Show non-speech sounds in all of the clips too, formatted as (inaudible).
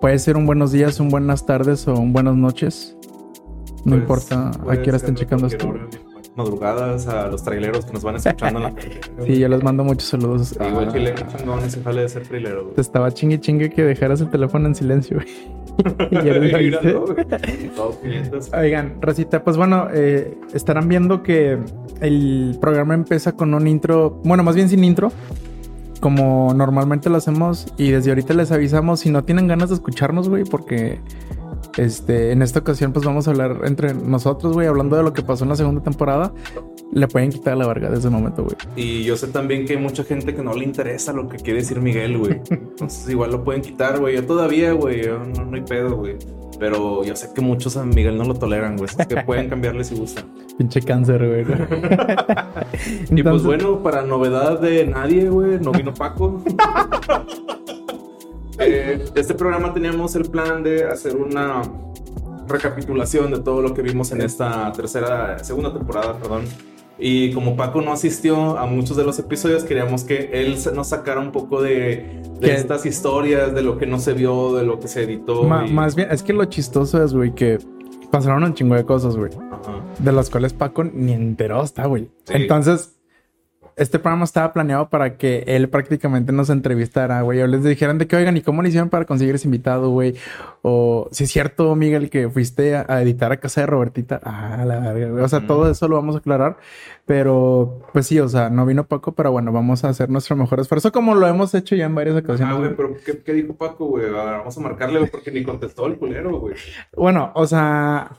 Puede ser un buenos días, un buenas tardes o un buenas noches. No Pues, importa a qué hora estén checando esto. hora, Madrugadas a los traileros que nos van (laughs) escuchando en la Sí, yo les mando muchos saludos. Ah, chile, qué chingón ese jale de ser trailero, te estaba chingue chingue que dejaras el teléfono en silencio. güey. (laughs) (laughs) Oigan, Rosita, pues bueno, eh, estarán viendo que el programa empieza con un intro, bueno, más bien sin intro, como normalmente lo hacemos, y desde ahorita les avisamos si no tienen ganas de escucharnos, güey, porque este, en esta ocasión pues vamos a hablar entre nosotros, güey, hablando de lo que pasó en la segunda temporada, le pueden quitar la verga desde el momento, güey. Y yo sé también que hay mucha gente que no le interesa lo que quiere decir Miguel, güey. (laughs) Entonces igual lo pueden quitar, güey. Yo todavía, güey, no, no hay pedo, güey. Pero yo sé que muchos a Miguel no lo toleran, güey. Que pueden (laughs) cambiarle si gustan. Pinche cáncer, güey. (laughs) Y pues Entonces- bueno, para novedad de nadie, güey, no vino Paco. (laughs) Eh, este programa teníamos el plan de hacer una recapitulación de todo lo que vimos en esta tercera, segunda temporada, perdón. Y como Paco no asistió a muchos de los episodios, queríamos que él nos sacara un poco de, estas historias, de lo que no se vio, de lo que se editó. Ma- y- Más bien, es que lo chistoso es, güey, que pasaron un chingo de cosas, güey. De las cuales Paco ni enterado está, güey. Sí. Entonces, este programa estaba planeado para que él prácticamente nos entrevistara, güey, o les dijeran de que, oigan, ¿y cómo le hicieron para conseguir ese invitado, güey? O si es cierto, Miguel, que fuiste a, a editar a casa de Robertita. Ah, la verga, güey. O sea, todo eso lo vamos a aclarar. Pero, pues sí, o sea, no vino Paco, pero bueno, vamos a hacer nuestro mejor esfuerzo, como lo hemos hecho ya en varias ocasiones. Ah, güey, pero ¿qué, qué dijo Paco, güey? Vamos a marcarle, porque ni contestó el culero, güey. Bueno, o sea,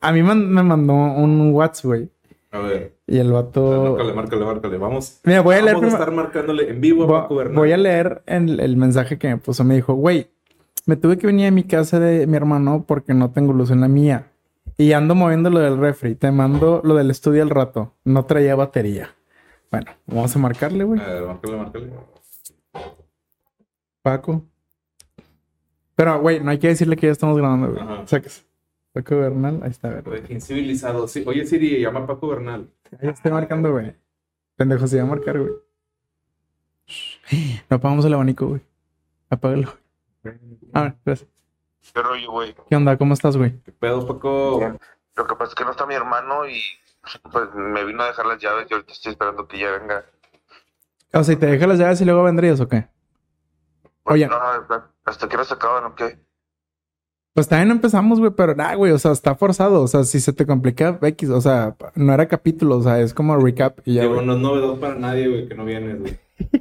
a mí me mandó un WhatsApp, güey. A ver. Y el vato... Márcale, márcale, márcale. Vamos. Mira, voy a leer Vamos a primero- estar marcándole en vivo a Voy, Paco Bernal. voy a leer el, el mensaje que me puso. Me dijo, güey, me tuve que venir a mi casa de mi hermano porque no tengo luz en la mía. Y ando moviendo lo del refri. Te mando lo del estudio al rato. No traía batería. Bueno, vamos a marcarle, güey. A ver, márcale, márcale. Paco. Pero, güey, no hay que decirle que ya estamos grabando, güey. Ajá. Paco Bernal, ahí está, a ver. Güey, qué incivilizado. Sí. Oye, Siri, llama a Paco Bernal. Ahí estoy marcando, güey. Pendejo, se va a marcar, güey. No apagamos el abanico, güey. Apágalo. A ver, gracias. ¿Qué rollo, güey? ¿Qué onda? ¿Cómo estás, güey? ¿Qué pedo, Paco? Lo que pasa es que no está mi hermano y pues me vino a dejar las llaves y ahorita estoy esperando que ya venga. O sea, ¿y te deja las llaves y luego vendrías o qué? Pues, Oye. No, hasta que no se acaban o qué. Pues también empezamos, güey, pero nada, güey, o sea, está forzado. O sea, si se te complica X, o sea, no era capítulo, o sea, es como recap y ya, Digo, no es novedad para nadie, güey, que no vienes, güey. (laughs)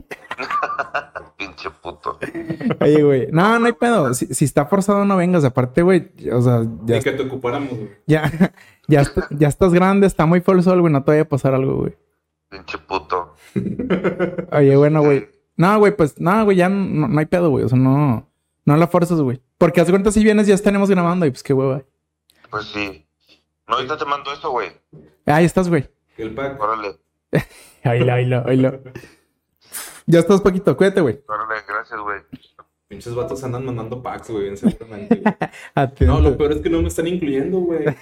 Pinche puto. Oye, güey, no, no hay pedo. Si, si está forzado, no vengas. Aparte, güey, o sea, ya, Ni que te ocupáramos, güey. (laughs) ya, ya, ya estás grande, está muy full sol, güey, no te vaya a pasar algo, güey. Pinche puto. Oye, bueno, güey. No, güey, pues, no, güey, ya no, no hay pedo, güey. O sea, no, no la fuerzas, güey. Porque haz de cuenta si vienes, ya estaremos grabando y pues qué hueva. Pues sí. No, ahorita te mando eso, güey. Ahí estás, güey. El Paco. Órale, (laughs) Oílo, oílo, oílo. Ya estás, poquito, cuídate, güey. órale, gracias, güey. Pinches vatos andan mandando packs, güey, bien seguramente. (laughs) No, lo peor es que no me están incluyendo, güey. (laughs)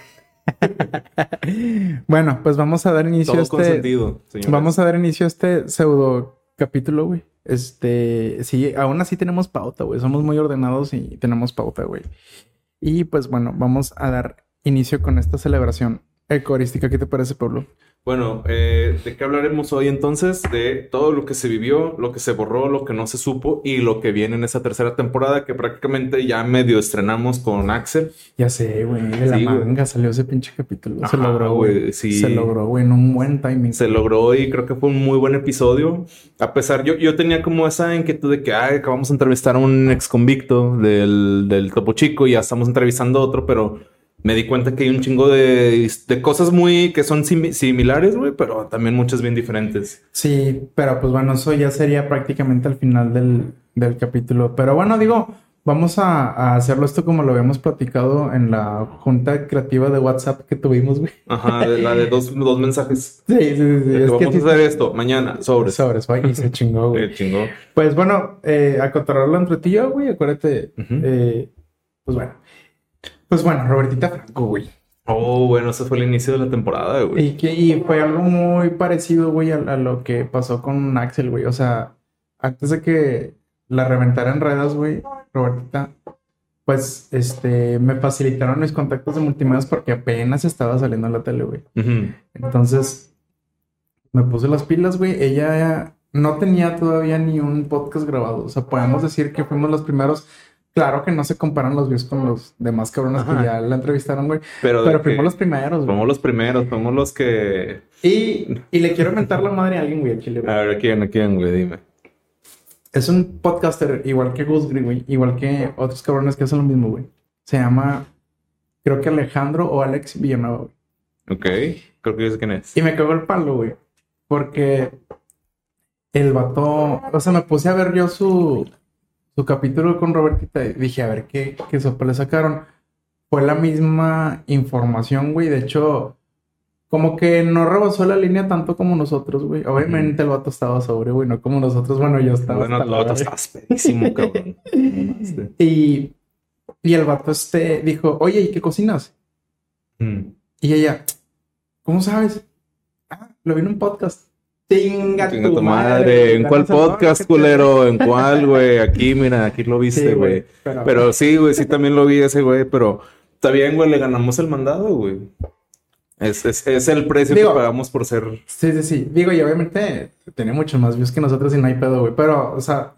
Bueno, pues vamos a dar inicio a Todo este. consentido, señores. Vamos a dar inicio a este pseudo capítulo, güey. Este, sí, aún así tenemos pauta, güey. Somos muy ordenados y tenemos pauta, güey. Y pues bueno, vamos a dar inicio con esta celebración eucarística. ¿Qué te parece, Pablo? Bueno, eh, ¿de qué hablaremos hoy entonces? De todo lo que se vivió, lo que se borró, lo que no se supo y lo que viene en esa tercera temporada que prácticamente ya medio estrenamos con Axel. Ya sé, güey. De la Sí, manga salió ese pinche capítulo. Se logró, güey. güey, sí. Se logró, güey, en un buen timing. Se logró y creo que fue un muy buen episodio. A pesar, yo, yo tenía como esa inquietud de que, ay, acabamos de entrevistar a un ex convicto del, del Topo Chico y ya estamos entrevistando a otro, pero me di cuenta que hay un chingo de, de cosas muy que son simi- similares, güey, pero también muchas bien diferentes. Sí, pero pues bueno, eso ya sería prácticamente al final del, del capítulo. Pero bueno, digo, vamos a, a hacerlo esto como lo habíamos platicado en la junta creativa de WhatsApp que tuvimos, güey. Ajá, de la de dos, dos mensajes. (laughs) Sí, sí, sí. sí. De Es que vamos a hacer esto mañana, sobres. Sobres, güey, y se (laughs) chingó, güey. Eh, chingó. Pues bueno, eh, a controlarlo entre ti y yo, güey, acuérdate. Eh, pues bueno. Pues bueno, Robertita Franco, güey. Oh, bueno, ese fue el inicio de la temporada, güey. Y, que, y fue algo muy parecido, güey, a, a lo que pasó con Axel, güey. O sea, antes de que la reventara en redes, güey, Robertita, pues, este, me facilitaron mis contactos de multimedios porque apenas estaba saliendo en la tele, güey. Entonces, me puse las pilas, güey. Ella no tenía todavía ni un podcast grabado. O sea, podemos decir que fuimos los primeros. Claro que no se comparan los views con los demás cabrones Ajá. que ya la entrevistaron, güey. Pero, Pero fuimos los primeros, güey. Fuimos los primeros, fuimos los que. Y, y le quiero mentar la madre a alguien, güey, güey. A ver, ¿a quién, a quién, güey? Dime. Es un podcaster igual que Gus Green, güey. Igual que otros cabrones que hacen lo mismo, güey. Se llama, creo que Alejandro o Alex Villanueva, güey. Ok, creo que yo sé quién es. Y me cagó el palo, güey. Porque el vato, o sea, me puse a ver yo su, su capítulo con Robertita dije, a ver qué, qué sopa le sacaron. Fue la misma información, güey. De hecho, como que no rebasó la línea tanto como nosotros, güey. Obviamente el vato estaba sobre, güey, no como nosotros. Bueno, yo estaba. Bueno, otro verga. estás pedísimo, (laughs) cabrón. Este. Y, y el vato este dijo, oye, ¿y qué cocinas? Mm. Y ella, ¿cómo sabes? Ah, lo vi en un podcast. Tinga, Chinga tu madre. ¿En cuál podcast, culero? ¿En cuál, güey? Aquí, mira, aquí lo (laughs) viste, güey. pero, Pero sí, güey, sí también lo vi ese, güey. Pero está bien, güey, le ganamos el mandado, güey. Es, es, es el precio Digo- que pagamos por ser. Sí, sí, sí. Digo, y obviamente tiene mucho más views que nosotros y no hay pedo, güey. Pero, o sea,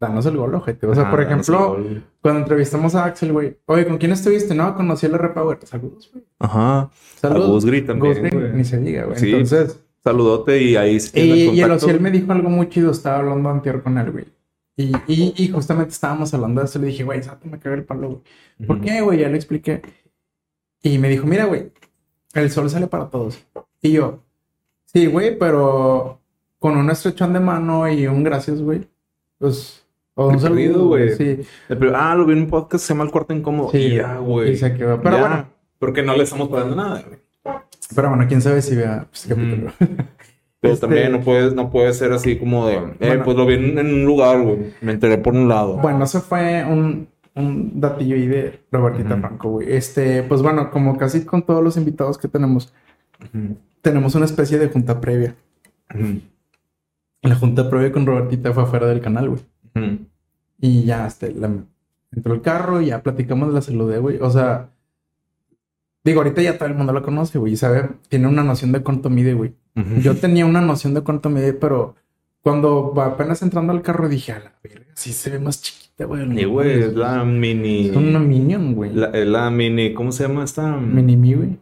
danos el gol, ojete. O sea, Ah, por ejemplo, cuando entrevistamos a Axel, güey. Oye, ¿con quién estuviste? No, conocí al R-Power. Saludos, güey. Ajá. A Saludos. Gus también, Gus Gris, güey. ni se diga, güey. Sí. Entonces, Saludote y ahí tiene y, y el. Ociel me dijo algo muy chido. Estaba hablando anterior con él, güey. Y, y, y justamente estábamos hablando de eso. Le dije, güey, Sato me caga el palo, güey. ¿Por Ujú. qué, güey? Ya le expliqué. Y me dijo, mira, güey, el sol sale para todos. Y yo, sí, güey, pero con un estrechón de mano y un gracias, güey. Pues, o un saludo, güey. Sí, El pri- Ah, lo vi en un podcast, se llama El Cuarto Incómodo. sí. Ya, güey. Se. Pero Ya, bueno, Porque no le estamos pagando nada, güey. Pero bueno, quién sabe si vea pues, este. (laughs) Pero Este- también no puede, no puede ser así como de, eh, Bueno. pues lo vi en, en un lugar, güey. Me enteré por un lado. Bueno, eso fue un, un datillo ahí de Robertita Ujú. Franco, güey. Este, pues bueno, como casi con todos los invitados que tenemos, tenemos una especie de junta previa. La junta previa con Robertita fue afuera del canal, güey. Y ya, este, la, entró el carro y ya platicamos, la saludé, güey. O sea, digo, ahorita ya todo el mundo la conoce, güey. Sabe, tiene una noción de cuánto mide, güey. Yo tenía una noción de cuánto mide, pero cuando apenas entrando al carro dije, a la verga, sí se ve más chiquita, güey. Y güey, es la mini. Es una minion, güey. La, la mini. ¿Cómo se llama esta? Mini me, güey.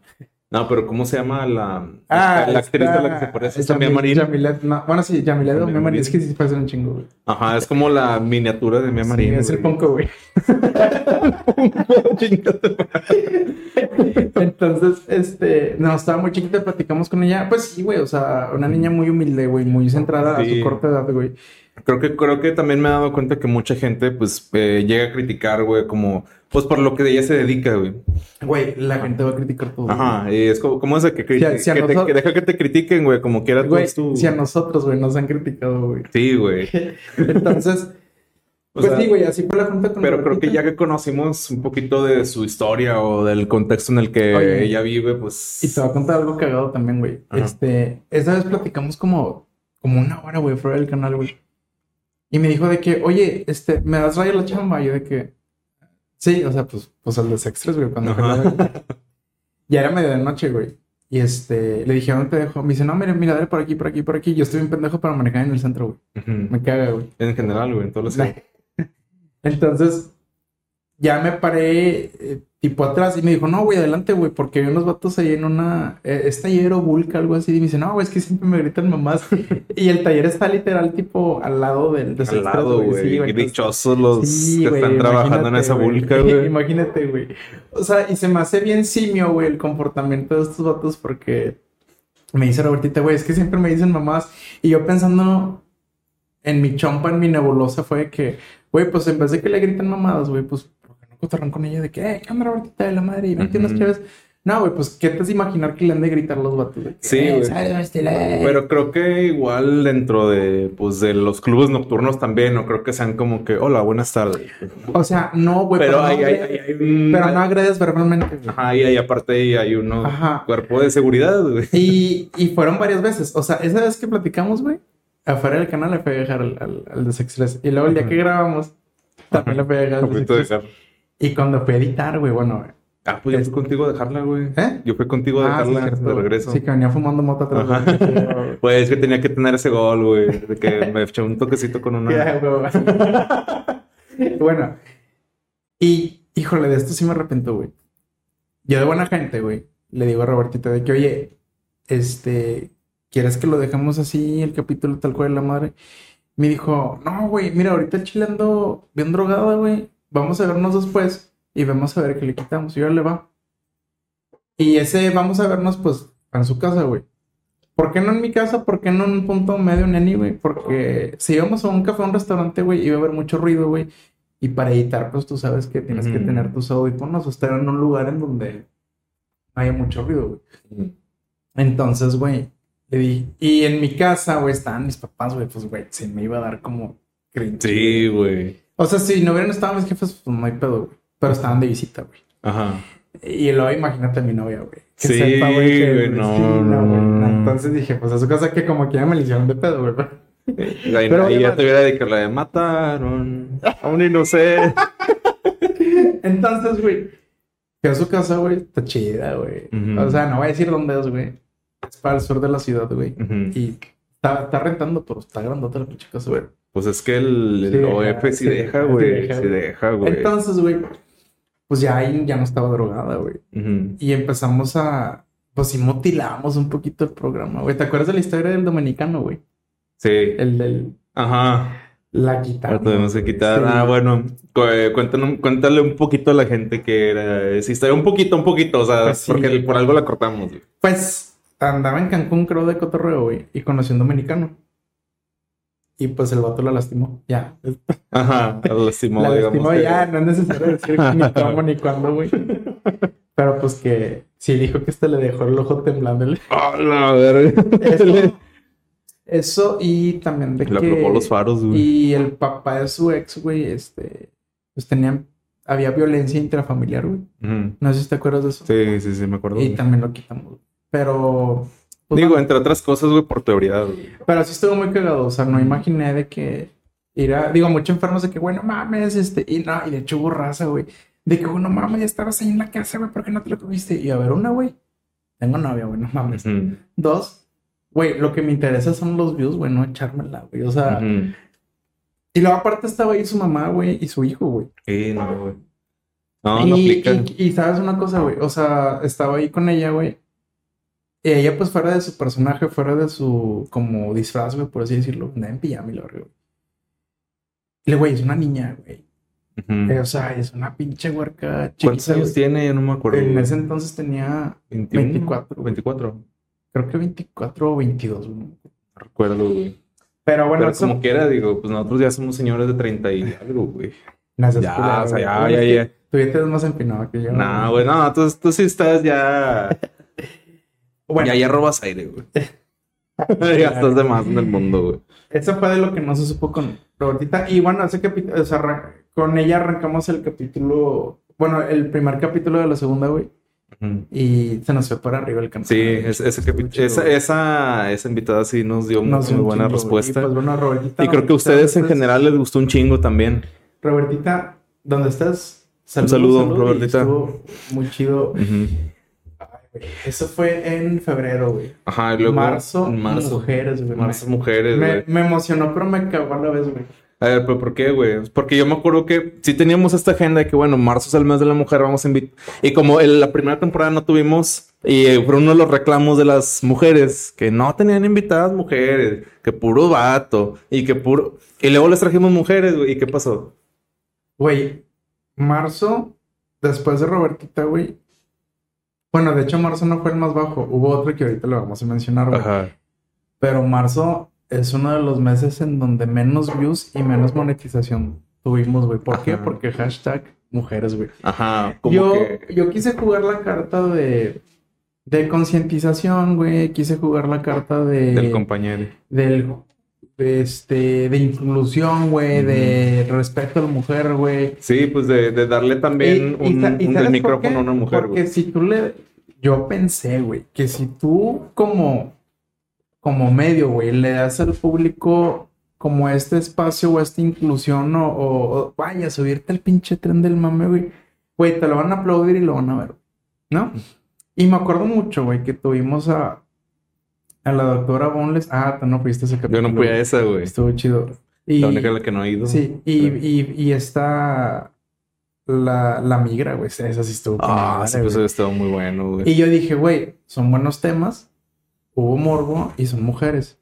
No, pero ¿cómo se llama la, Ah, la actriz esta- de la que se parece? Yamil- También Marín. Yamilet, no, bueno, sí, Yamilet o Mia Marín. Es que sí parece un chingo, güey. Ajá, es como la miniatura de Mia Sí, Marín. es el. Ponco, güey. (laughs) Entonces, este, no, estaba muy chiquita, platicamos con ella. Pues sí, güey, o sea, una niña muy humilde, güey, muy centrada a su corta edad, güey. Creo que, creo que también me he dado cuenta que mucha gente, pues, eh, llega a criticar, güey, como, pues, por lo que ella se dedica, güey. Güey, la gente va a criticar todo. Ajá, y es como, ¿cómo es que, criti- Si si a que, te- nosotros- que deja que te critiquen, güey, como quieras Güey, tú. si a nosotros, güey, nos han criticado, güey. Sí, güey. (laughs) Entonces, (laughs) O pues sea, sí, güey, así fue la junta con Pero creo que ya que conocimos un poquito de su historia o del contexto en el que Oye. ella vive, pues. Y te voy a contar algo cagado también, güey. Ajá. Este, esa vez platicamos como, como una hora, güey, fuera del canal, güey. Y me dijo de que, oye, este, ¿me das raya la chamba? Y yo de que, sí, o sea, pues, pues al de Sextres, güey, cuando la- Ya era medio de noche, güey. Y este, le dije, ¿a dónde te dejo? Me dice, no, mira, mira, dale por aquí, por aquí, por aquí. Yo estoy bien pendejo para manejar en el centro, güey. Me caga, güey. En general, güey, en todos los (laughs) Entonces, ya me paré eh, tipo atrás y me dijo, no, güey, adelante, güey, porque hay unos vatos ahí en una, eh, es taller o vulca, algo así. Y me dice, no, güey, es que siempre me gritan mamás. (laughs) y el taller está literal, tipo, al lado del de Al lado, güey. Sí, dichosos los Sí, que están trabajando en esa vulca, güey. (laughs) Imagínate, güey. O sea, y se me hace bien simio, güey, el comportamiento de estos vatos porque me dice Robertita, güey, es que siempre me dicen mamás. Y yo pensando en mi chompa, en mi nebulosa, fue que, güey, pues en vez de que le griten mamadas, güey, pues, ¿por qué no cotorran con ella de que, eh, onda, Robertita de la madre? Y no Ujú. qué ves. No, güey, pues, ¿qué te has de imaginar que le han de gritar los vatos? De que, Sí, "Eh, güey. sale, Robertita, eh". Pero creo que igual dentro de, pues, de los clubes nocturnos también, no creo que sean como que, hola, buenas tardes. O sea, no, güey, Pero no hay, hay, agre- hay, hay un... pero no agredes verbalmente, güey. Ajá, y ahí aparte hay uno Ajá. cuerpo de seguridad, güey. Y, y fueron varias veces. O sea, esa vez que platicamos, güey, afuera del canal le fui a dejar al, al, al Desexpress. Y luego el día que grabamos, también le fui a dejar al de Desexpress. Y cuando fui a editar, güey, bueno, Ah, pues yo fui contigo a dejarla, güey. ¿Eh? Yo fui contigo a Ah, sí, dejarla cierto. de regreso. Sí, que venía fumando mota atrás. (laughs) Pues es que tenía que tener ese gol, güey. De que me eché un toquecito con una. (laughs) Güey. (laughs) bueno, y híjole, de esto sí me arrepiento, güey. Yo de buena gente, güey, le digo a Robertita de que, oye, este, ¿quieres que lo dejemos así, el capítulo tal cual de la madre? Me dijo, no, güey, mira, ahorita el chile ando bien drogada, güey. Vamos a vernos después y vamos a ver qué le quitamos. Y ahora le va. Y ese vamos a vernos, pues, en su casa, güey. ¿Por qué no en mi casa? ¿Por qué no en un punto medio neni, güey? Porque si íbamos a un café o un restaurante, güey, iba a haber mucho ruido, güey. Y para editar, pues tú sabes que tienes que tener tus audífonos o estar en un lugar en donde no haya mucho ruido, güey. Entonces, güey, le di. Y en mi casa, güey, estaban mis papás, güey, pues, güey, se me iba a dar como cringe. Sí, güey. O sea, si no hubieran estado mis jefes, pues no hay pedo, güey. Pero estaban de visita, güey. Ajá. Y luego imagínate a mi novia, güey. Que Sí, sepa, güey, que güey, no, sí, no, güey. no. Entonces dije, pues es cosa que como que ya me le hicieron de pedo, güey. (laughs) Ahí, Pero, oye, ya te hubiera dedicado la de mataron a un inocente. Entonces, güey, fui a su casa, güey, está chida, güey. O sea, no voy a decir dónde es, güey. Es para el sur de la ciudad, güey. Y está, está rentando, pero está grandota la pinche casa, güey. Pues es que el, el Sí OF sí, sí deja, güey. sí deja, Sí güey. deja, güey. Entonces, güey, pues ya ahí ya no estaba drogada, güey. Y empezamos a, pues sí mutilamos un poquito el programa, güey. ¿Te acuerdas de la historia del dominicano, güey? Sí. El del, Ajá. la guitarra. Ahora tenemos que quitar. Ah, bueno. Cu- Cuéntanos, cuéntale un poquito a la gente que era esa historia. Un poquito, un poquito. O sea, Pues sí, porque por algo la cortamos, güey. Pues andaba en Cancún, creo, de cotorreo, güey, y conoció un dominicano. Y pues el vato la lastimó. Ya. Ajá. La lastimó, (laughs) la lastimó que- ya, no es necesario decir (laughs) ni cómo ni cuándo, güey. Pero pues que sí dijo que este le dejó el ojo temblándole. (laughs) ¡A la verga! Eso, eso y también de Le que... aflojó los faros, güey. Y el papá de su ex, güey, este, pues tenían, había violencia intrafamiliar, güey. No sé si te acuerdas de eso. Sí, sí, sí, me acuerdo. Y güey. también lo quitamos. Pero, pues, Digo, bueno, entre otras cosas, güey, por teoría, güey. pero sí estuvo muy cagado. O sea, no imaginé de que ir a, digo, muchos enfermos de que, bueno, mames, este, y no, y de hecho hubo raza, güey. De que, bueno, mames, ya estabas ahí en la casa, güey, ¿por qué no te lo tuviste? Y a ver, una, güey. Tengo novia, güey, no mames. Dos, güey, lo que me interesa son los views, güey, no echármela, güey. O sea, y luego aparte estaba ahí su mamá, güey, y su hijo, güey. Sí, no, güey. No, y, no aplica. y- y sabes una cosa, güey. O sea, estaba ahí con ella, güey. Y ella, pues, fuera de su personaje, fuera de su como disfraz, güey, por así decirlo, andaba en pijama y lo güey. Y, güey, es una niña, güey. Ujú. Eh, O sea, es una pinche huerca ¿Cuántos chiquita. años güey. tiene? Yo no me acuerdo. En ese entonces tenía, 21, 24, güey. 24. creo que 24 o 22, güey. No recuerdo, güey. Pero bueno, Pero eso... como quiera, digo, pues nosotros ya somos señores de 30 y algo, güey. (laughs) Seas Ya, culero, o sea, ya, ya, ya. Tú ya te más empinado que yo. Nah, güey, no, tú, tú sí estás ya. (laughs) Bueno, Ya, ya robas aire, güey. (laughs) ya estás de más en el mundo, güey. Eso fue de lo que no se supo con Robertita. Y bueno, ese capítulo, o sea, arran- con ella arrancamos el capítulo, bueno, el primer capítulo de la segunda, güey. Y se nos fue para arriba el canal. Sí, es- ese Chido, esa, esa, esa invitada sí nos dio Nos muy, buena chingo, respuesta. Y pues bueno, Robertita. Y creo que a ustedes en general les gustó un chingo también. Robertita, ¿dónde estás? Un saludo, y Robertita. Muy chido. Güey, Eso fue en febrero, güey. Ajá, y luego. marzo, en marzo. mujeres, güey. Marzo, mujeres, me, güey. me emocionó, pero me cagó a la vez, güey. A ver, pero ¿por qué, güey? Porque yo me acuerdo que sí teníamos esta agenda de que, bueno, marzo es el mes de la mujer, vamos a invitar. Y como en la primera temporada no tuvimos, y eh, fue uno de los reclamos de las mujeres, que no tenían invitadas mujeres, que puro vato, y que puro. Y luego les trajimos mujeres, güey, ¿y qué pasó? Güey, marzo, después de Robertita, güey. Bueno, de hecho, marzo no fue el más bajo. Hubo otro que ahorita lo vamos a mencionar, güey. Ajá. Pero marzo es uno de los meses en donde menos views y menos monetización tuvimos, güey. ¿Por qué? Porque hashtag mujeres, güey. Ajá. Como Yo, que. yo quise jugar la carta de, de concientización, güey. Quise jugar la carta de... Del compañero. del de este de inclusión, güey, de respeto a la mujer, güey. Sí, pues de, de darle también Y- un, y un- ¿sabes el por micrófono a una mujer, Porque güey. si tú le yo pensé, güey, que si tú como como medio, güey, le das al público como este espacio o esta inclusión o, o- o, vaya, subirte al pinche tren del mame, güey. Güey, te lo van a aplaudir y lo van a ver, ¿no? Y me acuerdo mucho, güey, que tuvimos a, a la doctora Bonles. Ah, tú no fuiste ese Yo capítulo. no fui a esa, güey. Estuvo chido. Y, La única a la que no he ido. Sí, y, y, y está la, la migra, güey. Esa sí estuvo. Ah, ese episodio estuvo muy bueno, güey. Y yo dije, güey, son buenos temas, hubo morbo y son mujeres.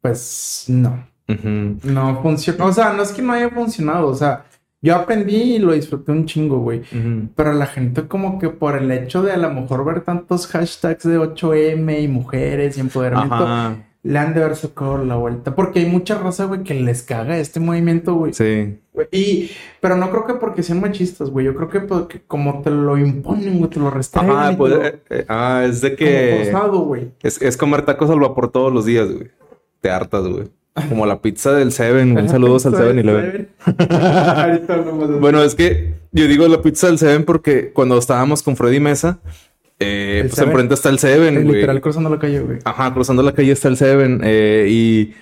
Pues no, Ujú. no funcionó. O sea, no es que no haya funcionado. O sea, yo aprendí y lo disfruté un chingo, güey. Pero la gente como que por el hecho de a lo mejor ver tantos hashtags de 8M y mujeres y empoderamiento, Ajá. le han de haber sacado la vuelta. Porque hay mucha raza, güey, que les caga este movimiento, güey. Sí. Y, pero no creo que porque sean machistas, güey. Yo creo que porque como te lo imponen, güey, te lo restringen. Pues, eh, eh, ah, es de que güey. es, es comer tacos al vapor todos los días, güey. Te hartas, güey. Como la pizza del Seven. Un (laughs) saludos al Seven Eleven. (laughs) Hablamos de- Bueno, es que yo digo la pizza del Seven porque cuando estábamos con Freddy Mesa, eh, ¿El pues Seven? enfrente está el Seven, Eh, literal cruzando la calle, güey. Ajá, cruzando la calle está el Seven. eh, y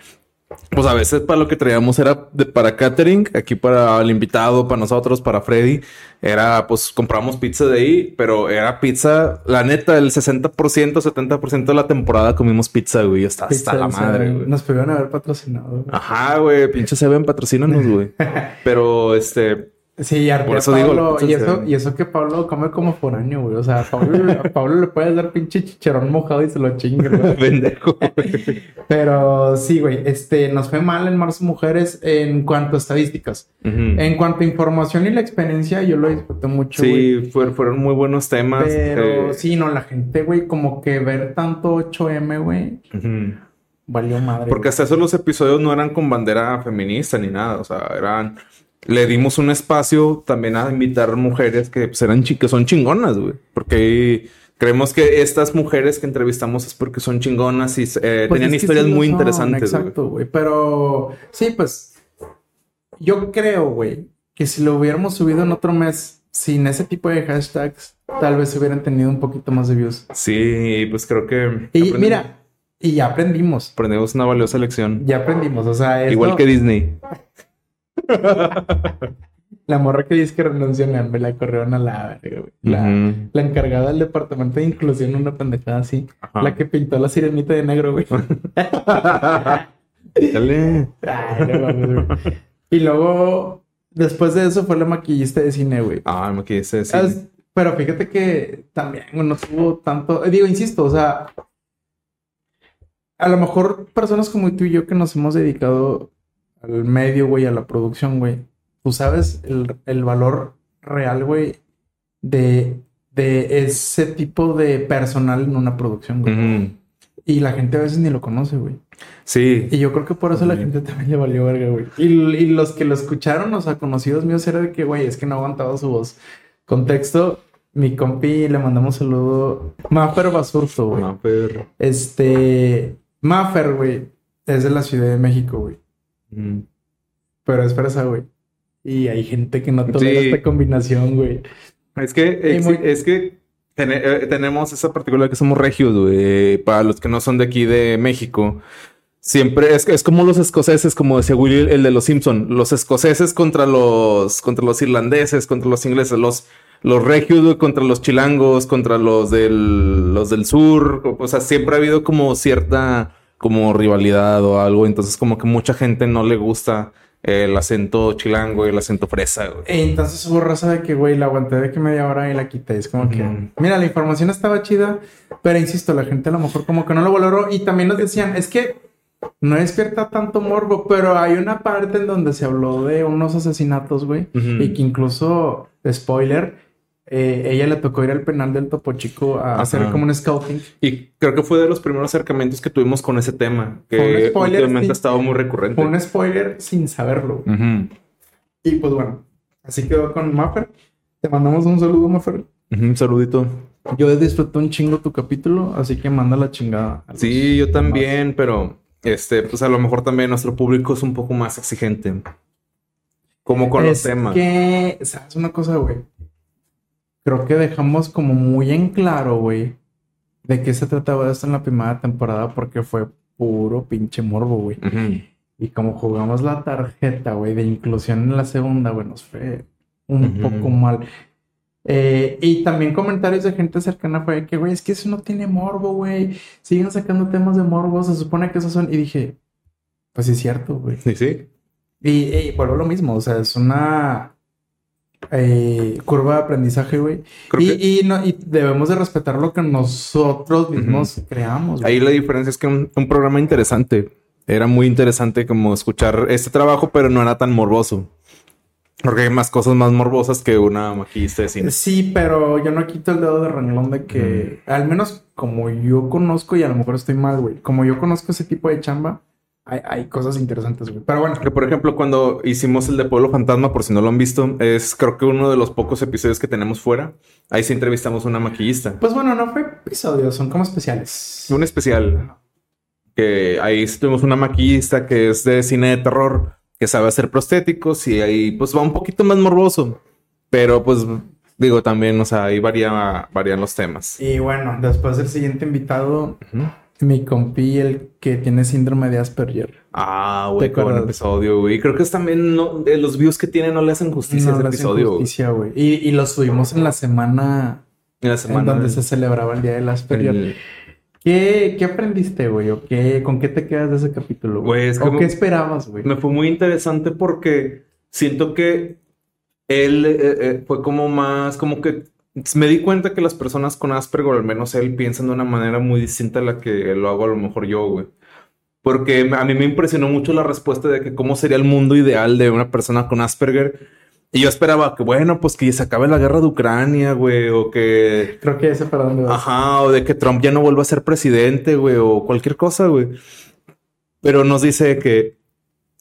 pues a veces para lo que traíamos era de- para catering, aquí para el invitado, para nosotros, para Freddy. Era pues compramos pizza de ahí, pero era pizza, la neta, el 60%, 70% de la temporada comimos pizza, güey. Está hasta Pizza la madre, güey. Nos pudieron haber patrocinado. güey. Ajá, güey, pinche Seven, patrocínanos, güey. (laughs) Pero este, Sí, y Por eso digo, Pablo, pizza y eso, Seven. y eso que Pablo come como foráneo, güey. O sea, a Pablo, a Pablo le puedes dar pinche chicharrón mojado y se lo chinga, güey. (laughs) pendejo. Pero sí, güey, este, nos fue mal en Marzo Mujeres en cuanto a estadísticas. En cuanto a información y la experiencia, yo lo disfruté mucho, güey. Sí, fue- fueron muy buenos temas. Pero eh, sí, no, la gente, güey, como que ver tanto 8M, güey, valió madre. Porque hasta eso los episodios no eran con bandera feminista ni nada. O sea, eran. Le dimos un espacio también a invitar mujeres que pues, eran que son chingonas, güey. Porque creemos que estas mujeres que entrevistamos es porque son chingonas y eh, Pues tenían historias sí muy son, interesantes. Exacto, güey. Pero sí, pues yo creo, güey, que si lo hubiéramos subido en otro mes sin ese tipo de hashtags, tal vez hubieran tenido un poquito más de views. Sí, pues creo que. Y mira, y ya aprendimos. Aprendimos una valiosa lección. Ya aprendimos, o sea, esto- Igual que Disney. (laughs) la morra que dice que renunció en hambre la corrieron a la verga. La, encargada del departamento de inclusión, una pendejada así. Ajá. La que pintó la sirenita de negro, güey. (laughs) Dale. Ay, no mames, güey. y luego, después de eso, fue la maquillista de cine, güey. Ah, quedé sí. Es- Pero fíjate que también no tuvo tanto. eh, Digo, insisto, o sea, a lo mejor personas como tú y yo que nos hemos dedicado al medio, güey, a la producción, güey. Tú sabes el, el valor real, güey, de, de ese tipo de personal en una producción, güey. Y la gente a veces ni lo conoce, güey. Sí. Y yo creo que por eso la gente también le valió verga, güey. Y, y los que lo escucharon, o sea, conocidos míos, era de que, güey, es que no aguantaba su voz. Contexto, mi compi, le mandamos saludo. Maffer Basurto, güey. Pero. Este, Maffer, güey, es de la Ciudad de México, güey. Ujú. Pero es fresa, güey. Y hay gente que no tolera Sí. esta combinación, güey. Es que, muy- es que eh, tenemos esa particular que somos regios, güey. Para los que no son de aquí de México. Siempre es, es como los escoceses, como decía Willy, el de los Simpson. Los escoceses contra los, contra los irlandeses, contra los ingleses, los, los regios güey, contra los chilangos, contra los del, los del sur. O sea, siempre ha habido como cierta como rivalidad o algo. Entonces, como que mucha gente no le gusta el acento chilango y el acento fresa, güey. Entonces hubo raza de que, güey, la aguanté de que media hora y la quité. Es como que, mira, la información estaba chida, pero insisto, la gente a lo mejor como que no lo valoró. Y también nos decían, es que no despierta tanto morbo, pero hay una parte en donde se habló de unos asesinatos, güey, y que incluso, spoiler, eh, ella le tocó ir al penal del Topo Chico a Ajá. hacer como un scouting. Y creo que fue de los primeros acercamientos que tuvimos con ese tema, Fue un que spoiler, últimamente ha estado muy recurrente. Fue un spoiler sin saberlo. güey. Ujú. Y pues bueno, así quedó con Maffer. Te mandamos un saludo, Maffer. Un saludito. Yo disfruté un chingo tu capítulo, así que manda la chingada. Sí, yo demás. también, pero este, pues a lo mejor también nuestro público es un poco más exigente. Como con los es temas. que, ¿sabes una cosa, güey? Creo que dejamos como muy en claro, güey, de qué se trataba esto en la primera temporada, porque fue puro pinche morbo, güey. Y como jugamos la tarjeta, güey, de inclusión en la segunda, güey, nos fue un poco mal. Eh, y también comentarios de gente cercana fue que, güey, es que eso no tiene morbo, güey. Siguen sacando temas de morbo, se supone que esos son. Y dije, pues sí es cierto, güey. Sí, sí. Y, y vuelvo a lo mismo, o sea, es una eh, curva de aprendizaje, güey. Y, que y, no, y debemos de respetar lo que nosotros mismos creamos. güey. ahí la diferencia es que un, un programa interesante. Era muy interesante como escuchar este trabajo, pero no era tan morboso. Porque hay más cosas más morbosas que una maquillista de cine. Sí, pero yo no quito el dedo de renglón de que, al menos como yo conozco, y a lo mejor estoy mal, güey, como yo conozco ese tipo de chamba, hay, hay cosas interesantes, güey. Pero bueno, Que por ejemplo, cuando hicimos el de Pueblo Fantasma, por si no lo han visto, es creo que uno de los pocos episodios que tenemos fuera. Ahí sí entrevistamos a una maquillista. pues bueno, no fue episodios, son como especiales. Un especial. Que ahí tuvimos una maquillista que es de cine de terror, que sabe hacer prostéticos y ahí pues va un poquito más morboso. Pero pues digo también, o sea, ahí varía, varían los temas. Y bueno, después el siguiente invitado, Ujú. Mi compi, el que tiene síndrome de Asperger. Ah, güey, ¿Te qué buen episodio, güey. Creo que es también no, de los views que tiene no le hacen justicia a No ese le hacen episodio. güey. justicia, güey. Y, y lo subimos en la semana, En la en semana. donde del- se celebraba el Día del Asperger. el- ¿Qué, qué aprendiste, güey? ¿O qué, con qué te quedas de ese capítulo, Güey, es ¿O qué esperabas, güey? Me fue muy interesante porque siento que él eh, eh, fue como más, como que me di cuenta que las personas con Asperger, o al menos él, piensan de una manera muy distinta a la que lo hago a lo mejor yo, güey. Porque a mí me impresionó mucho la respuesta de que cómo sería el mundo ideal de una persona con Asperger. Y yo esperaba que, bueno, pues que se acabe la guerra de Ucrania, güey, o que Creo que ese para dónde vas. Ajá, o de que Trump ya no vuelva a ser presidente, güey, o cualquier cosa, güey. Pero nos dice que,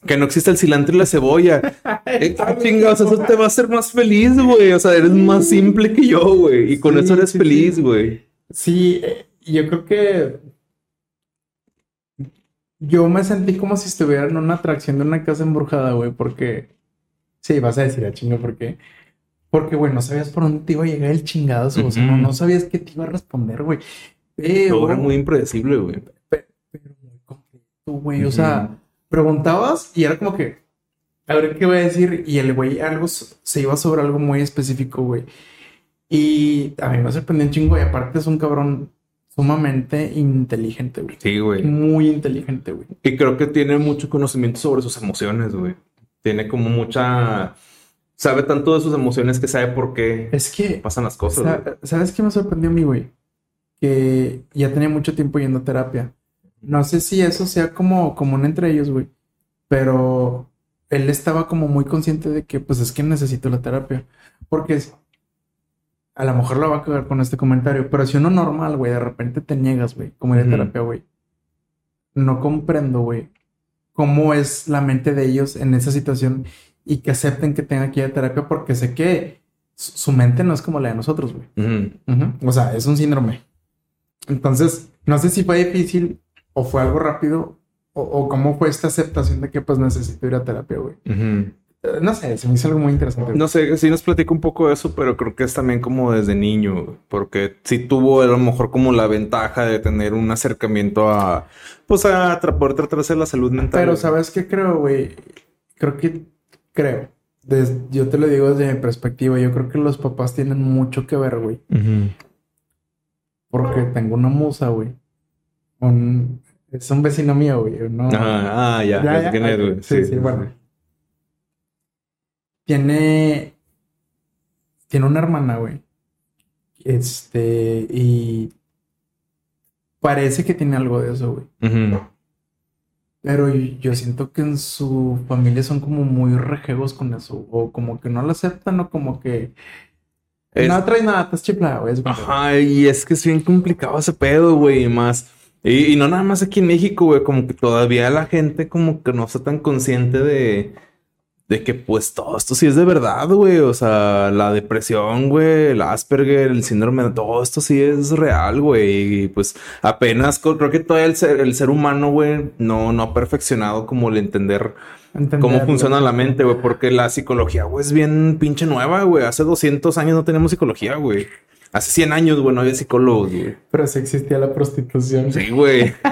que no existe el cilantro y la cebolla. (laughs) Eh, ah, chingados, eso te va a hacer más feliz, güey. O sea, eres más simple que yo, güey. Y con Sí, eso eres sí, feliz, güey. Sí, eh, yo creo que yo me sentí como si estuviera en una atracción de una casa embrujada, güey, porque sí, vas a decir a chingo, ¿por qué? Porque, güey, no sabías por dónde te iba a llegar el chingado, o sea, no, sabías qué te iba a responder, güey. Pero, Todo era muy impredecible, güey. pero muy completo, güey, o sea, preguntabas y era como que, a ver qué voy a decir, y el güey algo se iba sobre algo muy específico, güey. Y a mí me sorprendió un chingo, y aparte es un cabrón sumamente inteligente, güey. Sí, güey. Muy inteligente, güey. Y creo que tiene mucho conocimiento sobre sus emociones, güey. Tiene como mucha... Sabe tanto de sus emociones que sabe por qué Es que, pasan las cosas, sa- güey. ¿sabes qué me sorprendió a mí, güey? Que ya tenía mucho tiempo yendo a terapia. No sé si eso sea como común entre ellos, güey. Pero él estaba como muy consciente de que, pues es que necesito la terapia. Porque es- a lo mejor la va a cagar con este comentario, pero si uno normal, güey, de repente te niegas, güey, como ir a Ujú. terapia, güey. No comprendo, güey, cómo es la mente de ellos en esa situación y que acepten que tengan que ir a terapia porque sé que su mente no es como la de nosotros, güey. Ujú. Ujú. O sea, es un síndrome. Entonces, no sé si fue difícil o fue algo rápido o, o cómo fue esta aceptación de que pues necesito ir a terapia, güey. Eh, No sé, se me hizo algo muy interesante. güey. No sé, sí nos platica un poco de eso, pero creo que es también como desde niño, güey, porque sí tuvo a lo mejor como la ventaja de tener un acercamiento a, pues a tra- poder tratarse de la salud mental. Pero. ¿sabes qué creo, güey? Creo que, creo, yo te lo digo desde mi perspectiva, yo creo que los papás tienen mucho que ver, güey. Porque tengo una musa, güey. Un, es un vecino mío, güey. No, Ah, ah, ya, Ya, ya. Sí, sí, bueno. tiene, tiene una hermana, güey. Este, y parece que tiene algo de eso, güey. Pero yo siento que en su familia son como muy rejegos con eso. O como que no lo aceptan o como que... Es- No traes nada, estás chiflado, güey. Ajá, y es que es bien complicado ese pedo, güey, y más. Y, y no nada más aquí en México, güey, como que todavía la gente como que no está tan consciente de, de que pues todo esto sí es de verdad, güey. O sea, la depresión, güey, el Asperger, el síndrome, todo esto sí es real, güey. Y pues apenas creo que todavía el ser, el ser humano, güey, no, no ha perfeccionado como el entender cómo funciona la mente, güey, porque la psicología, güey, es bien pinche nueva, güey. Hace 200 años no tenemos psicología, güey. Hace 100 años, güey, no había psicólogos, güey. Pero sí existía la prostitución. Sí, güey. (laughs)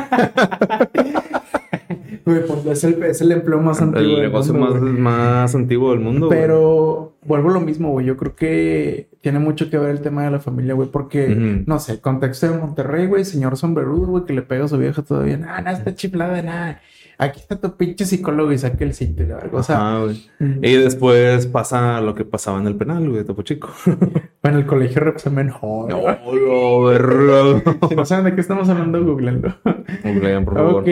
Güey, pues es el, es el empleo más antiguo. El del negocio mundo, más, antiguo del mundo. Pero vuelvo a lo mismo, güey. Yo creo que tiene mucho que ver el tema de la familia, güey. Porque, no sé, el contexto de Monterrey, güey, señor sombrerudo, güey, que le pega a su vieja todavía. Nah, no está chiflada nada. Aquí está tu pinche psicólogo y saca el sitio, la verdad. O sea, Ajá, Y después pasa lo que pasaba en el penal, güey, de Topo Chico. (laughs) bueno, el colegio represamen joder. No, no, verga. (laughs) Si no saben de qué estamos hablando, googleenlo. Googlean, por favor. Ok,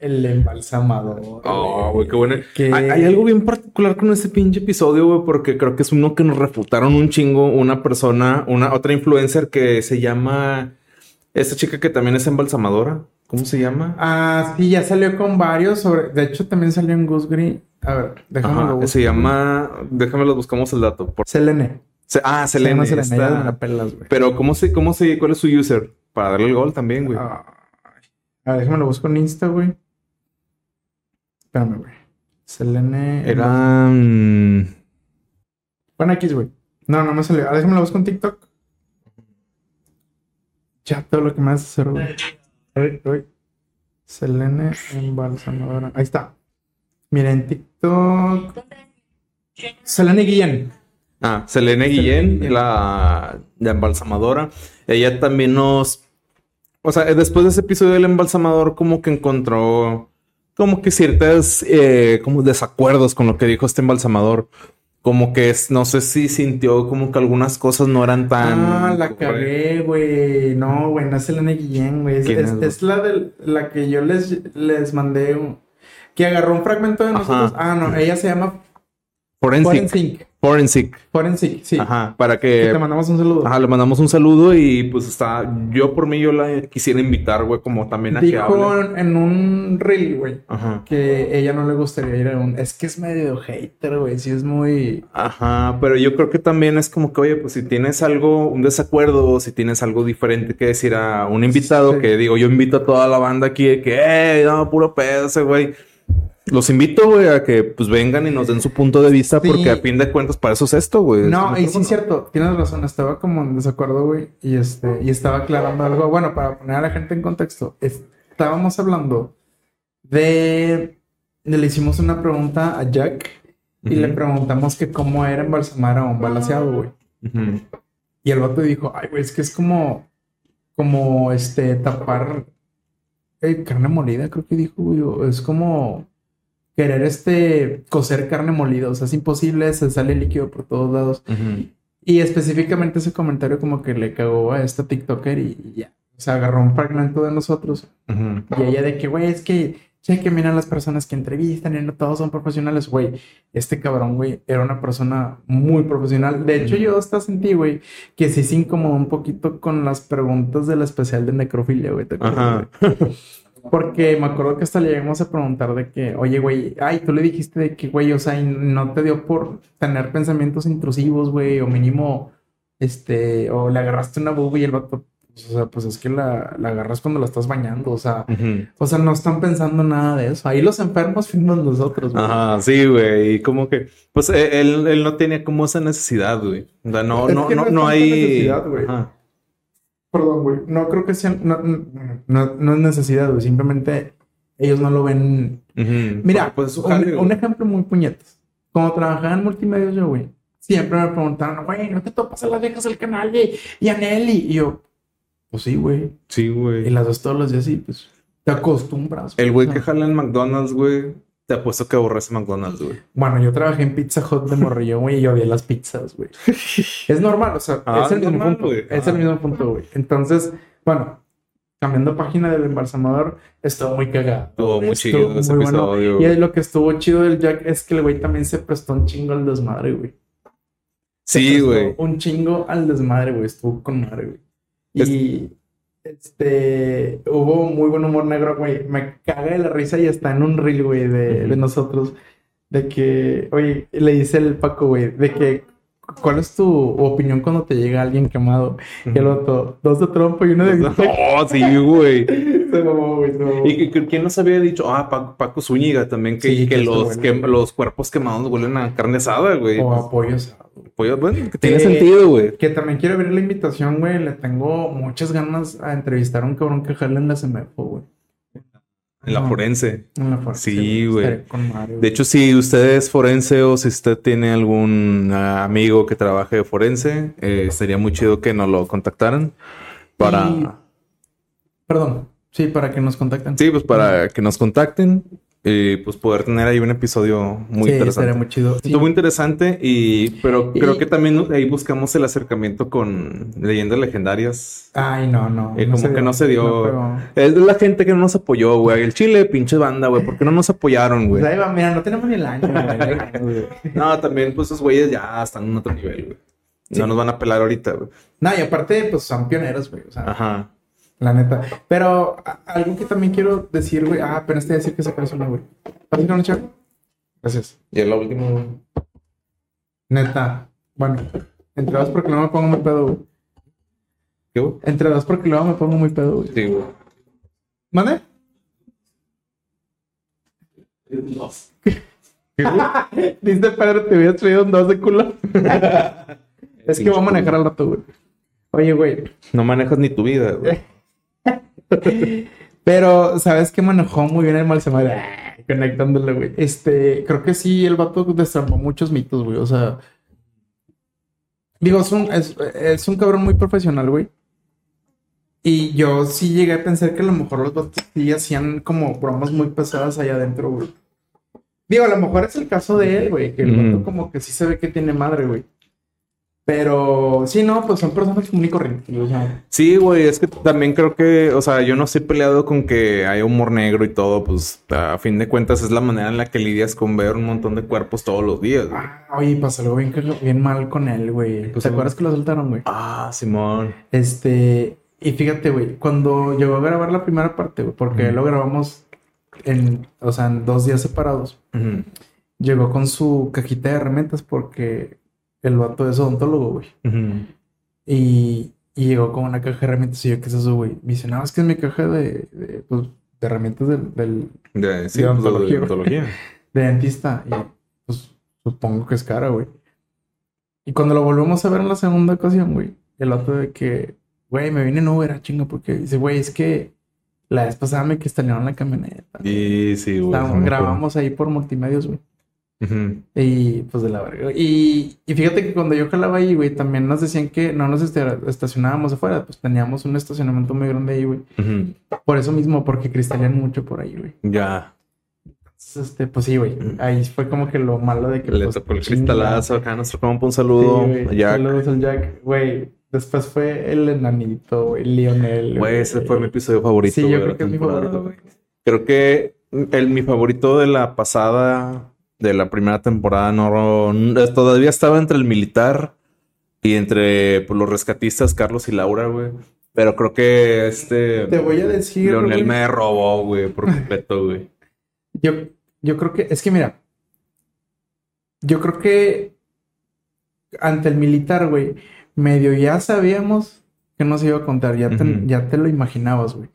el embalsamador. Oh, güey, qué bueno. Que- Hay, hay algo bien particular con este pinche episodio, güey, porque creo que es uno que nos refutaron un chingo una persona, una otra influencer que se llama esta chica que también es embalsamadora. ¿Cómo se llama? Ah, sí, ya salió con varios sobre. De hecho, también salió en Gusgri. A ver, déjame Ajá, lo busco. se llama, déjame los buscamos el dato. Por- Selene. Se- ah, Se Selene. La pelas, güey. Pero ¿cómo se, cómo se, cuál es su user? Para darle el gol también, güey. Ay. A ver, déjame lo busco en Insta, güey. Espérame, güey. Selene. Era mm, Bueno, X, güey. No, no me salió. Ah, déjame lo busco en TikTok. Ya todo lo que me hace hacer, güey. Ay, ay. Selene embalsamadora. Ahí está. Mira, en TikTok. Selene Guillén. Ah, Selene Selene Guillén, Guillén. la, la embalsamadora. Ella también nos. O sea, después de ese episodio del embalsamador, como que encontró como que ciertas eh, como desacuerdos con lo que dijo este embalsamador. Como que es, no sé si sintió como que algunas cosas no eran tan. Ah, la cagué, güey. No, güey, no es Selene Guillén, güey. Es, la de la que yo les, les mandé un- que agarró un fragmento de Ajá. nosotros. Ah, no, ella se llama Forensic. Forensic. Forensic. Forensic, sí. Ajá. Para Que que. te mandamos un saludo. Ajá, le mandamos un saludo y pues está. Yo por mí, yo la quisiera invitar, güey, como también a que Dijo hable. en, un reel, güey, Ajá. que ella no le gustaría ir a un. Es que es medio hater, güey. Sí, es muy. Ajá, pero yo creo que también es como que, oye, pues si tienes algo, un desacuerdo, o si tienes algo diferente que decir a un invitado, Sí. que digo, yo invito a toda la banda aquí de que, eh, no, puro pedo ese güey. Los invito, güey, a que pues vengan y nos den su punto de vista, Sí. porque a fin de cuentas para eso es esto, güey. No, Es y sí, micrófono. cierto, tienes razón, estaba como en desacuerdo, güey, y este, y estaba aclarando algo. Bueno, para poner a la gente en contexto, estábamos hablando de, le hicimos una pregunta a Jack y le preguntamos que cómo era embalsamar a un balaseado, güey. Y el vato dijo, ay, güey, es que es como, como, este, tapar eh, carne molida, creo que dijo, güey, es como querer, este, cocer carne molida, o sea, es imposible, se sale líquido por todos lados. Ujú. Y específicamente ese comentario como que le cagó a esta TikToker y, ya. O sea, agarró un fragmento de nosotros. Ujú. Y ella de que, güey, es que, che, que miran las personas que entrevistan y no todos son profesionales, güey. Este cabrón, güey, era una persona muy profesional. De hecho, yo hasta sentí, güey, que sí se incomodó un poquito con las preguntas del especial de necrofilia, güey. ¿te acuerdas? Porque me acuerdo que hasta le llegamos a preguntar de que, oye, güey, ay, tú le dijiste de que, güey, o sea, no te dio por tener pensamientos intrusivos, güey, o mínimo, este, o le agarraste una buba y el vato, pues, o sea, pues es que la, la agarras cuando la estás bañando, o sea, o sea, no están pensando nada de eso. Ahí los enfermos fuimos nosotros, güey. Ajá, sí, güey. Y como que, pues eh, él, él no tenía como esa necesidad, güey. O sea, no, Es no, no, no hay. necesidad, güey. Ajá. Perdón, güey. No creo que sea, no, no, es necesidad, güey. Simplemente ellos no lo ven. Mira, pues, su un, jale, un güey. ejemplo muy puñetas. Como trabajaba en multimedia yo, güey, siempre me preguntaron, güey, ¿no te topas a las viejas del canal y, y a Nelly? Y yo, pues sí, güey. Sí, Y güey. las dos todos los días sí, pues te acostumbras. El güey que jala en McDonald's, güey, te apuesto que aborrece McDonald's, güey. Bueno, yo trabajé en Pizza Hut de morrillo, güey, y yo odié las pizzas, güey. (laughs) Es normal, o sea, Ah, es el mismo normal, punto. güey. Es el mismo punto, güey. Entonces, bueno, cambiando página del embalsamador, estuvo muy cagado. Estuvo muy Estuvo chido ese muy bueno. episodio. Y lo que estuvo chido del Jack es que el güey también se prestó un chingo al desmadre, güey. Sí, güey. Un chingo al desmadre, güey. Estuvo con madre, güey. Es- Y este hubo muy buen humor negro, güey. Me caga de la risa y está en un reel, güey, de, de nosotros. De que, oye, le dice el Paco, güey, de que, ¿cuál es tu opinión cuando te llega alguien quemado? Y el otro, dos de trompo y uno de Oh, sí, güey. (laughs) Se mamó, güey, se mamó. ¿Y que- quién nos había dicho? Ah, Paco, Paco Zúñiga también, que, Sí, que que los, que, los cuerpos quemados huelen a carne asada, güey. O asado. Pollo, bueno, que tiene sentido, güey. Que también quiero abrir la invitación, güey. Le tengo muchas ganas a entrevistar a un cabrón que jale en la CEMEFO, güey. En la No. forense. En la fuerza, Sí, güey. De hecho, si usted es forense o si usted tiene algún ah, amigo que trabaje de forense, eh, sería muy chido que nos lo contactaran para... Y- Perdón. Sí, para que nos contacten. Sí, pues para que nos contacten y pues poder tener ahí un episodio muy Sí, interesante. estaría muy chido. Estuvo muy interesante y pero Y- creo que también ahí buscamos el acercamiento con leyendas legendarias. Ay, no, no. Y como que no se dio. No. Es la gente que no nos apoyó, güey. El Chile, pinche banda, güey. ¿Por qué no nos apoyaron, güey? Pues mira, no tenemos ni el año, (laughs) güey. No, también, pues esos güeyes ya están en otro nivel, güey. No nos van a pelar ahorita, güey. No, y aparte, pues son pioneros, güey. O sea, Ajá. La neta. Pero algo que también quiero decir, güey. Ah, apenas te a decir que sacas una, güey. ¿Vas a ir a una chava? Gracias. Y el último. Neta. Bueno, entre dos porque luego me pongo muy pedo, güey. ¿Qué, güey? Entre dos porque luego me pongo muy pedo, güey. Sí, güey. ¿Mande? (laughs) Dice Pedro, te hubieras traído un dos de culo. (laughs) es que voy a manejar al rato, güey. Oye, güey. No manejas ni tu vida, güey. Pero, ¿sabes qué manejó muy bien el Malsamar? Ah, Conectándole, güey. Este, creo que sí, el vato destrampó muchos mitos, güey. O sea, digo, es un, es, es un cabrón muy profesional, güey. Y yo sí llegué a pensar que a lo mejor los vatos sí hacían como bromas muy pesadas allá adentro, güey. Digo, a lo mejor es el caso de él, güey, que el Ujú. vato como que sí se ve que tiene madre, güey. Pero sí, no, pues son personas común y corrientes, o sea. Sí, güey, es que también creo que, o sea, yo no estoy peleado con que haya humor negro y todo, pues a fin de cuentas es la manera en la que lidias con ver un montón de cuerpos todos los días. güey. Ah, oye, pasó algo bien, bien mal con él, güey. Pues, ¿Te acuerdas que lo soltaron, güey? Ah, Simón. Este, y fíjate, güey, cuando llegó a grabar la primera parte, güey, porque lo grabamos en, o sea, en dos días separados, llegó con su cajita de herramientas porque el vato es odontólogo, güey. ujú. Y, y llegó con una caja de herramientas y yo, ¿qué es eso, güey? Me dice, no, es que es mi caja de, de, pues, de herramientas del, del, De, sí, De pues, de odontología, güey. odontología. (laughs) de dentista. Y pues supongo que es cara, güey. Y cuando lo volvemos a ver en la segunda ocasión, güey, el otro de que, güey, me vine en Uber, a chinga, porque dice, güey, es que la vez pasada me cristalearon la camioneta. Y sí, güey. Sí acuerdo. grabamos ahí por multimedios, güey. Y pues de la verga. Y, y fíjate que cuando yo jalaba ahí, güey, también nos decían que no nos este- estacionábamos afuera, pues teníamos un estacionamiento muy grande ahí, güey. Por eso mismo, porque cristalean mucho por ahí, güey. Ya. Entonces, este, pues sí, güey. Ahí fue como que lo malo de que Le pues, tocó el cristalazo acá a nuestro compa. Un Sí, saludo. güey. Jack. Saludos al Jack. Güey, después fue el enanito, güey, Lionel. Güey, ese fue mi episodio favorito. Sí, yo creo que es mi favorito, güey. güey. Creo que el, mi favorito de la pasada, de la primera temporada, no, no- todavía estaba entre el militar y entre pues, los rescatistas, Carlos y Laura, güey. Pero creo que este Te voy a decir, Leonel güey, me robó, güey, por completo, güey. yo, yo creo que, es que mira, yo creo que ante el militar, güey, medio ya sabíamos que no se iba a contar, ya te, ya te lo imaginabas, güey.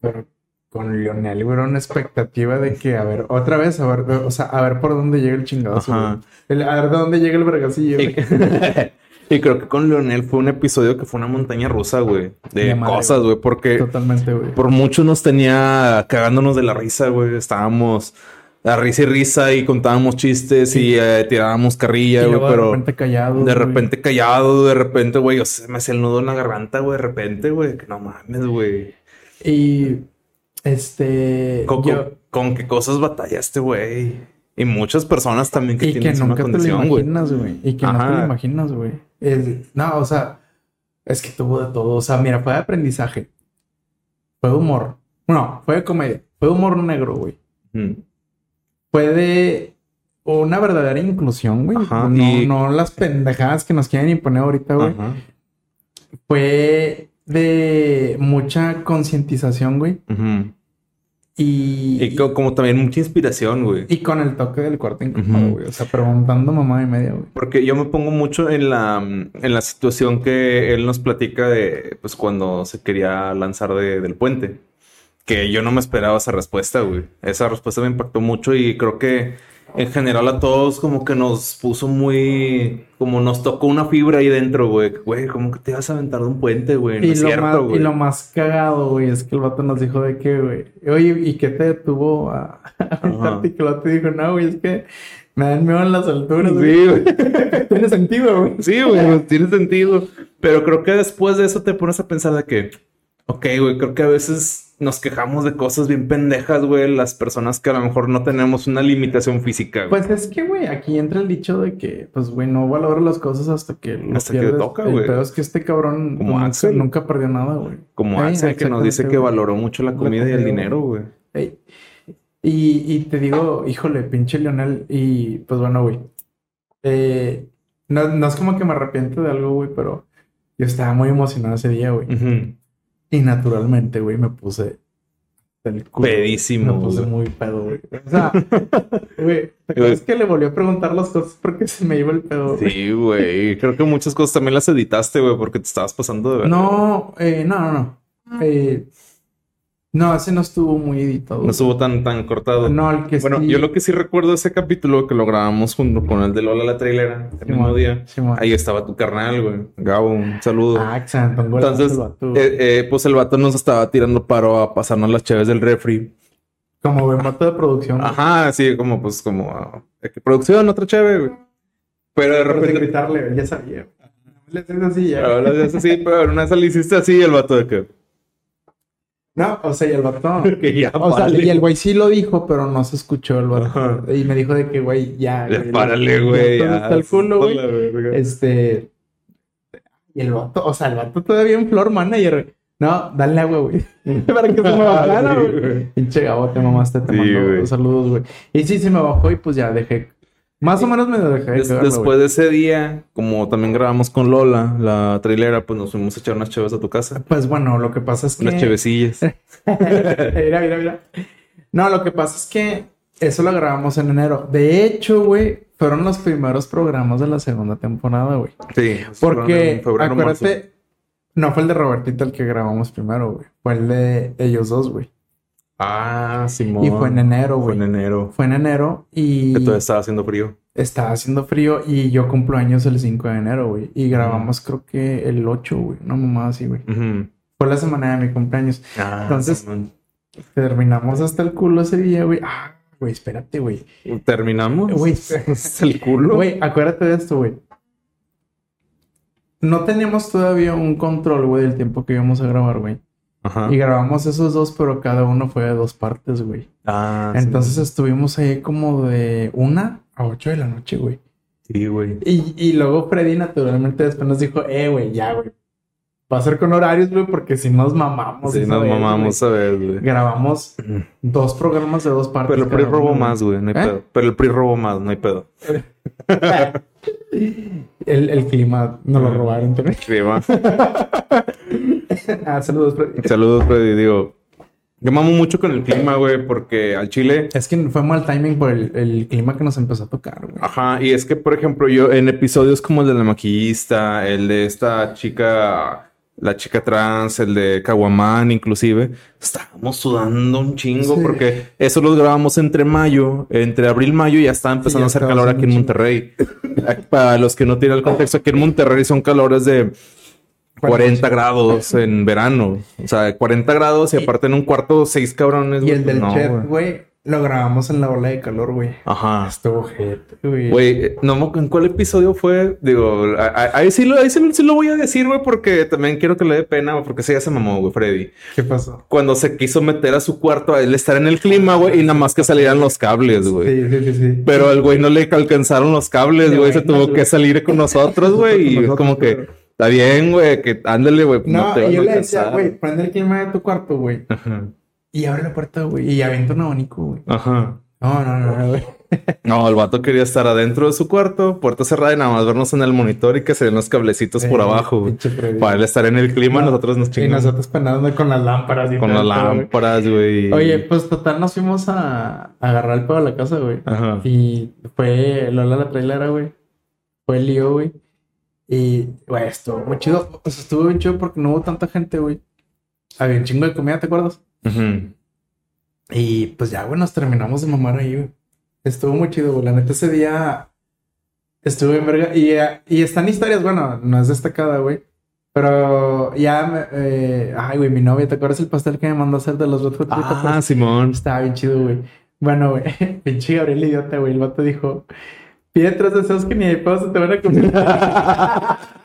Pero con Lionel, güey, era una expectativa de que, a ver, otra vez, a ver, o sea, a ver por dónde llega el chingadazo, Ajá. El- a ver de dónde llega el vergacillo, Y, (laughs) y creo que con Leonel fue un episodio que fue una montaña rusa, güey, de madre, cosas, güey, porque Totalmente, güey. por mucho nos tenía cagándonos de la risa, güey. Estábamos a risa y risa y contábamos chistes y eh, tirábamos carrilla, güey, luego de pero repente callado. de repente callado, de repente, güey, o sea, se me hacía el nudo en la garganta, güey, de repente, güey, que no mames, güey. Y este. Con, yo- con- qué cosas batallaste, güey. Y muchas personas también que y que tienen una nunca te lo condición, güey. imaginas, güey. Y que no te lo imaginas, güey. No, o sea, es que tuvo de todo. O sea, mira, fue de aprendizaje. Fue humor. No, fue de comedia. Fue humor negro, güey. Mm. Fue de una verdadera inclusión, güey. Ajá, No, y- no las pendejadas que nos quieren imponer ahorita, güey. Fue de mucha concientización, güey. Y, Y co- como también mucha inspiración, güey. y con el toque del cuarto incómodo, güey. O sea, preguntando mamá y media, güey. Porque yo me pongo mucho en la, en la situación que él nos platica de, pues, cuando se quería lanzar de- del puente. Que yo no me esperaba esa respuesta, güey. Esa respuesta me impactó mucho y creo que en general a todos como que nos puso muy, como nos tocó una fibra ahí dentro, güey. Güey, como que te vas a aventar de un puente, güey. No Y, es lo cierto, más, güey. y lo más cagado, güey, es que el vato nos dijo de que, güey, oye, ¿y qué te detuvo a (laughs) aventarte? Y que el vato dijo, no, güey, es que me dan miedo en las alturas. Sí, güey. (laughs) Tiene sentido, güey. Sí, güey, pues, tiene sentido. Pero creo que después de eso te pones a pensar de que, ok, güey, creo que a veces nos quejamos de cosas bien pendejas, güey, las personas que a lo mejor no tenemos una limitación física. güey. Pues es que, güey, aquí entra el dicho de que, pues, güey, no valora las cosas hasta que lo Hasta que pierdes. toca, El güey. pedo es que este cabrón Como nunca, Axel. nunca perdió nada, güey. Como Ay, Axel que nos dice que güey. valoró mucho la comida y el dinero, güey. Ey. Y, y te digo, híjole, pinche Lionel. Y pues bueno, güey. Eh, no, no es como que me arrepiento de algo, güey, pero yo estaba muy emocionado ese día, güey. Ujú. Y naturalmente, güey, me puse el culo. Pedísimo, Me puse güey. muy pedo, güey. O sea, güey, ¿te acuerdas que le volví a preguntar las cosas porque se me iba el pedo? güey? Sí, güey. Creo que muchas cosas también las editaste, güey, porque te estabas pasando de verga. No, eh, no, no, no. Eh, no, ese no estuvo muy editado. No estuvo tan, tan cortado. No, el que Bueno, sí- yo lo que sí recuerdo ese capítulo que lo grabamos junto con el de Lola la trailera el mismo Simón, día. Ahí estaba tu carnal, güey. Gabo, un saludo. Ah, golazo Entonces, eh, eh, pues el vato nos estaba tirando paro a pasarnos las chaves del refri. Como buen vato de producción. güey. Ajá, sí, como pues como producción, otra chave, güey. Pero de Pero de repente gritarle, ya sabía. Le haces así ya. ahora ya es así, pero una vez le hiciste así el vato de que, No, o sea, y el vato. (laughs) que ya O sea, y el güey sí lo dijo, pero no se escuchó el vato. Ajá. Y me dijo de que, güey, ya. Ya güey, párale, güey. ya, Está el culo, güey. Este. Y el vato, o sea, el vato todavía en floor manager. No, dale agua, güey. (laughs) Para que se me bajara, güey. Pinche Gabo, te mamaste, te Sí, mando saludos, güey. Y sí, se me bajó y pues ya dejé. Más o menos me dejé de Des- después de ese día, como también grabamos con Lola, la trailera, pues nos fuimos a echar unas chaves a tu casa. Pues bueno, lo que pasa es que. Unas chevecillas. (laughs) mira, mira, mira. No, lo que pasa es que eso lo grabamos en enero. De hecho, güey, fueron los primeros programas de la segunda temporada, güey. Sí. Porque, febrero, marzo. acuérdate, no fue el de Robertito el que grabamos primero, güey. Fue el de ellos dos, güey. Ah, Simón. Y fue en enero, Fue güey. en enero. Fue en enero y Que todavía estaba haciendo frío. estaba haciendo frío y yo cumplo años el 5 de enero, güey. Y grabamos creo que el 8, güey. Una mamá así, güey. Fue la semana de mi cumpleaños. Ah, Entonces- Simón. Terminamos hasta el culo ese día, güey. Ah, güey, espérate, güey. ¿Terminamos? Güey, (laughs) Hasta el culo. Güey, acuérdate de esto, güey. No teníamos todavía un control, güey, del tiempo que íbamos a grabar, güey. Ajá. Y grabamos esos dos, pero cada uno fue de dos partes, güey. Ah, Entonces estuvimos ahí como de una a ocho de la noche, güey. Sí, güey. Y, y luego Freddy naturalmente después nos dijo, eh, güey, ya, güey. Va a ser con horarios, güey, porque si nos mamamos. Sí, esa nos vez, mamamos a ver, güey. Grabamos dos programas de dos partes. Pero el PRI robó más, güey. No hay ¿Eh? pedo. Pero el PRI robó más, no hay pedo. (laughs) El, el clima nos lo robaron también. Sí, va. ah, saludos, Freddy. Saludos, Freddy. Digo, yo mamo mucho con el clima, güey, porque al Chile. Es que fue mal timing por el, el clima que nos empezó a tocar, güey. Ajá, y es que, por ejemplo, yo en episodios como el de la maquillista, el de esta chica, la chica trans, el de Caguamán, inclusive, estábamos sudando un chingo Sí. porque eso los grabamos entre mayo, entre abril y mayo, y ya estaba empezando ya a hacer calor aquí en Monterrey. (laughs) Para los que no tienen el contexto, aquí en Monterrey son calores de 40 grados en verano. O sea, 40 grados y aparte en un cuarto, seis cabrones. Y el del no, chef, güey. Lo grabamos en la ola de calor, güey. Ajá. Estuvo gente, güey. Güey, eh, no en cuál episodio fue. Digo, ahí sí lo, ahí sí, sí lo voy a decir, güey, porque también quiero que le dé pena, güey, porque sí ya se mamó, güey, Freddy. ¿Qué pasó? Cuando se quiso meter a su cuarto a él estar en el clima, güey, y nada más que salieran los cables, güey. Sí, sí, sí, sí. Pero al güey no le alcanzaron los cables, güey. Se tuvo güey. que salir con nosotros, güey. (laughs) Y es como nosotros, que está bien, güey, que ándale, güey. No, te yo le decía, güey, prende el clima de tu cuarto, güey. Ajá. Y abre la puerta, güey. Y avienta un abanico, güey. Ajá. No, no, no, no, güey. (laughs) No, el vato quería estar adentro de su cuarto, puerta cerrada y nada más vernos en el monitor y que se den los cablecitos por Sí, abajo, güey. Para él estar en el clima, No, nosotros nos Y chingamos. nosotros penando con las lámparas y Con las lámparas, güey. Oye, pues total nos fuimos a, a agarrar el pedo a la casa, güey. Ajá. Y fue Lola la trailera, güey. Fue el lío, güey. Y, güey, estuvo muy chido. Pues estuvo bien chido porque no hubo tanta gente, güey. Había un chingo de comida, ¿te acuerdas? Ujú. Y pues ya, güey, nos terminamos de mamar ahí, güey. Estuvo muy chido, güey. La neta, ese día estuvo en verga. Y, y están historias, bueno, no es destacada, güey. Pero ya, eh, ay, güey, mi novia, ¿te acuerdas el pastel que me mandó a hacer de los Red Hot Chili Ah? Simón. Estaba bien chido, güey. Bueno, güey, (laughs) pinche Gabriel idiota, güey. El vato dijo, pide tres deseos que ni de pedo se te van a cumplir. (laughs)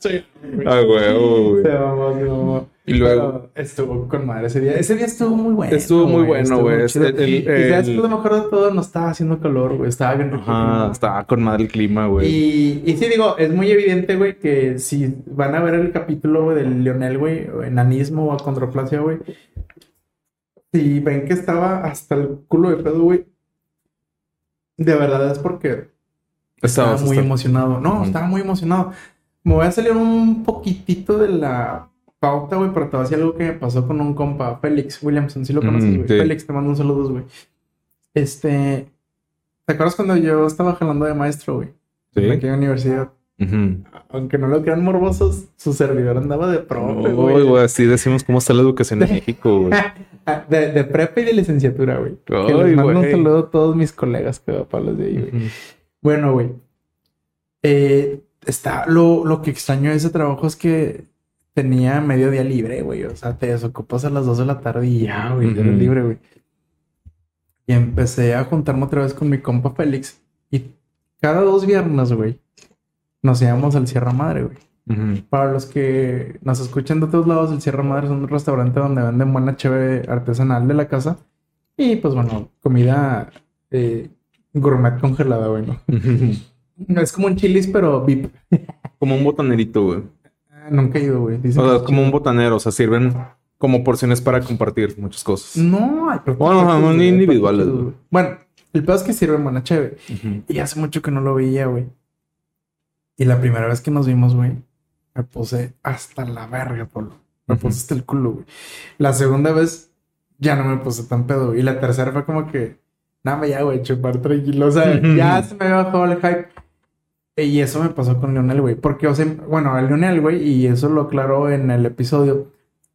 Sí. Ah, güey. Se mamó, se mamó. Y luego- Pero estuvo con madre ese día. Ese día estuvo muy bueno. Estuvo muy bueno, güey. chido. El- el- lo mejor de todo no estaba haciendo calor, güey. Estaba bien rico. Ajá, estaba con madre el clima, güey. Y, y sí, digo, es muy evidente, güey, que si van a ver el capítulo, güey, del Lionel, güey, enanismo o acondroplasia, güey, si ven que estaba hasta el culo de pedo, güey, de verdad es porque estaba muy hasta- emocionado. No, estaba muy emocionado. Me voy a salir un poquitito de la pauta, güey, pero te voy a decir algo que me pasó con un compa, Félix Williamson, si lo conoces, Mm, güey. sí. Félix, te mando un saludo, güey. Este, ¿te acuerdas cuando yo estaba jalando de maestro, güey? Sí. En aquella universidad. Aunque no lo crean morbosos, su servidor andaba de profe, güey. güey, así decimos cómo está la educación en (laughs) México, güey. De, de prepa y de licenciatura, güey. Que les mando un güey. saludo a todos mis colegas que palos de ahí, güey. Bueno, güey. Eh, está, lo, lo que extraño de ese trabajo es que tenía medio día libre, güey. O sea, te desocupas a las 2 de la tarde y ya, güey, ya eres libre, güey. Y empecé a juntarme otra vez con mi compa Félix. Y cada dos viernes, güey, nos íbamos al Sierra Madre, güey. Para los que nos escuchan de otros lados, el Sierra Madre es un restaurante donde venden buena chévere artesanal de la casa. Y pues bueno, comida eh, gourmet congelada, güey, ¿no? Ujú. Es como un chilis, pero VIP. Como un botanerito, güey. Ah, Nunca he ido, güey. O sea, es como un botanero, o sea, sirven como porciones para compartir muchas cosas. No, hay Bueno, hay individuales, güey. Bueno, el pedo es que sirven buena chévere. Y hace mucho que no lo veía, güey. Y la primera vez que nos vimos, güey, me puse hasta la verga, Polo. Me puse hasta el culo, güey. La segunda vez ya no me puse tan pedo. Y la tercera fue como que, nada, ya, güey, chupar tranquilo. O sea, ya se me había bajado el hype. Y eso me pasó con Lionel, güey. Porque, o sea, bueno, el Lionel, güey, y eso lo aclaró en el episodio.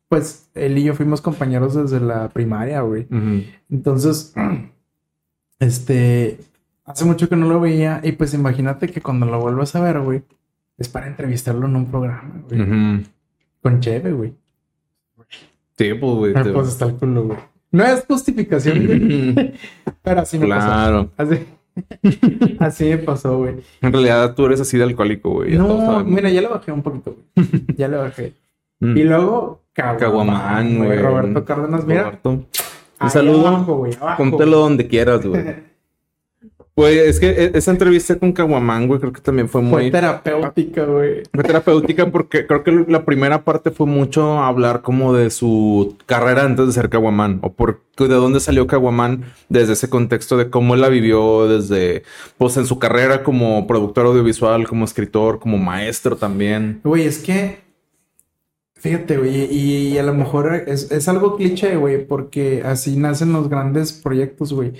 Pues él y yo fuimos compañeros desde la primaria, güey. Entonces, (clears throat) este, hace mucho que no lo veía y pues imagínate que cuando lo vuelvas a ver, güey, es para entrevistarlo en un programa, güey, con Cheve, güey. Sí, pues, güey. Pues está el culo, güey. No es justificación, güey, (laughs) pero así me Claro. pasó. Así, (laughs) así me pasó, güey. En realidad tú eres así de alcohólico, güey. No, mira, ya le bajé un poquito, güey. (laughs) Ya le bajé. Mm. Y luego, Caguamán, güey. Roberto Cárdenas, mira. Roberto. Un ahí saludo. abajo, güey, abajo, Póntelo donde quieras, güey. (laughs) Güey, es que e- esa entrevista con Caguamán, güey, creo que también fue Fue muy... terapéutica, güey. Fue terapéutica porque creo que la primera parte fue mucho hablar como de su carrera antes de ser Caguamán o por de dónde salió Caguamán desde ese contexto de cómo él la vivió desde pues en su carrera como productor audiovisual, como escritor, como maestro también. Güey, es que. Fíjate, güey, y, y a lo mejor es, es algo cliché, güey, porque así nacen los grandes proyectos, güey.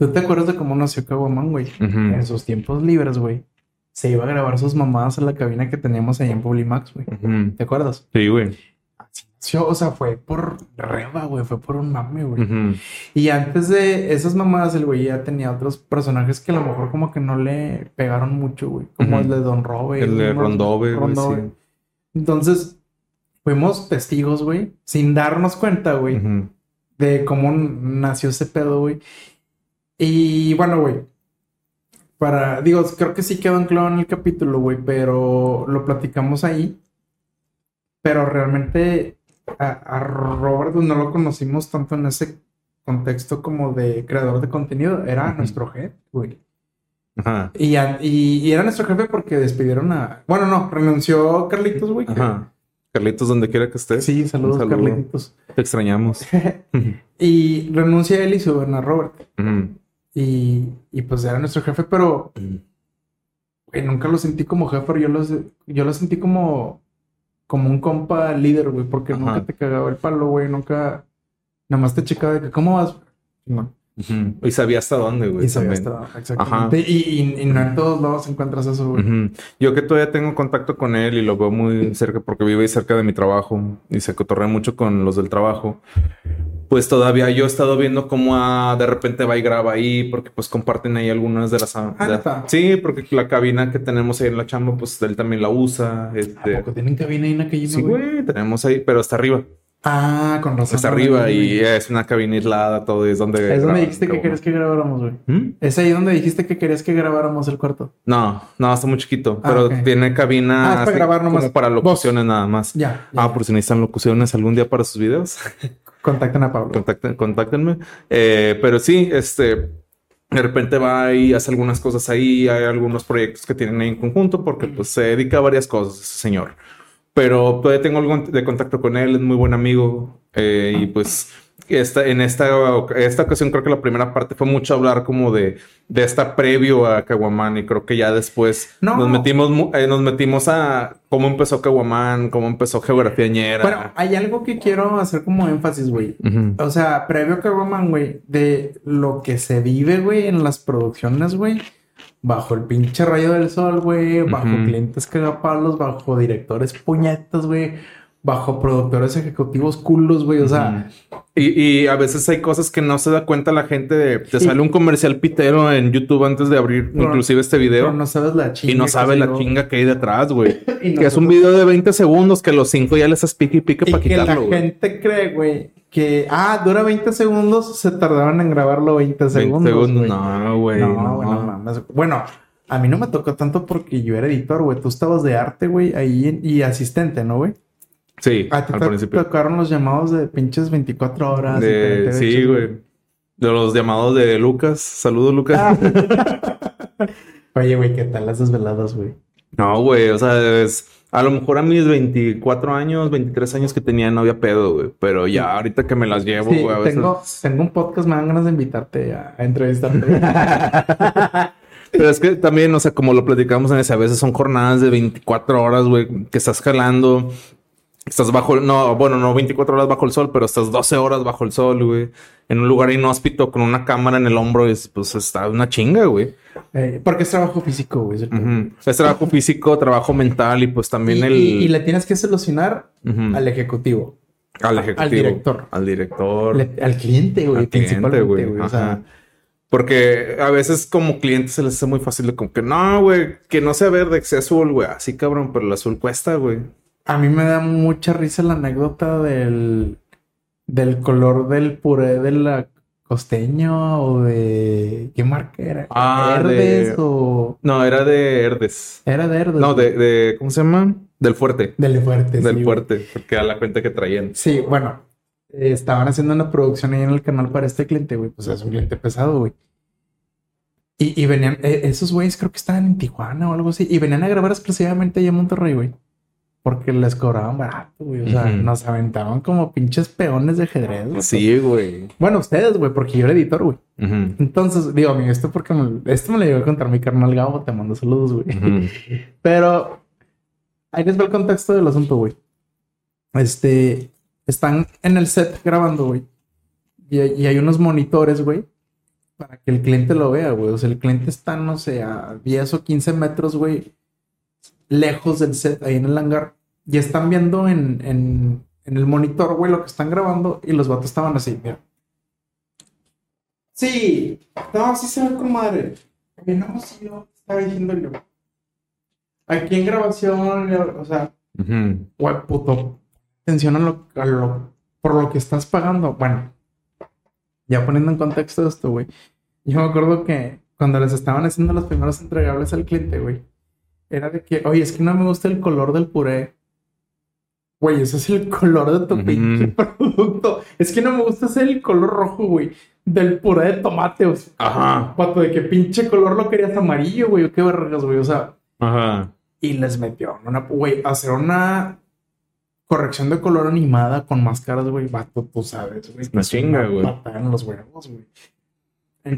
¿Tú te acuerdas de cómo nació Caguamán, güey? En sus tiempos libres, güey. Se iba a grabar sus mamadas en la cabina que teníamos ahí en Publimax, güey. ¿Te acuerdas? Sí, güey. Nació, o sea, fue por reba, güey, fue por un mame, güey. Y antes de esas mamadas, el güey ya tenía otros personajes que a lo mejor como que no le pegaron mucho, güey. Como el de Don Robe. El de Rondove, güey, sí. Entonces, fuimos testigos, güey, sin darnos cuenta, güey, de cómo nació ese pedo, güey. Y bueno, güey, para, digo, creo que sí quedó en claro en el capítulo, güey, pero lo platicamos ahí. Pero realmente a, a Robert no lo conocimos tanto en ese contexto como de creador de contenido, era nuestro jefe, güey. Ajá. Y, a- y, y era nuestro jefe porque despidieron a... Bueno, no, renunció Carlitos, güey. Ajá. Carlitos, donde quiera que estés. Sí, saludos, saludo. Carlitos. Te extrañamos. (laughs) Y renuncia él y suben a Robert. Ujú. Y, y pues era nuestro jefe, pero güey, nunca lo sentí como jefe. Yo lo, yo lo sentí como, como un compa líder, güey, porque Ajá. nunca te cagaba el palo, güey. Nunca, nada más te checaba de que, ¿cómo vas? No. Y sabía hasta dónde, güey. Y sabía también. hasta, exactamente. Y, y, y no en todos lados encuentras eso, güey. Yo que todavía tengo contacto con él y lo veo muy cerca porque vive ahí cerca de mi trabajo y se cotorrea mucho con los del trabajo. Pues todavía yo he estado viendo cómo ah, de repente va y graba ahí, porque pues comparten ahí algunas de las... Ah, de- ¿neta? sí, porque la cabina que tenemos ahí en la chamba, pues él también la usa. ¿A Este, poco tienen cabina ahí en aquella, sí, güey, tenemos ahí, pero está arriba. Ah, con razón. Está arriba y es una cabina aislada, todo es donde... Es donde dijiste que querías que grabáramos, güey. ¿Mm? Es ahí donde dijiste que querías que grabáramos el cuarto. No, no, está muy chiquito, Ah, pero tiene cabina Ah, es para grabar nomás. como para locuciones nada más. Ya. ya, Ah, ya. por si necesitan locuciones algún día para sus videos. (laughs) Contacten a Pablo. Contacten, contáctenme. Eh, pero sí, este, de repente va y hace algunas cosas ahí. Hay algunos proyectos que tienen en conjunto porque pues se dedica a varias cosas ese señor. Pero todavía tengo algo de contacto con él, es muy buen amigo. eh, y pues esta, en esta, esta ocasión creo que la primera parte fue mucho hablar como de, de esta previo a Caguamán y creo que ya después No. nos metimos eh, nos metimos a cómo empezó Caguamán, cómo empezó Geografía Ñera. Bueno, hay algo que quiero hacer como énfasis, güey. O sea, previo a Caguaman, güey, de lo que se vive, güey, en las producciones, güey, bajo el pinche rayo del sol, güey, bajo Ujú. clientes cagapalos, bajo directores puñetas, güey, bajo productores ejecutivos culos, güey, o sea, Y, y a veces hay cosas que no se da cuenta la gente de... Te Sí. sale un comercial pitero en YouTube antes de abrir inclusive este video. pero no sabes la chinga. y no que sabe se la chinga que hay detrás, güey. (laughs) Que es un video de 20 segundos que los 5 ya les pique y pique para que la quitarlo, güey. gente cree, güey, que, ah, dura 20 segundos, se tardaron en grabarlo 20 20 segundos. segundos. güey. No, güey. No, no. no mames. Bueno, a mí no me tocó tanto porque yo era editor, güey. Tú estabas de arte, güey, ahí en- y asistente, ¿no, güey? Sí, A ti al te principio. tocaron los llamados de pinches 24 horas. y De- 48, sí, güey. De los llamados de Lucas. Saludos, Lucas. Ah. (laughs) Oye, güey, ¿qué tal las desveladas, güey? No, güey. O sea, es... A lo mejor a mis 24 años, 23 años que tenía no había pedo, güey. Pero ya ahorita que me las llevo, Sí, güey, a veces... tengo, tengo un podcast, me dan ganas de invitarte a, a entrevistarte. (laughs) Pero es que también, o sea, como lo platicamos en ese, a veces son jornadas de 24 horas, güey, que estás jalando. Estás bajo, no, bueno, no 24 horas bajo el sol, pero estás 12 horas bajo el sol, güey. En un lugar inhóspito con una cámara en el hombro, y es, pues está una chinga, güey. Eh, porque es trabajo físico, güey. es el trabajo físico, trabajo mental y pues también y, el... y- y le tienes que solucionar al ejecutivo, al ejecutivo. al director. Al director. le- al cliente, güey, al cliente, principalmente, güey. güey. O sea, Porque a veces como cliente se les hace muy fácil de como que no, güey, que no sea verde, que sea azul, güey. Así cabrón, pero el azul cuesta, güey. A mí me da mucha risa la anécdota del, del color del puré de la costeño o de... ¿Qué marca era? Ah, ¿Verdes de- o...? No, era de Herdes. Era de Herdes. No, de, de, ¿cómo se llama? Del fuerte. Del fuerte, Del sí, fuerte, porque a la cuenta que traían. Sí, bueno. eh, estaban haciendo una producción ahí en el canal para este cliente, güey. Pues es un cliente pesado, güey. Y, y venían... eh, esos güeyes creo que estaban en Tijuana o algo así. Y venían a grabar exclusivamente allá en Monterrey, güey. Porque les cobraban barato, güey. O sea, nos aventaban como pinches peones de ajedrez. güey. Sí, güey. Bueno, ustedes, güey, porque yo era editor, güey. Entonces, digo, amigo, esto porque me, esto me lo llevo a contar mi carnal Gabo, te mando saludos, güey. (laughs) Pero ahí les va el contexto del asunto, güey. Este, están en el set grabando, güey. Y hay unos monitores, güey, para que el cliente lo vea, güey. O sea, el cliente está, no sé, a 10 o 15 metros, güey, lejos del set, ahí en el hangar. Y están viendo en, en, en el monitor, güey, lo que están grabando. Y los vatos estaban así, mira. Sí, no, sí se ve con madre. No, sí, no, estaba diciendo yo. Aquí en grabación, o sea, güey, puto, atención a lo, a lo- por lo que estás pagando. Bueno, ya poniendo en contexto esto, güey. Yo me acuerdo que cuando les estaban haciendo los primeros entregables al cliente, güey, era de que, oye, es que no me gusta el color del puré. Güey, ese es el color de tu pinche (laughs) producto. Es que no me gusta ese el color rojo, güey, del puré de tomate. O sea, Ajá. Pato, de qué pinche color lo querías amarillo, güey, o qué vergas, güey. O sea, Ajá. y les metió una, güey, hacer una corrección de color animada con máscaras, güey, vato, tú sabes, güey. Una chinga, güey. en los huevos, güey.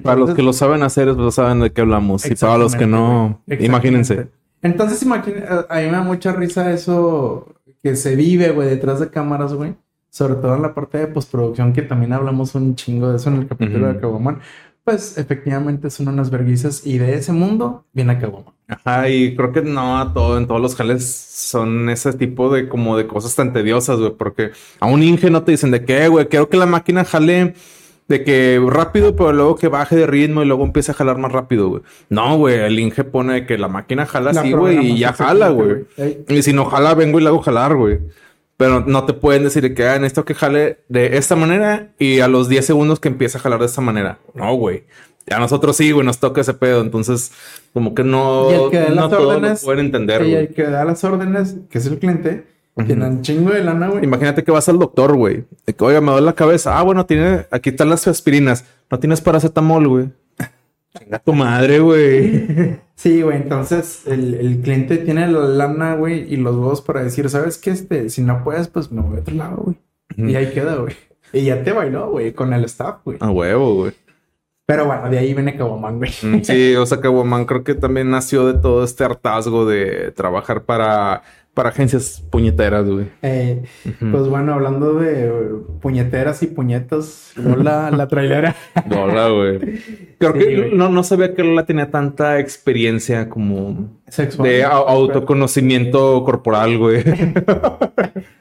Para los que lo saben hacer, pues saben de qué hablamos. Y para los que no, imagínense. Entonces, imagínense, a mí me da mucha risa eso que se vive, güey, detrás de cámaras, güey. Sobre todo en la parte de postproducción, que también hablamos un chingo de eso en el capítulo Ujú. de Caguaman. Pues efectivamente son unas verguizas y de ese mundo viene Caguaman. Ajá, y creo que no a todo, en todos los jales son ese tipo de como de cosas tan tediosas, güey, porque a un Inge no te dicen de qué, güey, quiero que la máquina jale de que rápido, pero luego que baje de ritmo y luego empiece a jalar más rápido, güey. No, güey, el Inge pone que la máquina jala La así, güey, y ya jala, güey. Ey. Y si no jala, vengo y la hago jalar, güey. Pero no te pueden decir que hagan esto que jale de esta manera y a los 10 segundos que empieza a jalar de esta manera. No, güey. A nosotros sí, güey, nos toca ese pedo. Entonces, como que no, Y el que da no las órdenes, pueden entender, y el que da las órdenes, que es el cliente, tiene un chingo de lana, güey. Imagínate que vas al doctor, güey. De que, oiga, me duele la cabeza. Ah, bueno, tiene, aquí están las aspirinas. No tienes paracetamol, güey. (laughs) Chinga tu madre, güey. Sí, güey, entonces el, el cliente tiene la lana, güey, y los huevos para decir, ¿sabes qué? Este, si no puedes, pues me voy a otro lado, güey. Y ahí queda, güey. Y ya te bailó, güey, con el staff, güey. A huevo, güey. Pero bueno, de ahí viene Caboman, güey. Mm, Sí, (laughs) o sea Woman creo que también nació de todo este hartazgo de trabajar para, para agencias puñeteras, güey. Eh, Pues bueno, hablando de puñeteras y puñetas, Lola, la trailera. (laughs) Hola, güey. Creo Sí, que güey. no, no sabía que Lola tenía tanta experiencia como Sexual. de au- autoconocimiento corporal, güey. (laughs)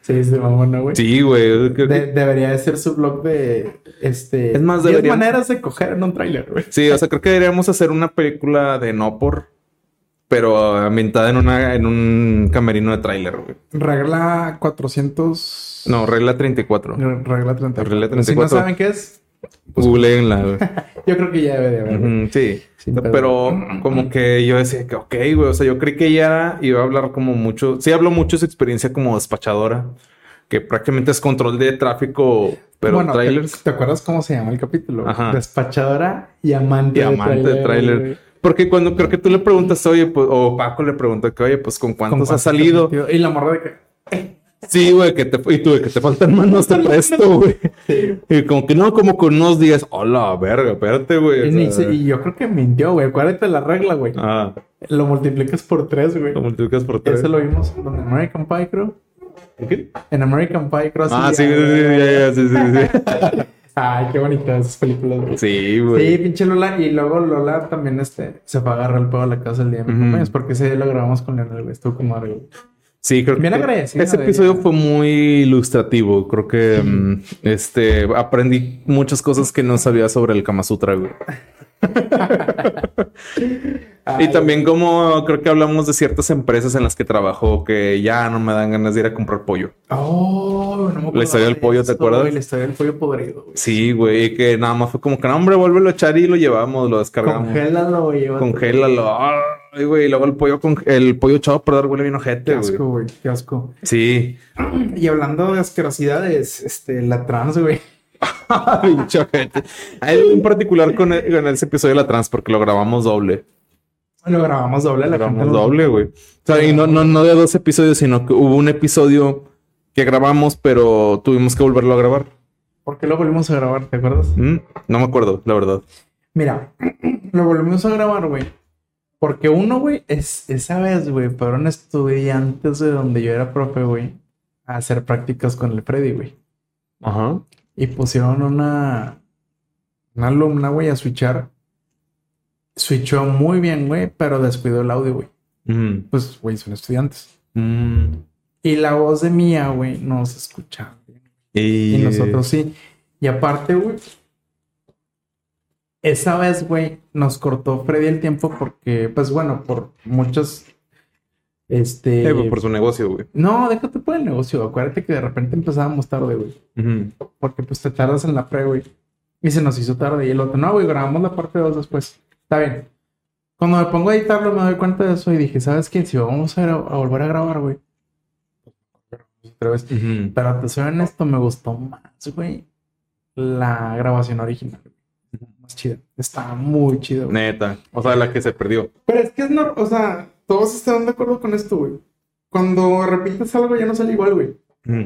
Sí, sí, mamona, güey. Sí, güey. Creo que- De- debería de ser su blog de este. Es más, 10 deberíamos- maneras de coger en un tráiler, güey. Sí, o sea, creo que deberíamos hacer una película de no por, pero ambientada en una, en un camerino de tráiler, güey. Regla 400. No, regla 34. Re- Regla 34. Regla Si no 34. saben qué es, Googleenla, güey. (laughs) yo creo que ya debe de haber. sí. Pero como que yo decía que, ok, güey, o sea, yo creí que ella iba a hablar como mucho, sí habló mucho de su experiencia como despachadora, que prácticamente es control de tráfico, pero bueno, ¿te, trailers te acuerdas cómo se llama el capítulo? Ajá. Despachadora y amante, y amante de tráiler. güey. Porque cuando creo que tú le preguntas, oye, pues, o Paco le pregunta que, oye, pues, ¿con ¿Con cuántos has salido? Y la morra de que. Sí, güey, que te, y tú, que te faltan manos te presto, güey. Y como que no, como con unos días, hola, verga, espérate, güey. Y, o ni sea, se- y yo creo que mintió, güey. Acuérdate la regla, güey. Ah, Lo multiplicas por tres, güey. lo multiplicas por tres. Ese lo vimos en American Pie, creo. ¿Qué? En American Pie, creo. Ah, sí, sí, sí, ya, sí, sí, sí. (laughs) Ay, qué bonitas esas películas, güey. Sí, güey. Sí, pinche Lola. Y luego Lola también este, se fue a agarrar el pedo a la casa el día de mi cumpleaños. Porque ese día lo grabamos con Leonel, güey. Estuvo como algo. Sí, creo Bien que agradecido ese episodio fue muy ilustrativo. Creo que mm, este aprendí muchas cosas que no sabía sobre el Kama Sutra, güey. (laughs) y también como creo que hablamos de ciertas empresas en las que trabajo que ya no me dan ganas de ir a comprar pollo. Oh, no me acuerdo La historia del de pollo, ¿te acuerdas? güey, La historia del pollo podrido, güey. Sí, güey, que nada más fue como que no, hombre, vuélvelo a echar y lo llevamos, lo descargamos. Congélalo, güey. Congélalo. Ay, güey, y luego el pollo con el pollo echado a perder huele bien Qué ojete, güey. asco, güey. Qué asco. Sí. Y hablando de asquerosidades, este, la trans, güey. (laughs) Pinche ojete. Hay en particular con, el- con ese episodio de la trans porque lo grabamos doble. Lo grabamos doble, la grabamos gente doble, güey. O sea, y no, no, no de dos episodios, sino que hubo un episodio que grabamos, pero tuvimos que volverlo a grabar. ¿Por qué lo volvimos a grabar? ¿Te acuerdas? Mm, No me acuerdo, la verdad. Mira, (clears throat) lo volvimos a grabar, güey. Porque uno, güey, es esa vez, güey, fueron estudiantes de donde yo era profe, güey, a hacer prácticas con el Freddy, güey. Ajá. Y pusieron una, una alumna, güey, a switchar. Switchó muy bien, güey, pero descuidó el audio, güey. Mm, Pues, güey, son estudiantes. mm. Y la voz de Mía, güey, no se escuchaba. bien. Y, Y nosotros sí. Y aparte, güey, esa vez, güey, nos cortó Freddy el tiempo porque, pues bueno, por muchos, este... Eh, por su negocio, güey. No, déjate por el negocio. Acuérdate que de repente empezábamos tarde, güey. Porque pues te tardas en la pre, güey. Y se nos hizo tarde. Y el otro, no, güey, grabamos la parte 2 después. Está bien. Cuando me pongo a editarlo me doy cuenta de eso y dije, ¿sabes qué? Si vamos a, volver a grabar, güey. Otra vez. Ujú. Pero te soy honesto, me gustó más, güey. La grabación original. Más chida. Está muy chido, güey. Neta. O sea, la que se perdió. Pero es que es normal, o sea, todos están de acuerdo con esto, güey. Cuando repites algo ya no sale igual, güey. Mm.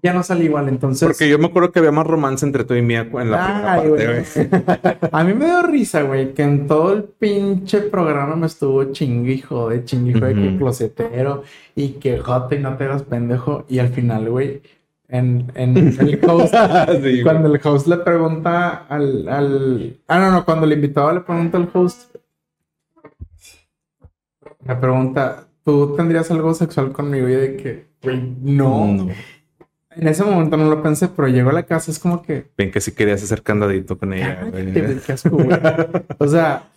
Ya no sale igual, entonces... Porque yo me acuerdo que había más romance entre tú y Mía en la primera parte, güey. (laughs) A mí me dio risa, güey, que en todo el pinche programa me estuvo jode, chingue y jode que closetero y que jote y no te hagas pendejo. Y al final, güey, en, en el host, (laughs) Sí, güey. cuando el host le pregunta al, al... Ah, no, no, cuando el invitado le pregunta al host, Me pregunta, ¿tú tendrías algo sexual conmigo? Y de que, güey, no. No. En ese momento no lo pensé, pero llego a la casa, es como que. Ven que si querías hacer candadito con ella, Cállate, güey. güey, güey. O sea,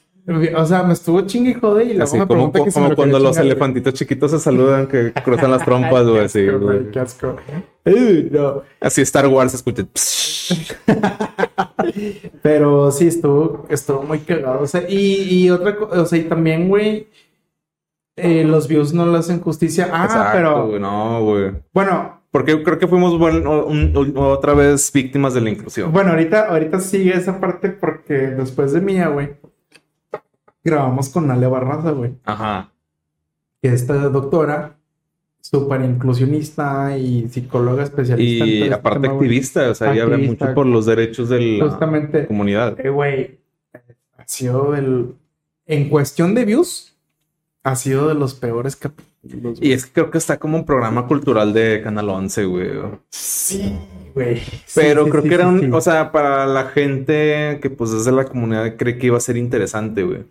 o sea, me estuvo chingue y jode y luego Así me como, que si como me cuando los chingar, güey. elefantitos chiquitos se saludan que cruzan las (laughs) trompas, güey, así, güey. Uy, no. Así Star Wars escucha. (laughs) Pero sí, estuvo, estuvo muy cagado. O sea, y, y otra cosa, o sea, y también, güey, eh, los views no le hacen justicia. Ah, Exacto, pero güey, no, güey. bueno, Porque creo que fuimos bueno, un- un- otra vez víctimas de la inclusión. bueno, ahorita, ahorita sigue esa parte porque después de mía, güey, grabamos con Ale Barraza, güey, Ajá. que esta doctora, súper inclusionista y psicóloga especialista. Y este aparte activista, o sea, ella habla mucho por los derechos de la Justamente, comunidad. Eh, güey, ha sido el. En cuestión de views, ha sido de los peores capítulos. Y es que creo que está como un programa cultural de Canal 11, güey. Sí, güey. Pero sí, creo sí, que era un, sí. o sea, para la gente que pues es de la comunidad cree que iba a ser interesante, güey.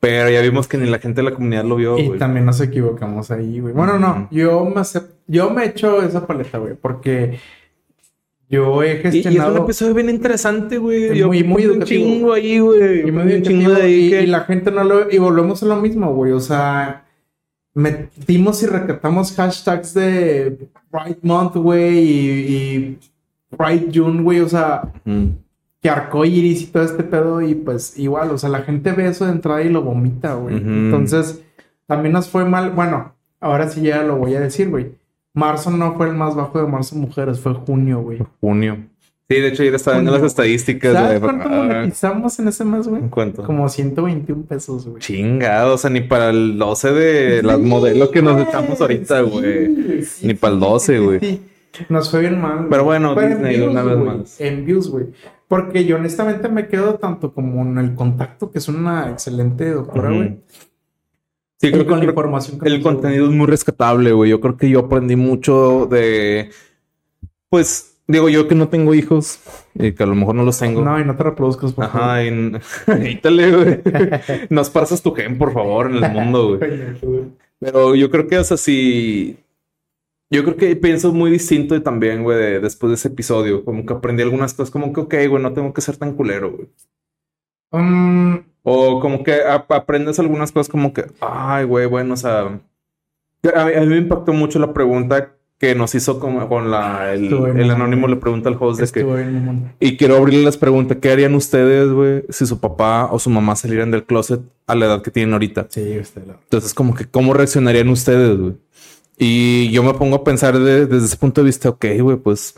Pero ya vimos que ni la gente de la comunidad lo vio, Y güey. también nos equivocamos ahí, güey. Bueno, no, yo me acep- yo me echo esa paleta, güey, porque yo he Y, y es un gestionado. episodio bien interesante, güey. Yo Muy- muy un chingo ahí, güey. y, Yo puse un chingo de ahí y- que- y la gente no lo. Y volvemos a lo mismo, güey. O sea, metimos y recatamos hashtags de Pride Month, güey, y, y Pride June, güey. O sea, Mm. que arcoiris y todo este pedo. Y pues igual, o sea, la gente ve eso de entrada y lo vomita, güey. Entonces, también nos fue mal. Bueno, ahora sí ya lo voy a decir, güey. Marzo no fue el más bajo de marzo mujeres, fue junio, güey. Junio. Sí, de hecho, ayer estaba viendo las estadísticas, ¿Sabes güey. cuánto Ah, monetizamos en ese mes, güey? ¿en ¿Cuánto? Como 121 pesos, güey. Chingado, o sea, ni para el 12 de las modelos que nos echamos ahorita, güey. Ni para el 12, güey. sí. Nos fue bien mal. Pero bueno, en Disney, views, una vez güey, más. En views, güey. Porque yo honestamente me quedo tanto como en el contacto, que es una excelente doctora, güey. Sí, creo que con la información que el contenido es muy rescatable, güey. Yo creo que yo aprendí mucho de. Pues, digo yo que no tengo hijos y que a lo mejor no los tengo. No, y no te reproduzcas, por favor. Ajá, en... (laughs) Ítale, güey. (laughs) No esparzas tu gen, por favor, en el mundo, güey. Pero yo creo que, o sea, sí. Yo creo que pienso muy distinto también, güey, de- después de ese episodio. Como que aprendí algunas cosas, como que, ok, güey, no tengo que ser tan culero, güey. Mm, O como que ap- aprendes algunas cosas como que, ay, güey, bueno, o sea, a mí, a mí me impactó mucho la pregunta que nos hizo con la, el, el anónimo le pregunta al host de que, bien, y quiero abrirle las preguntas, ¿qué harían ustedes, güey, si su papá o su mamá salieran del closet a la edad que tienen ahorita? Sí, usted lo. Entonces, como que, ¿cómo reaccionarían ustedes, güey? Y yo me pongo a pensar de- desde ese punto de vista, ok, güey, pues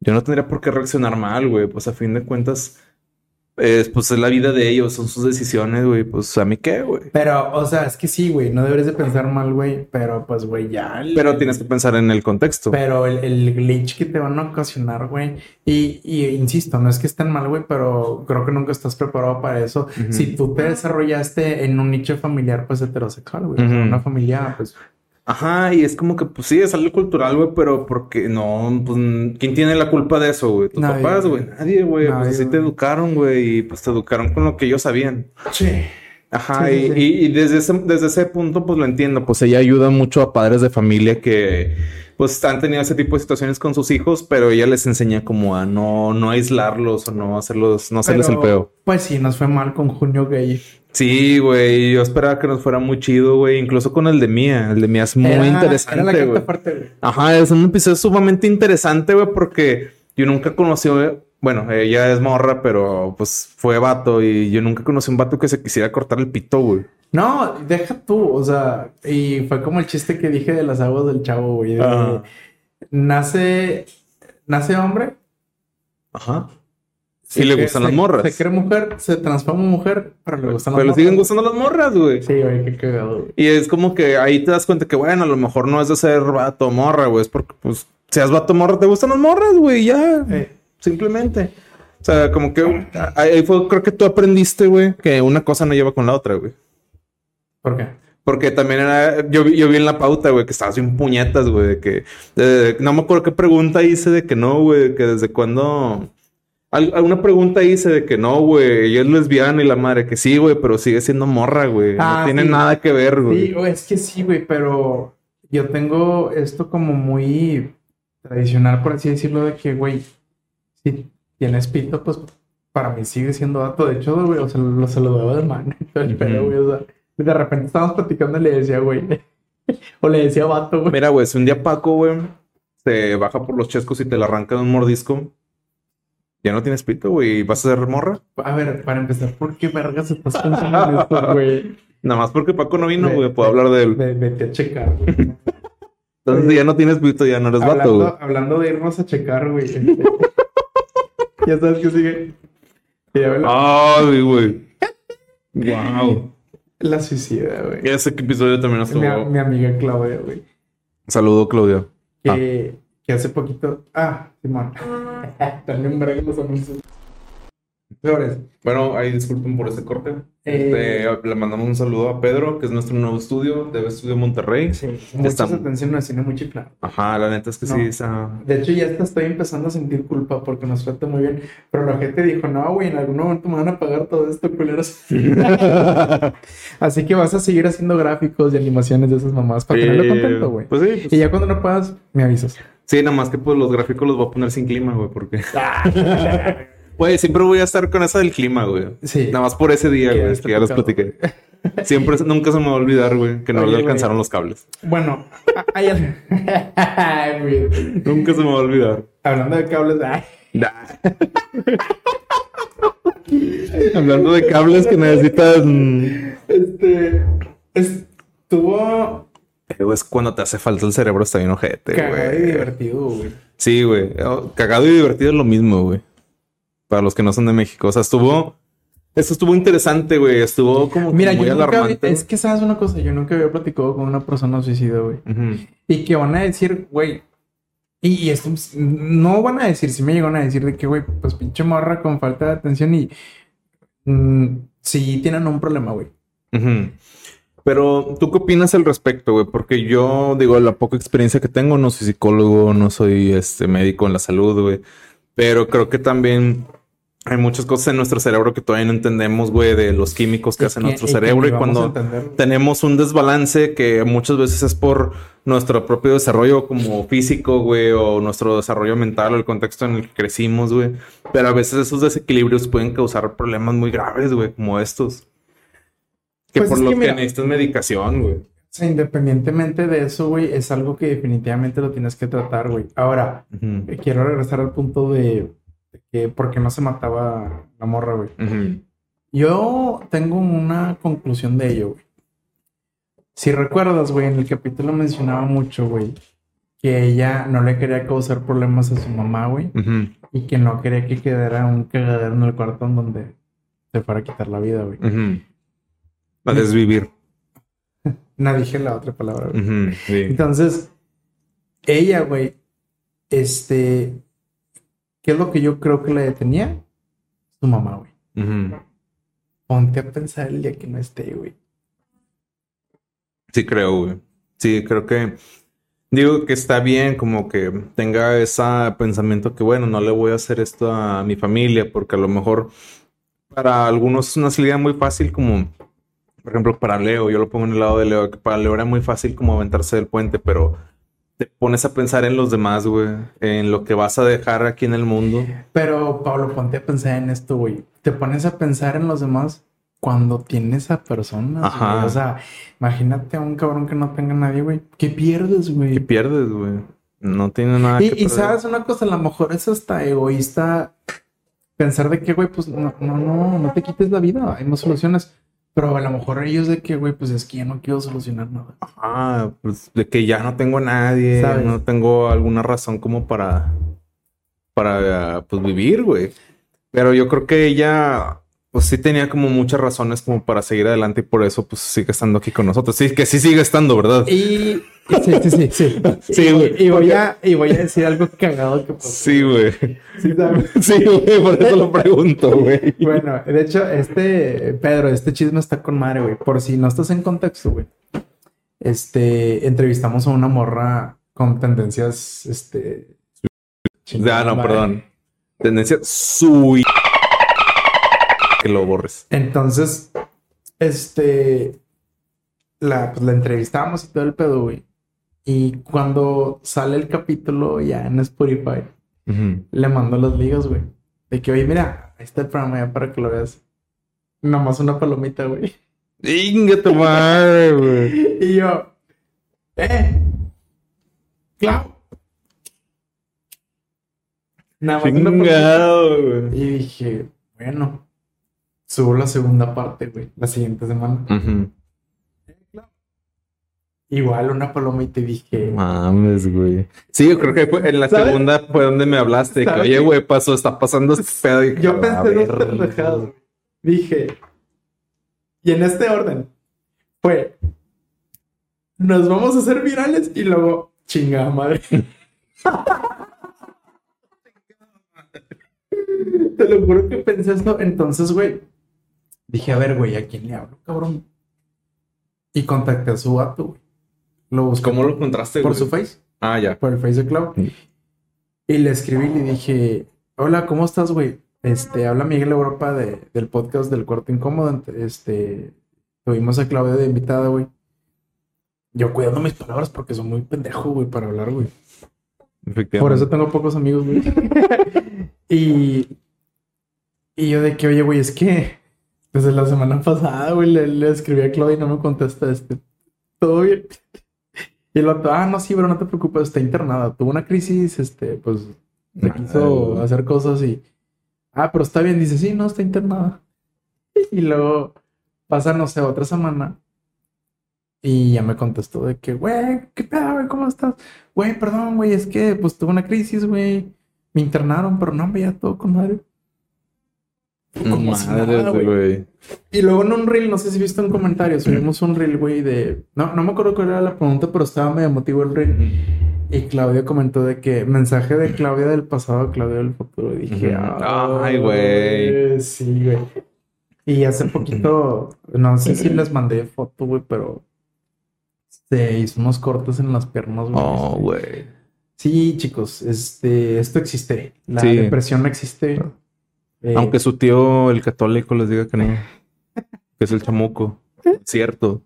yo no tendría por qué reaccionar mal, güey. Pues a fin de cuentas, es, pues es la vida de ellos, son sus decisiones, güey. Pues a mí qué, güey. Pero, o sea, es que sí, güey. No deberías de pensar mal, güey. Pero, pues, güey, ya. el- Pero tienes que pensar en el contexto. Pero el, el glitch que te van a ocasionar, güey. Y, y insisto, no es que estén mal, güey, pero creo que nunca estás preparado para eso. Si tú te desarrollaste en un nicho familiar, pues heterosexual, güey. O sea, una familia, pues. Ajá, y es como que, pues sí, es algo cultural, güey, pero porque no, pues, ¿quién tiene la culpa de eso, güey? Tus Nadie, papás, güey. Nadie, güey. Pues así te educaron, güey, y pues te educaron con lo que ellos sabían. Sí. Ajá, Sí, y, sí, sí. y- y desde, ese, desde ese punto, pues lo entiendo. Pues ella ayuda mucho a padres de familia que, pues, han tenido ese tipo de situaciones con sus hijos, pero ella les enseña como a no, no aislarlos o no hacerlos, no hacerles el peo. Pues sí, nos fue mal con Junio Gay. Sí, güey, yo esperaba que nos fuera muy chido, güey, incluso con el de Mía. El de Mía es muy Era- interesante, Era la güey. Ajá, es un episodio sumamente interesante, güey, porque yo nunca conocí, bueno, ella es morra, pero pues fue vato y yo nunca conocí un vato que se quisiera cortar el pito, güey. No, deja tú, o sea, y fue como el chiste que dije de las aguas del chavo, güey. Nace, nace hombre. Ajá. Y le gustan se- las morras. Se cree mujer, se transforma en mujer, pero le gustan las Pero morras. siguen gustando las morras, güey. Sí, güey, qué cagado, güey. Y es como que ahí te das cuenta que, bueno, a lo mejor no es de ser vato morra, güey. Es porque, pues, seas vato morra, te gustan las morras, güey, ya. Simplemente. O sea, como que ahí fue, creo que tú aprendiste, güey, que una cosa no lleva con la otra, güey. ¿Por qué? Porque también era, yo vi, yo vi en la pauta, güey, que estabas bien puñetas, güey, de que, no me acuerdo qué pregunta hice de que no, güey, que desde cuándo, Alguna pregunta hice de que no, güey, ella es lesbiana y la madre que sí, güey, pero sigue siendo morra, güey. Ah, no tiene sí. nada que ver, güey. Sí, o es que sí, güey, pero yo tengo esto como muy tradicional, por así decirlo, de que, güey, si tienes pito, pues para mí sigue siendo dato. De hecho, güey, o sea, lo saludaba de mano y (laughs) todo el pedo, güey, o sea, de repente estábamos platicando y le decía, güey, (laughs) o le decía vato, güey. Mira, güey, si un día Paco, güey, se baja por los chescos y te la arranca de un mordisco, ya no tienes pito, güey, vas a ser morra. A ver, para empezar, ¿por qué vergas estás pensando en esto, güey? (laughs) Nada más porque Paco no vino, güey, puedo hablar de él. Ve- Vete a checar, güey. Entonces Oye. ya no tienes pito, ya no eres vato, güey. Hablando, hablando de irnos a checar, güey. (laughs) ya sabes que sigue. Ay, güey. (laughs) Wow. la suicida, güey. Ese episodio también estuvo. Mi, mi amiga Claudia, güey. Saludo, Claudia. Que, que hace poquito. Ah, Simón. (laughs) También verga los anuncios. Flores. Bueno, ahí disculpen por ese corte. Eh, Este, le mandamos un saludo a Pedro, que es nuestro nuevo estudio, de Estudio Monterrey. sí, muchas atención al cine muy chiflado. Ajá, la neta es que No. sí. esa- De hecho, ya hasta estoy empezando a sentir culpa porque nos trata muy bien. Pero la gente dijo, no, güey, en algún momento me van a pagar todo esto, culeros. (laughs) Así que vas a seguir haciendo gráficos y animaciones de esas mamás para tenerlo contento, güey. Pues sí, pues- Y ya cuando no puedas, me avisas. Sí, nada más que pues los gráficos los voy a poner sin clima, güey, porque... (laughs) Ah. Güey, siempre voy a estar con esa del clima, güey. Sí. Nada más por ese día, güey, que ya les tocado. platiqué. (laughs) Siempre, nunca se me va a olvidar, güey, que no Oye, le güey. alcanzaron los cables. Bueno, Ay. (laughs) Nunca se me va a olvidar. Hablando de cables, ay, Hablando de cables que necesitan... este estuvo Es cuando te hace falta el cerebro, está bien ojete, cagado y güey. divertido, güey. Sí, güey. Oh, Cagado y divertido es lo mismo, güey. Para los que no son de México. O sea, estuvo... Eso estuvo interesante, güey. Estuvo como Mira, muy yo nunca alarmante. es que sabes una cosa, yo nunca había platicado con una persona suicida, güey. Y que van a decir, güey. Y, y esto no van a decir, si me llegan a decir de que, güey, pues pinche morra con falta de atención y mm, sí tienen un problema, güey. Ujú. Pero, ¿tú qué opinas al respecto, güey? Porque yo, digo, la poca experiencia que tengo, no soy psicólogo, no soy este médico en la salud, güey. Pero creo que también hay muchas cosas en nuestro cerebro que todavía no entendemos, güey, de los químicos que Y hace que- nuestro cerebro. Y cuando tenemos un desbalance que muchas veces es por nuestro propio desarrollo como físico, güey, o nuestro desarrollo mental o el contexto en el que crecimos, güey. Pero a veces esos desequilibrios pueden causar problemas muy graves, güey, como estos. Que Pues por lo que mira- necesitas medicación, güey. O sea, independientemente de eso, güey, es algo que definitivamente lo tienes que tratar, güey. Ahora, eh, quiero regresar al punto de, de que por qué no se mataba la morra, güey. Yo tengo una conclusión de ello, güey. Si recuerdas, güey, en el capítulo mencionaba mucho, güey, que ella no le quería causar problemas a su mamá, güey, y que no quería que quedara un cagadero en el cuarto en donde se fuera a quitar la vida, güey. A desvivir. (laughs) No dije la otra palabra, güey. Ujú, sí. Entonces, ella, güey, este, ¿qué es lo que yo creo que la detenía? Su mamá, güey. Ponte a pensar el día que no esté, güey. Sí, creo, güey. Sí, creo que digo que está bien como que tenga ese pensamiento que, bueno, no le voy a hacer esto a mi familia porque a lo mejor para algunos es una salida muy fácil como, por ejemplo, para Leo, yo lo pongo en el lado de Leo, que para Leo era muy fácil como aventarse del puente, pero te pones a pensar en los demás, güey, en lo que vas a dejar aquí en el mundo. Pero, Pablo, ponte a pensar en esto, güey. Te pones a pensar en los demás cuando tienes a personas, Ajá. güey. O sea, imagínate a un cabrón que no tenga nadie, güey. ¿Qué pierdes, ¿Qué güey? pierdes, güey? No tiene nada que Y, y perder. sabes una cosa, a lo mejor es hasta egoísta pensar de que, güey, pues no, no, no, no te quites la vida, hay más soluciones. Pero a lo mejor ellos de que, güey, pues es que ya no quiero solucionar nada. Ah, pues de que ya no tengo a nadie, ¿Sabes? no tengo alguna razón como para, para, pues vivir, güey. Pero yo creo que ella, pues sí tenía como muchas razones como para seguir adelante y por eso pues sigue estando aquí con nosotros. Sí, que sí sigue estando, ¿verdad? Y, y- sí, sí, sí, sí. (laughs) Sí, Y-. Y, voy a, y voy a decir algo cagado que pasó. Sí, güey. Sí, ¿sabes? Sí, güey, por eso lo pregunto, güey. Bueno, de hecho, este, Pedro, este chisme está con madre, güey. Por si no estás en contexto, güey. Este, entrevistamos a una morra con tendencias, este... Ya, no, chingona, perdón. Tendencia sui. Que lo borres. Entonces, este, la, pues, la entrevistamos y todo el pedo, güey. Y cuando sale el capítulo ya en Spotify, le mando las ligas, güey. De que, oye, mira, ahí está el programa ya para que lo veas. Nomás una palomita, güey. Inga tu madre, güey. (laughs) Y yo, eh, claro. Nada más una palomita. Y dije, bueno, subo la segunda parte, güey, la siguiente semana. Igual una palomita y dije, Mames, güey. Sí, yo creo que fue en la ¿Sabes? segunda fue donde me hablaste. Que, oye, güey, pasó, está pasando este pedo. Y, yo pensé ver, pendejadas, güey. Dije, y en este orden fue, nos vamos a hacer virales y luego, chingada madre. (laughs) Te lo juro que pensé esto. Entonces, güey, dije, a ver, güey, ¿a quién le hablo, cabrón? Y contacté a su vato, güey. Lo busqué ¿Cómo lo encontraste, por güey? su face. Ah, ya. por el Face de Cloud. Mm. Y le escribí y le dije, hola, ¿cómo estás, güey? Este, habla Miguel Europa de, del podcast del Cuarto Incómodo. Este, tuvimos a Claudia de invitada, güey. Yo cuidando mis palabras porque soy muy pendejo, güey, para hablar, güey. Efectivamente. Por eso tengo pocos amigos, güey. (laughs) y, y yo de que, oye, güey, es que desde la semana pasada, güey, le, le escribí a Claudia y no me contesta este. Todo bien. Y el otro, ah, no, sí, pero no te preocupes, está internada. Tuvo una crisis, este, pues, se Ah, quiso hacer cosas y. Ah, pero está bien. Dice, sí, no, está internada. (laughs) Y luego pasa, no sé, otra semana. Y ya me contestó de que, güey, ¿qué pedo, güey? ¿Cómo estás? Güey, perdón, güey, es que pues tuve una crisis, güey. Me internaron, pero no, hombre, ya todo con madre. Como si Madre, nada, güey. Y luego en un reel, no sé si viste un comentario, subimos un reel, güey, de... No, no me acuerdo cuál era la pregunta, pero estaba medio emotivo el reel. Y Claudia comentó de que mensaje de Claudia del pasado, Claudia del futuro. Y dije, Ujú. Ay, güey. Sí, güey. Y hace poquito, no sé si les mandé foto, güey, pero se hizo unos cortes en las piernas, güey. Oh, Este, güey. Sí, chicos, este, esto existe. La Sí. depresión existe. Eh, Aunque su tío, el católico, les diga que no. (laughs) Que es el chamuco. No es cierto.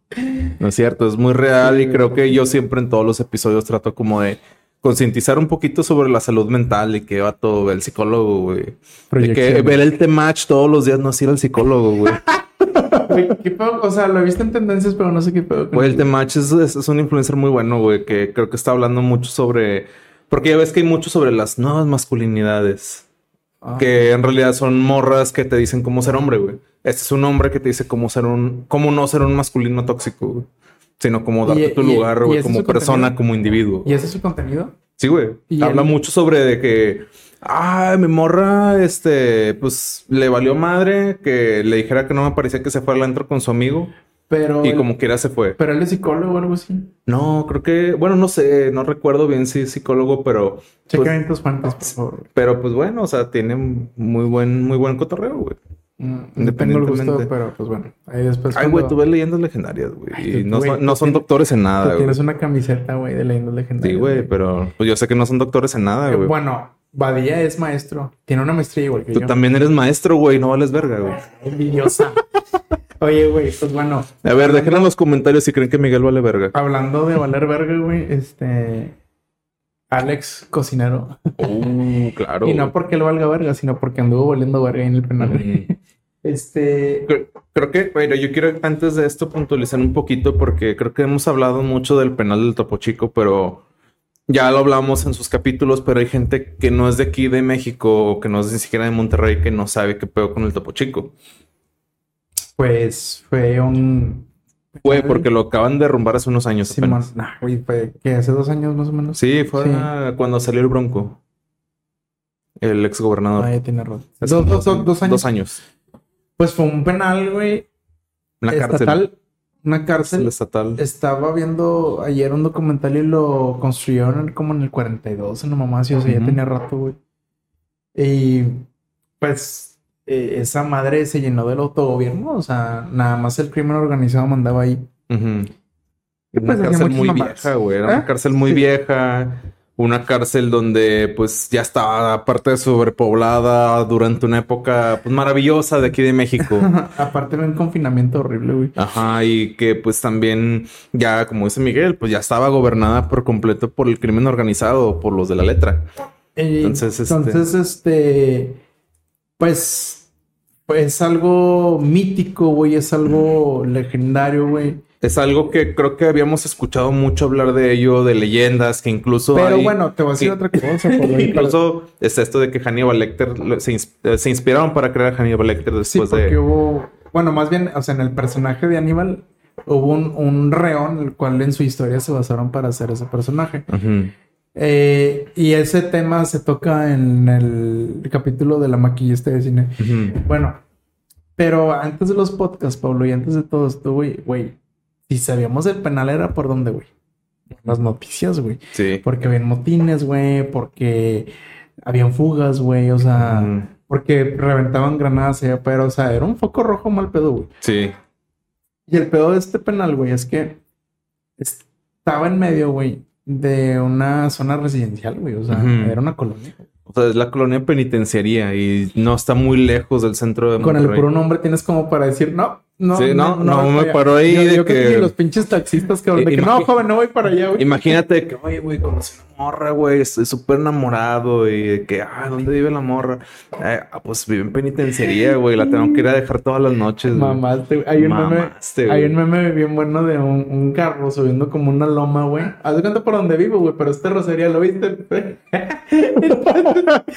No es cierto. Es muy real y creo que yo siempre en todos los episodios trato como de concientizar un poquito sobre la salud mental y que va todo el psicólogo, güey. De que ver el T-Match todos los días no es ir al psicólogo, güey. (laughs) Güey, ¿qué pedo? O sea, lo he visto en tendencias, pero no sé qué pedo. Güey, el es, es, es un influencer muy bueno, güey, que creo que está hablando mucho sobre... Porque ya ves que hay mucho sobre las nuevas masculinidades. Ah, que en realidad son morras que te dicen cómo ser hombre, güey. Este es un hombre que te dice cómo ser un, cómo no ser un masculino tóxico, güey. Sino como darte Y- tu y- lugar, güey, como persona, contenido. como individuo. ¿Y ese es su contenido? Sí, güey. Habla él- mucho sobre de que, ah, mi morra, este, pues le valió madre que le dijera que no me parecía que se fuera al antro con su amigo Pero. y él- como quiera se fue. Pero él es psicólogo o algo así. No, creo que, bueno, no sé, no recuerdo bien si es psicólogo, pero, Checa Pues- tus fuentes, por favor. pero pues bueno, o sea, tiene muy buen, muy buen cotorreo, güey. Mm, tengo el gusto, Independientemente. pero pues bueno. Ahí después. Ay, güey, cuando- tú ves leyendas legendarias, güey. Ay, Y tú, no, son, no tú son tienes- doctores en Tú nada, güey. tienes una camiseta, güey, de leyendas legendarias. Sí, güey, pero pues yo sé que no son doctores en nada, Eh, güey. Bueno, Badía es maestro. Tiene una maestría igual que Tú yo. también eres maestro, güey. No vales verga, güey. Envidiosa. Oye, güey, pues bueno. A ver, dejen en los comentarios si creen que Miguel vale verga. Hablando de valer verga, güey, este. Alex, cocinero. Uh, claro. y no porque él valga verga, sino porque anduvo valiendo verga en el penal. Este. Creo, creo que, bueno, yo quiero antes de esto puntualizar un poquito porque creo que hemos hablado mucho del penal del Topo Chico, pero ya lo hablamos en sus capítulos, pero hay gente que no es de aquí de México o que no es ni siquiera de Monterrey que no sabe qué pedo con el Topo Chico. Pues fue un. Fue porque lo acaban de derrumbar hace unos años Simón. apenas. Nah, güey, fue que hace dos años más o menos. Sí, fue Sí. cuando salió el Bronco. El ex gobernador. Ah, ya tiene razón. Dos, dos, dos, dos años. Dos años. Pues fue un penal, güey. Una estatal. cárcel. Una cárcel. estatal. Estaba viendo ayer un documental y lo construyeron como en el 42, en la mamá, sí, o sea, ya tenía rato, güey. Y pues eh, esa madre se llenó del autogobierno, o sea, nada más el crimen organizado mandaba ahí. Y Una pues cárcel muy mamadas. vieja, güey. Era ¿Eh? una cárcel muy Sí. vieja. una cárcel donde pues ya estaba aparte sobrepoblada durante una época pues maravillosa de aquí de México. (laughs) Aparte de un confinamiento horrible, güey. Ajá, y que pues también ya, como dice Miguel, pues ya estaba gobernada por completo por el crimen organizado, por los de la letra. Eh, Entonces, este- entonces, este, pues es algo mítico, güey, es algo legendario, güey. Es algo que creo que habíamos escuchado mucho hablar de ello, de leyendas, que incluso Pero hay- bueno, te voy a decir otra cosa. (laughs) Incluso es esto de que Hannibal Lecter se, ins- eh, se inspiraron para crear a Hannibal Lecter Sí, después porque de. hubo, bueno, más bien, o sea, en el personaje de Aníbal hubo un, un reón, el cual en su historia se basaron para hacer ese personaje. Ujú. Eh, y ese tema se toca en el capítulo de la maquillista de cine. Bueno, pero antes de los podcasts, Pablo, y antes de todo esto, güey, güey, si sabíamos el penal era por dónde, güey. Las noticias, güey. Sí. Porque habían motines, güey, porque habían fugas, güey, o sea, porque reventaban granadas, allá, pero, o sea, era un foco rojo mal pedo, güey. Sí. Y el pedo de este penal, güey, es que estaba en medio, güey, de una zona residencial, güey, o sea, era una colonia. O sea, es la colonia penitenciaria y no está muy lejos del centro de Con el Monterrey. puro nombre tienes como para decir, no, no, Sí, no, no, me para allá". paró ahí Yo, de yo que- que los pinches taxistas, cabrón, de I- que no, imagi- joven, no voy para allá, güey. Imagínate que, oye, güey, conocí una morra, güey, estoy súper enamorado y de que, ah, ¿dónde vive la morra? Eh, ah, pues vive en penitenciaría, güey, la tengo que ir a dejar todas las noches. güey. Mamaste, güey. Hay un meme, hay un meme bien bueno de un, un carro subiendo como una loma, güey. Haz de cuenta por donde vivo, güey, pero es terracería, ¿lo viste? (laughs) (laughs)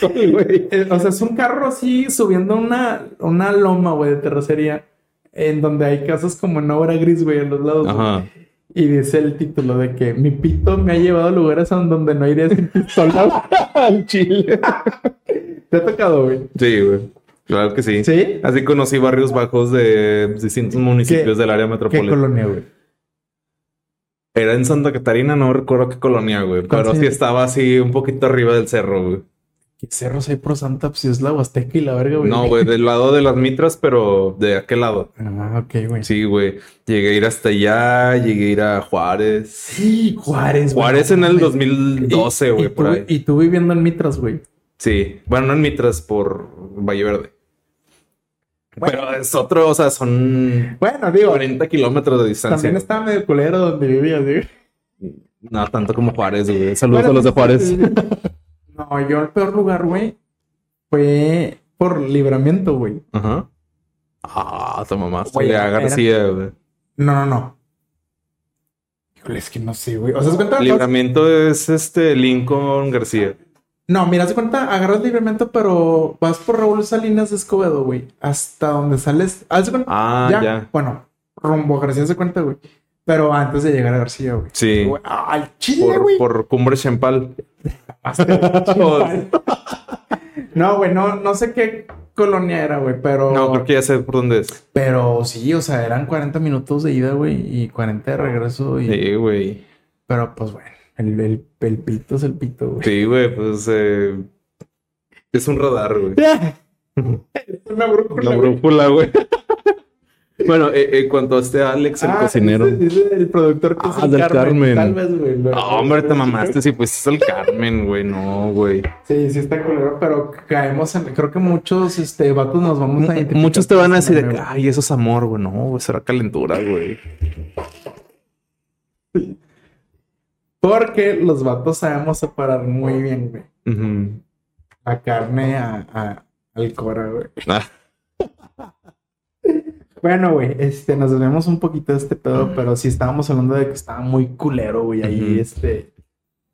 Eh, o sea, es un carro así subiendo una, una loma, güey, de terracería, en donde hay casas como en obra gris, güey, a los lados. Ajá. Y dice el título de que mi pito me ha llevado a lugares a donde no iré sin pistola (laughs) al chile. ¿Te ha tocado, güey? Sí, güey. Claro que sí. ¿Sí? Así conocí barrios bajos de distintos municipios ¿Qué- del área ¿Qué metropolitana. colonia, güey? Era en Santa Catarina, no recuerdo qué colonia, güey. Pero ¿Cuál sí estaba así un poquito arriba del cerro, güey. ¿Qué cerros hay por Santa? Pues si es la Huasteca y la verga, güey. No, güey, del lado de las mitras, pero de aquel lado. (laughs) Ah, ok, güey. Sí, güey. Llegué a ir hasta allá, llegué a ir a Juárez. Sí, Juárez, güey. Juárez en el mames. 2012, Y- güey, y por tú- ahí. Y tú viviendo en Mitras, güey. Sí. Bueno, no en Mitras, por Valle Verde. Bueno. Pero es otro, o sea, son Bueno, digo, 40 kilómetros de distancia. también estaba medio culero donde vivías, güey. No, tanto como Juárez, güey. Saludos Bueno, a los de Juárez. No, yo el peor lugar, güey, fue por libramiento, güey. Ajá. Ah, tu mamá. Güey, García, güey. No, no, no. Híjole, es que no sé, güey. O sea, ¿se cuenta? Libramiento es este Lincoln García. No, mira, se cuenta, agarras libramiento, pero vas por Raúl Salinas de Escobedo, güey. Hasta donde sales. Cuenta. Ah, ya. Bueno, rumbo a García se cuenta, güey. Pero antes de llegar a García, güey. Sí. Güey, Al chile, Por, güey. por Cumbre Champal. (laughs) No, güey, no, no sé qué colonia era, güey, pero. No, creo que ya sé por dónde es. Pero sí, o sea, eran 40 minutos de ida, güey, y 40 de regreso. Y... Sí, güey. Pero pues bueno, el, el, el pito es el pito, güey. Sí, güey, pues eh, es un radar, güey. (laughs) Una brújula, La güey. brújula, güey. Bueno, eh, en cuanto a este Alex, el Ah, cocinero. ese- ese es el productor que es Ah, el del Carmen. Carmen. Tal vez, güey. No, hombre, te mamaste. Sí, pues es el Carmen, güey. No, güey. Sí, sí está culero, pero caemos en... Creo que muchos, este, vatos nos vamos a identificar. Muchos te van a decir, de que, ay, eso es amor, güey. No, güey, será calentura, güey. Porque los vatos sabemos separar muy bien, güey. Ujú. La carne a, a- al cora, güey. Ah, Bueno, güey, este, nos debemos un poquito de este pedo, pero sí estábamos hablando de que estaba muy culero, güey, ahí, este...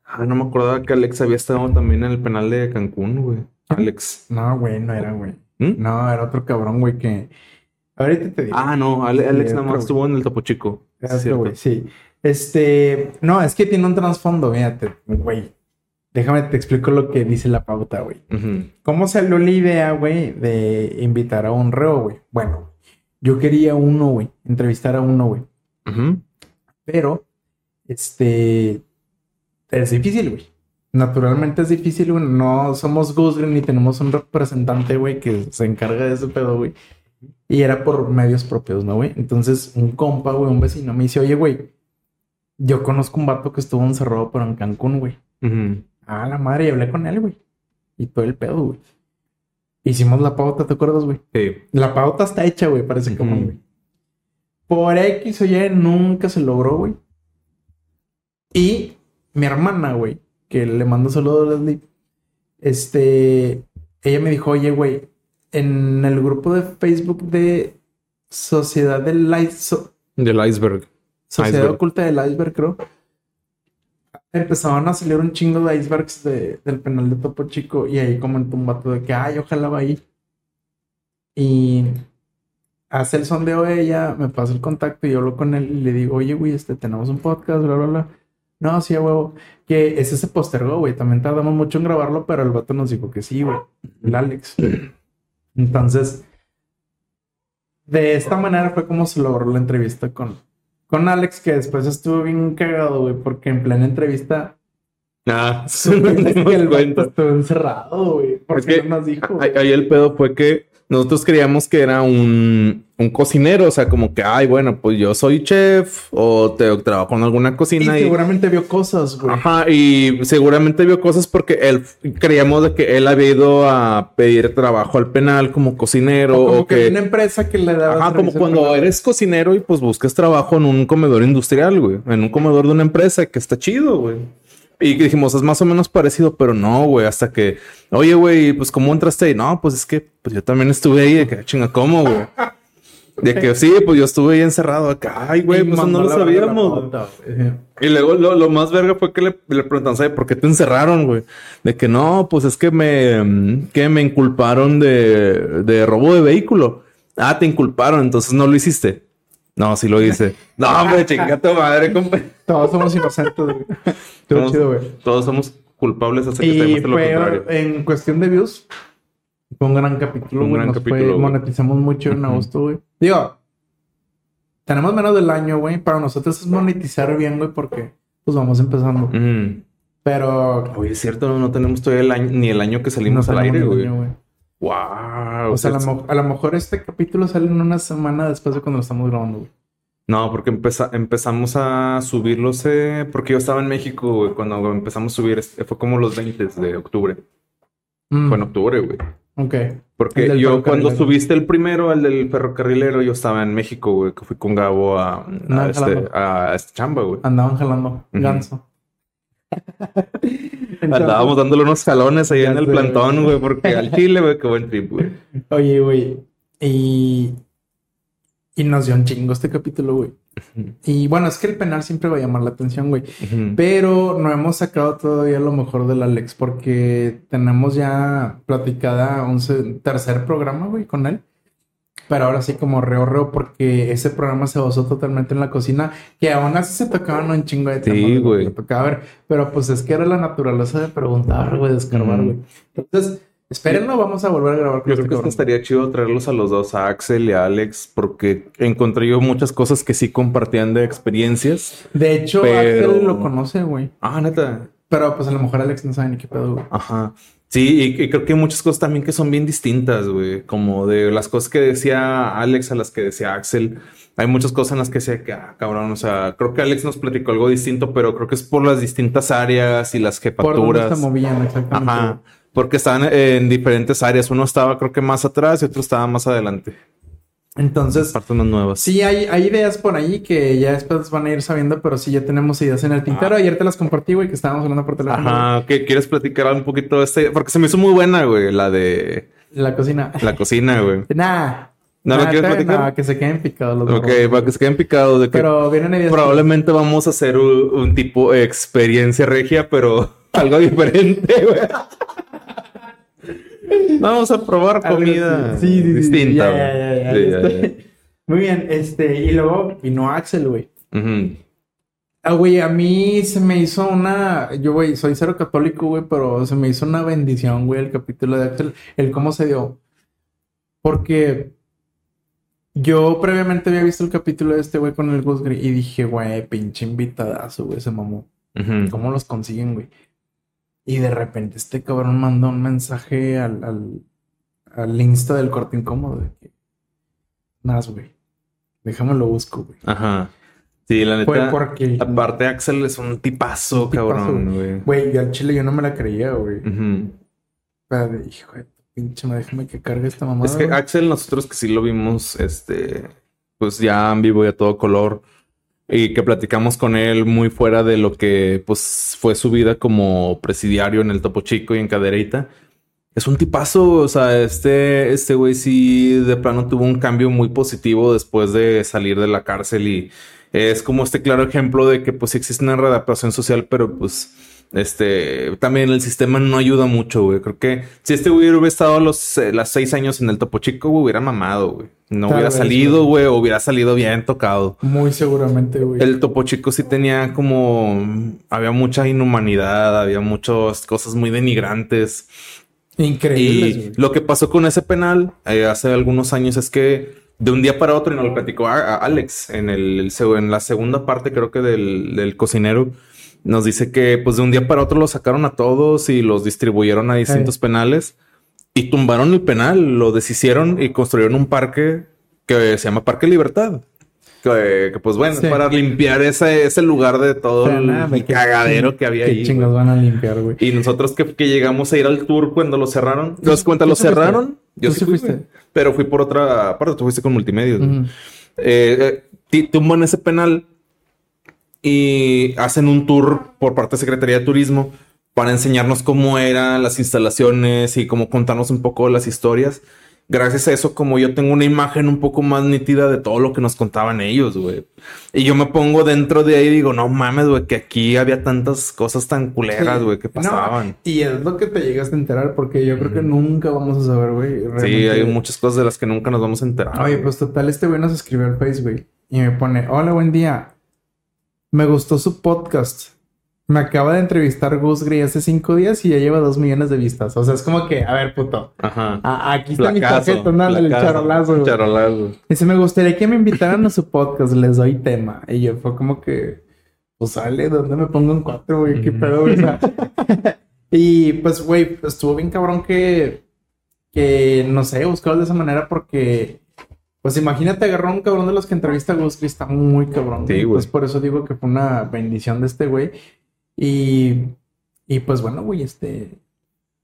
ah, no me acordaba que Alex había estado también en el penal de Cancún, güey. Alex. No, güey, no era, güey. ¿Mm? No, era otro cabrón, güey, que... Ahorita te digo. Ah, no, Ale- Alex nada más estuvo en el Topo Chico. Cierto. güey, sí. Este... No, es que tiene un trasfondo, fíjate, güey. Déjame te explico lo que dice la pauta, güey. Ujú. ¿Cómo salió la idea, güey, de invitar a un reo, güey? Bueno, yo quería uno, güey, entrevistar a uno, güey. Pero, este, es difícil, güey. Naturalmente es difícil, güey. No somos Gus, güey, ni tenemos un representante, güey, que se encarga de ese pedo, güey. Y era por medios propios, ¿no, güey? Entonces, un compa, güey, un vecino me dice, oye, güey, yo conozco un vato que estuvo encerrado, pero en Cancún, güey. Ujú. Ah, la madre, y hablé con él, güey. Y todo el pedo, güey. Hicimos la pauta, ¿te acuerdas, güey? Sí. La pauta está hecha, güey, parece como, Ujú. güey. Por X o Y nunca se logró, güey. Y mi hermana, güey, que le mando saludos a Leslie, este, ella me dijo, oye, güey, en el grupo de Facebook de Sociedad del So- Del iceberg. Sociedad Iceberg. Oculta del Iceberg, creo. Empezaban a salir un chingo de icebergs de- del penal de Topo Chico y ahí comentó un vato de que, ay, ojalá va ahí. Y hace el sondeo de ella, me pasa el contacto y yo hablo con él y le digo, oye, güey, este, tenemos un podcast, bla, bla, bla. No, sí, huevo. Que ese se postergó, güey. También tardamos mucho en grabarlo, pero el vato nos dijo que sí, güey. El Alex. Entonces, de esta manera fue como se logró la entrevista con, con Alex, que después estuvo bien cagado, güey, porque en plena entrevista Ah, (laughs) que el vato cuenta. estuvo encerrado, güey. Porque Es que no nos dijo. Ahí el pedo fue que nosotros creíamos que era un, un cocinero, o sea, como que, ay, bueno, pues yo soy chef o te trabajo en alguna cocina y, seguramente vio cosas, güey. Ajá, y seguramente vio cosas porque él creíamos de que él había ido a pedir trabajo al penal como cocinero O como o que, que, una empresa que le daba. Ajá, como cuando eres cocinero y pues buscas trabajo en un comedor industrial, güey. En un comedor de una empresa que está chido, güey. Y dijimos, es más o menos parecido, pero no, güey. Hasta que, oye, güey, pues ¿cómo entraste ahí? No, pues es que pues yo también estuve ahí. De que, chinga, ¿cómo, güey? De que sí, pues yo estuve ahí encerrado acá. Ay, güey, Y pues no lo sabíamos. Y luego lo, lo más verga fue que le, le preguntan, ¿sabe por qué te encerraron, güey? De que no, pues es que me, que me inculparon de, de robo de vehículo. Ah, te inculparon, entonces no lo hiciste. No, sí lo hice. (laughs) no, hombre, chinga tu madre, compa. Todos somos inocentes, güey. Todos, chido, güey. todos somos culpables hasta que Y lo fue contrario. en cuestión de views. Fue un gran capítulo, Un güey. gran Nos capítulo, fue- güey. monetizamos mucho en agosto, güey. Digo, tenemos menos del año, güey. Para nosotros es monetizar bien, güey, porque pues vamos empezando. Mm. Pero Oye, es cierto, no, tenemos todavía el año, ni el año que salimos no al aire, güey. Wow. O sea, a lo, mo- a lo mejor este capítulo sale en una semana después de cuando lo estamos grabando, güey. No, porque empeza- empezamos a subirlos, eh, porque yo estaba en México, güey, cuando empezamos a subir, este, fue como los 20 de octubre. Mm, Fue en octubre, güey. Ok. Porque yo cuando subiste el primero, el del ferrocarrilero, yo estaba en México, güey, que fui con Gabo a, este, a este chamba, güey. Andaban jalando Ujú. (laughs) Andábamos dándole unos jalones ahí en el sé, plantón, güey. porque al chile, güey, qué buen trip, güey. Oye, güey. Y. Y nos dio un chingo este capítulo, güey. Y bueno, es que el penal siempre va a llamar la atención, güey. Pero no hemos sacado todavía lo mejor del Alex porque tenemos ya platicada un tercer programa, güey, con él. Pero ahora sí como reo reo porque ese programa se basó totalmente en la cocina, que aún así se tocaban un chingo de Sí, temas que güey. tocaba ver. Pero pues es que era la naturaleza de preguntar, güey, de escarbar, güey. Entonces, espérenlo, vamos a volver a grabar con Yo este creo que cabrón. estaría chido traerlos a los dos, a Axel y a Alex, porque encontré yo muchas cosas que sí compartían de experiencias. De hecho, Pero- Axel lo conoce, güey. Ah, neta. Pero pues a lo mejor Alex no sabe ni qué pedo, güey. Ajá. Sí, y, y creo que hay muchas cosas también que son bien distintas, güey. Como de las cosas que decía Alex a las que decía Axel. Hay muchas cosas en las que decía que, ah, cabrón, o sea, creo que Alex nos platicó algo distinto, pero creo que es por las distintas áreas y las Por dónde jefaturas. se movían exactamente. Ajá. Porque estaban en diferentes áreas. Uno estaba, creo que más atrás y otro estaba más adelante. Entonces, nuevas. Sí, hay, hay ideas por ahí que ya después van a ir sabiendo, pero sí ya tenemos ideas en el tintero. Ayer te las compartí, güey, que estábamos hablando por teléfono. Ajá. ¿Qué quieres platicar un poquito de este? Porque se me hizo muy buena, güey, la de La cocina. la cocina, güey. (laughs) Nah. ¿No lo Nah, quieres todavía platicar? no, que se queden picados los Ok, para que se queden picados de que Pero vienen ideas. probablemente vamos a hacer un, un tipo de experiencia regia, pero (laughs) algo diferente, güey. (laughs) Vamos a probar comida. Sí, sí, distinta. ya, ya, ya, Muy bien, este, y luego vino Axel, güey. Ah, güey, a mí se me hizo una. Yo, güey, soy cero católico, güey, pero se me hizo una bendición, güey, el capítulo de Axel, el cómo se dio. Porque yo previamente había visto el capítulo de este güey con el Gus Gris y dije, güey, pinche invitadazo, güey, se mamó. ¿Cómo los consiguen, güey? Y de repente este cabrón mandó un mensaje al, al, al Insta del corte incómodo de que. Más, güey. Déjame lo busco, güey. Ajá. Sí, la Fue neta. porque... Aparte, Axel es un tipazo, Un tipazo, cabrón, güey. Güey, yo al chile yo no me la creía, güey. Pero de, hijo de pinche, me déjame que cargue esta mamada. Es que. Axel, nosotros que sí lo vimos, este, pues ya en vivo y a todo color, y que platicamos con él muy fuera de lo que, pues, fue su vida como presidiario en el Topo Chico y en Cadereyta. Es un tipazo, o sea, este, este güey sí de plano tuvo un cambio muy positivo después de salir de la cárcel y es como este claro ejemplo de que pues existe una readaptación social, pero pues este también el sistema no ayuda mucho, güey. Creo que si este güey hubiera estado los eh, las seis años en el Topo Chico, güey, hubiera mamado, güey. No Tal hubiera vez, salido, güey. o hubiera salido bien tocado. Muy seguramente, güey. El Topo Chico sí tenía como había mucha inhumanidad, había muchas cosas muy denigrantes. Increíble, Y lo que pasó con ese penal eh, hace algunos años es que de un día para otro, y nos lo platicó a, a Alex en, el, en la segunda parte, creo que del, del cocinero, nos dice que pues de un día para otro los sacaron a todos y los distribuyeron a distintos penales y tumbaron el penal, lo deshicieron y construyeron un parque que se llama Parque Libertad. Que, que, pues bueno, Sí. para limpiar ese, ese lugar de todo el, nada, cagadero que había qué ahí. chingos van a limpiar, güey. Y nosotros que, que llegamos a ir al tour cuando lo cerraron. ¿Te das cuenta? Lo cerraron. Yo sí sí fui, fuiste. Pero fui por otra parte. Tú fuiste con multimedia. Ujú. Eh, eh, tumban ese penal y hacen un tour por parte de Secretaría de Turismo para enseñarnos cómo eran las instalaciones y cómo contarnos un poco las historias. Gracias a eso, como yo tengo una imagen un poco más nítida de todo lo que nos contaban ellos, güey. Y yo me pongo dentro de ahí y digo, no mames, güey, que aquí había tantas cosas tan culeras, Sí. güey, que No, pasaban. y es lo que te llegas a enterar porque yo creo que nunca vamos a saber, güey. Sí, hay muchas cosas de las que nunca nos vamos a enterar. Oye, güey. pues total, este güey nos escribió al Face, güey. Y me pone, hola, buen día. Me gustó su podcast. Me acaba de entrevistar Gus Gray hace cinco días y ya lleva dos millones de vistas. O sea, es como que, a ver, puto. Ajá. a- aquí está mi tarjeta, no, el charolazo. Charolazo. Dice, me gustaría que me invitaran a su podcast, les doy tema. Y yo fue como que, pues sale, ¿dónde me pongo en cuatro, güey? ¿Qué Ujú. pedo, güey? O sea, (laughs) y pues, güey, estuvo bien cabrón que, que, no sé, buscarlo de esa manera porque, pues imagínate agarrar un cabrón de los que entrevista a Gus, está muy cabrón. Sí, güey. Pues por eso digo que fue una bendición de este güey. Y, y pues bueno, güey, este,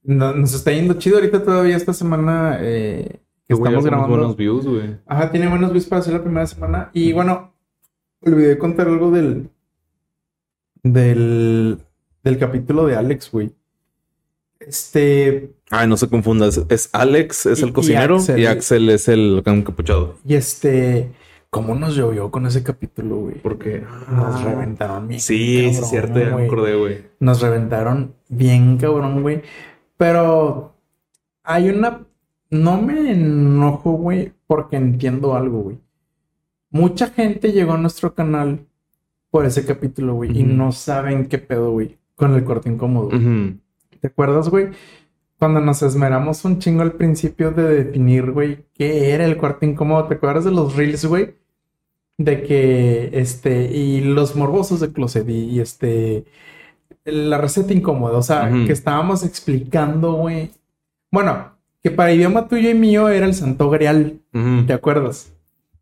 no- nos está yendo chido ahorita todavía esta semana eh, que Güey, estamos grabando. buenos views, güey. Ajá, tiene buenos views para hacer la primera semana. Y bueno, olvidé contar algo del. Del. Del capítulo de Alex, güey. Este. Ay, no se confundas. Es Alex, es Y- el cocinero, y Axel. Axel, es el encapuchado. Y este. ¿Cómo nos llovió con ese capítulo, güey? Porque Nos reventaron bien. Sí, sí, es cabrón, cierto, ya me güey. acordé, güey. Nos reventaron bien, cabrón, güey. Pero. Hay una. No me enojo, güey, porque entiendo algo, güey. Mucha gente llegó a nuestro canal por ese capítulo, güey, y no saben qué pedo, güey, con el corte incómodo. Ujú. ¿Te acuerdas, güey? Cuando nos esmeramos un chingo al principio de definir, güey, qué era el corte incómodo. ¿Te acuerdas de los reels, güey? De que, este, y los morbosos de Closet y, y, este, la receta incómoda. O sea, que estábamos explicando, güey. Bueno, que para idioma tuyo y mío era el santo grial. ¿Te acuerdas?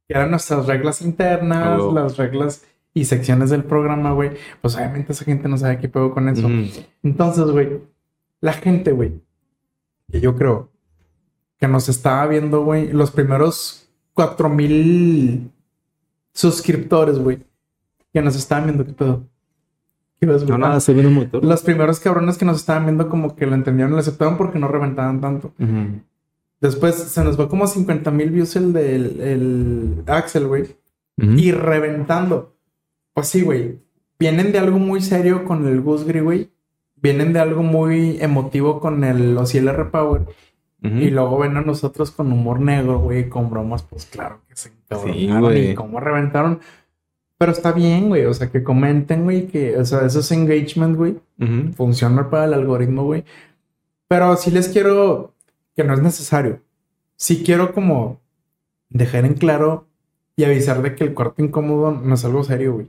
Que eran nuestras reglas internas, las reglas y secciones del programa, güey. Pues obviamente esa gente no sabe qué pedo con eso. Entonces, güey, la gente, güey, que yo creo que nos estaba viendo, güey, los primeros cuatro mil suscriptores, güey, que nos estaban viendo, ¿qué pedo? ¿Qué ves? No, nada, estoy viendo un motor. Los primeros cabrones que nos estaban viendo como que lo entendieron, lo aceptaron porque no reventaban tanto. Después se nos va como 50 mil views el del el Axel, güey. Y reventando. Pues sí, güey. Vienen de algo muy serio con el Gus Gris, güey. Vienen de algo muy emotivo con el Ociel Power. Ujú. Y luego ven a nosotros con humor negro, güey, con bromas, pues claro que se encabronaron Sí, y cómo reventaron. Pero está bien, güey. O sea, que comenten, güey, que, o sea, eso es engagement, güey Ujú. funciona para el algoritmo, güey. Pero sí les quiero que no es necesario. Sí quiero como dejar en claro y avisar de que el cuarto incómodo no es algo serio, güey.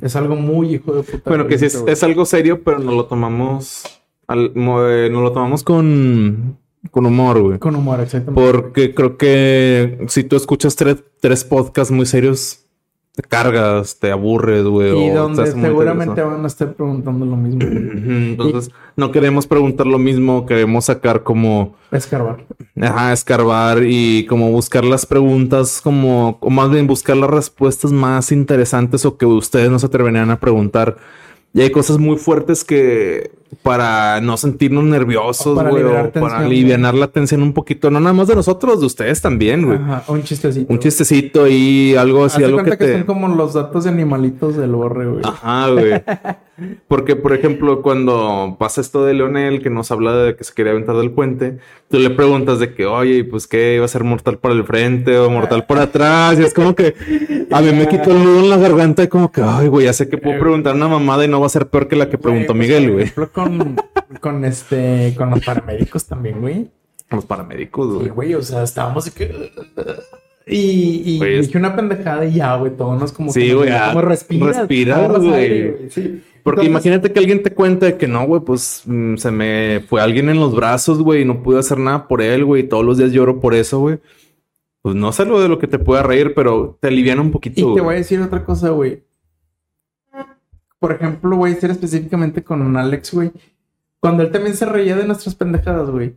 Es algo muy hijo de puta. Bueno, que sí es, es algo serio, pero no lo tomamos. Al, eh, no lo tomamos con, con humor, güey. Con humor, exactamente. Porque creo que si tú escuchas tres, tres podcasts muy serios, te cargas, te aburres, güey. Y donde seguramente van a estar preguntando lo mismo. Entonces, no queremos preguntar lo mismo, queremos sacar como, Escarbar. ajá, escarbar y como buscar las preguntas, como, o más bien buscar las respuestas más interesantes o que ustedes no se atreverían a preguntar. Y hay cosas muy fuertes que para no sentirnos nerviosos, para liberar o para aliviar la tensión un poquito, no nada más de nosotros, de ustedes también, güey. Ajá, un chistecito. Un chistecito y algo así, Hazte algo que cuenta que, te... son como los datos de animalitos del borre, güey. Ajá, güey. Porque, por ejemplo, cuando pasa esto de Leonel, que nos habla de que se quería aventar del puente, tú le preguntas de que, oye, pues qué, iba a ser mortal por el frente o mortal por atrás. Y es como que a mí me quito el nudo en la garganta y como que, ay, güey, ya sé que puedo preguntar una mamada y no va a ser peor que la que preguntó pues, Miguel, güey. Con, con este, con los paramédicos también, güey. Los paramédicos, Sí, güey. güey, o sea, estábamos que... Y, y Güey, es- dije una pendejada y ya, güey, todos nos como... Sí, güey, ah, Como respiras. respiras, güey. aire, Sí. Porque Entonces, imagínate que alguien te cuente que no, güey, pues mm, se me fue alguien en los brazos, güey, y no pude hacer nada por él, güey, y todos los días lloro por eso, güey. Pues no sé lo de lo que te pueda reír, pero te aliviana un poquito. Y te güey. voy a decir otra cosa, güey. Por ejemplo, voy a decir específicamente con Alex, güey. Cuando él también se reía de nuestras pendejadas, güey.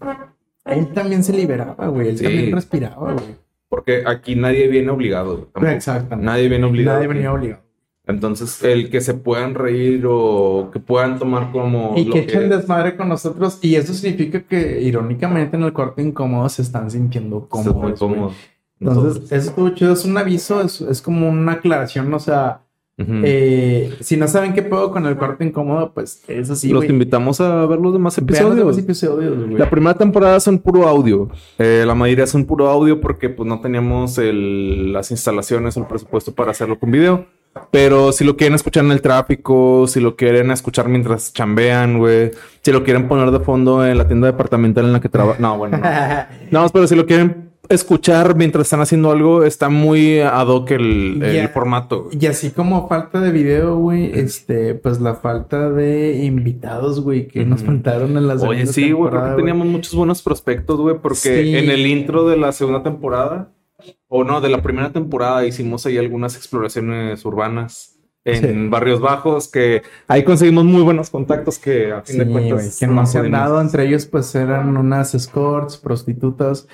Él también se liberaba, güey. Él Sí. también respiraba, güey. Porque aquí nadie viene obligado. tampoco. Exactamente. Nadie viene obligado. Nadie venía obligado. Entonces, el que se puedan reír o que puedan tomar como. Y lo que echen desmadre con nosotros. Y eso significa que, irónicamente, en el corte incómodo se están sintiendo Estás muy cómodos. Entonces, eso estuvo chido. Es un aviso, es, es como una aclaración. O sea, Eh, si no saben qué puedo con el corte incómodo, pues es así. los güey. invitamos a ver los demás los episodios. demás episodios, güey. La primera temporada son puro audio. Eh, la mayoría son puro audio porque pues no teníamos el- las instalaciones o el presupuesto para hacerlo con video. Pero si lo quieren escuchar en el tráfico, si lo quieren escuchar mientras chambean, güey. Si lo quieren poner de fondo en la tienda departamental en la que trabajan. No, bueno. No. (laughs) no, pero si lo quieren escuchar mientras están haciendo algo, está muy ad hoc el, el formato. güey. Y así como falta de video, güey, este, pues la falta de invitados, güey, que nos faltaron en las Oye, sí, güey, creo que teníamos muchos buenos prospectos, güey, porque Sí. en el intro de la segunda temporada, o no, de la primera temporada, hicimos ahí algunas exploraciones urbanas en Sí. barrios bajos, que ahí conseguimos muy buenos contactos que a fin Sí, de cuentas que no se han dado, entre ellos pues eran unas escorts, prostitutas,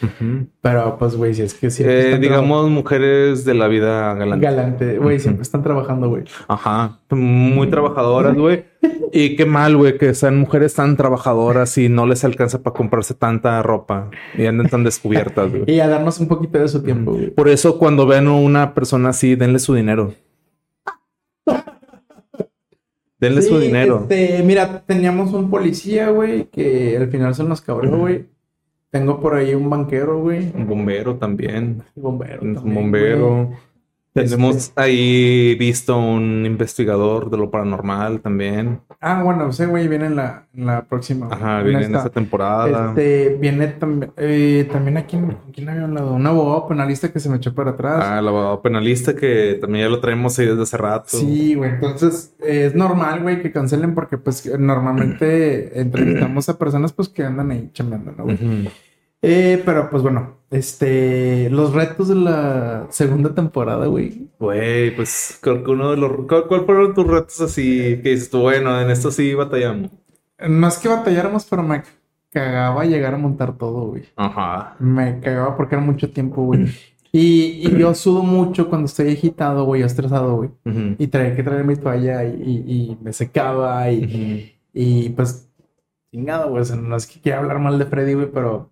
pero pues güey, si es que siempre Eh, digamos, mujeres de la vida galante. galante, güey, siempre están trabajando, güey. Ajá, muy trabajadoras, güey. Y qué mal, güey, que sean mujeres tan trabajadoras y no les alcanza para comprarse tanta ropa y andan tan descubiertas, (laughs) güey. Y a darnos un poquito de su tiempo, güey. Por eso cuando vean a una persona así, denle su dinero. Denle su dinero. Este, mira, teníamos un policía, güey, que al final se nos cabreó, güey. Tengo por ahí un banquero, güey. Un bombero también. Bombero. Un también, bombero. güey. Tenemos Este- ahí visto un investigador de lo paranormal también. Ah, bueno, ese güey viene en la, en la próxima. Ajá, En viene en esta. esta temporada. Este, viene también, eh, también aquí, ¿con quién había hablado? Un abogado penalista que se me echó para atrás. Ah, el abogado penalista que también ya lo traemos ahí desde hace rato. Sí, güey, entonces eh, es normal, güey, que cancelen porque pues normalmente (clears throat) entrevistamos a personas pues que andan ahí chambeando, ¿no? güey? Eh, pero pues bueno, este, los retos de la segunda temporada, güey. Güey, pues creo que uno de los... ¿Cuál, fueron tus retos así que dices tú, bueno, en esto sí batallamos? No es que batalláramos, pero me cagaba llegar a montar todo, güey. Ajá. Me cagaba porque era mucho tiempo, güey. Y, y yo sudo mucho cuando estoy agitado, güey, o estresado, güey. Y traía que traer mi toalla y, y- y me secaba y, y pues, chingado, güey. O sea, no es que quiera hablar mal de Freddy, güey, pero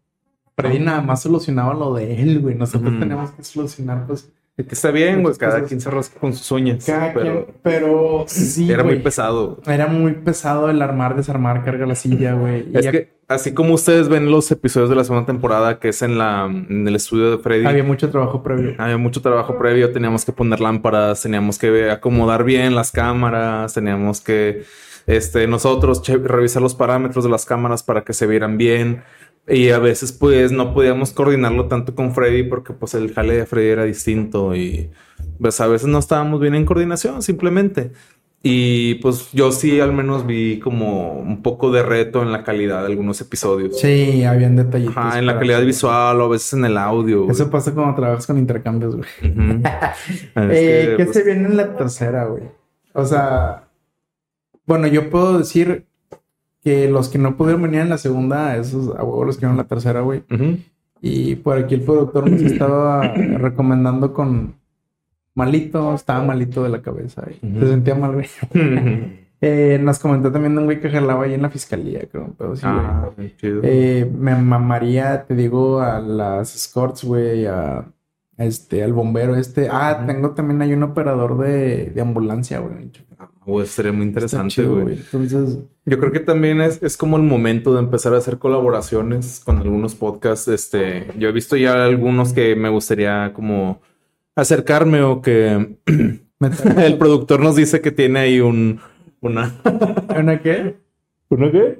Freddy nada más solucionaba lo de él, güey. Nosotros Ujú. tenemos que solucionar, pues, Que está bien, güey. Cada cosas. quien se rasca con sus uñas. cada pero quien. Pero sí, era muy pesado. Era muy pesado el armar, desarmar, cargar la silla, güey. Es ya que así como ustedes ven los episodios de la segunda temporada, que es en la en el estudio de Freddy, había mucho trabajo previo. había mucho trabajo previo. Teníamos que poner lámparas, teníamos que acomodar bien las cámaras, teníamos que este, nosotros revisar los parámetros de las cámaras para que se vieran bien. Y a veces pues no podíamos coordinarlo tanto con Freddy porque pues el jale de Freddy era distinto y pues a veces no estábamos bien en coordinación simplemente. Y pues yo sí al menos vi como un poco de reto en la calidad de algunos episodios. Sí, habían detallitos. Ajá, en la calidad visual o a veces en el audio. güey. Eso pasa cuando trabajas con intercambios, güey. Ujú. (laughs) Es Eh, que, ¿Qué pues, se viene en la tercera, güey? O sea, bueno, yo puedo decir que los que no pudieron venir en la segunda, esos a huevo los que en la tercera, güey. Y por aquí el productor nos estaba (clears throat) recomendando con malito, estaba malito de la cabeza y Ujú. se sentía mal, güey. (laughs) Eh, nos comentó también un güey que jalaba ahí en la fiscalía, creo, pero sí, güey. Ah, chido. Eh, me mamaría, te digo, a las escorts, güey, a este, al bombero este. Ah, tengo también hay un operador de, de ambulancia, güey. Güey, sería muy interesante, güey. Entonces, Yo creo que también es, es como el momento de empezar a hacer colaboraciones con algunos podcasts. Este, yo he visto ya algunos que me gustaría como acercarme o que (clears throat) (laughs) el productor nos dice que tiene ahí un una ¿Una qué? ¿una qué?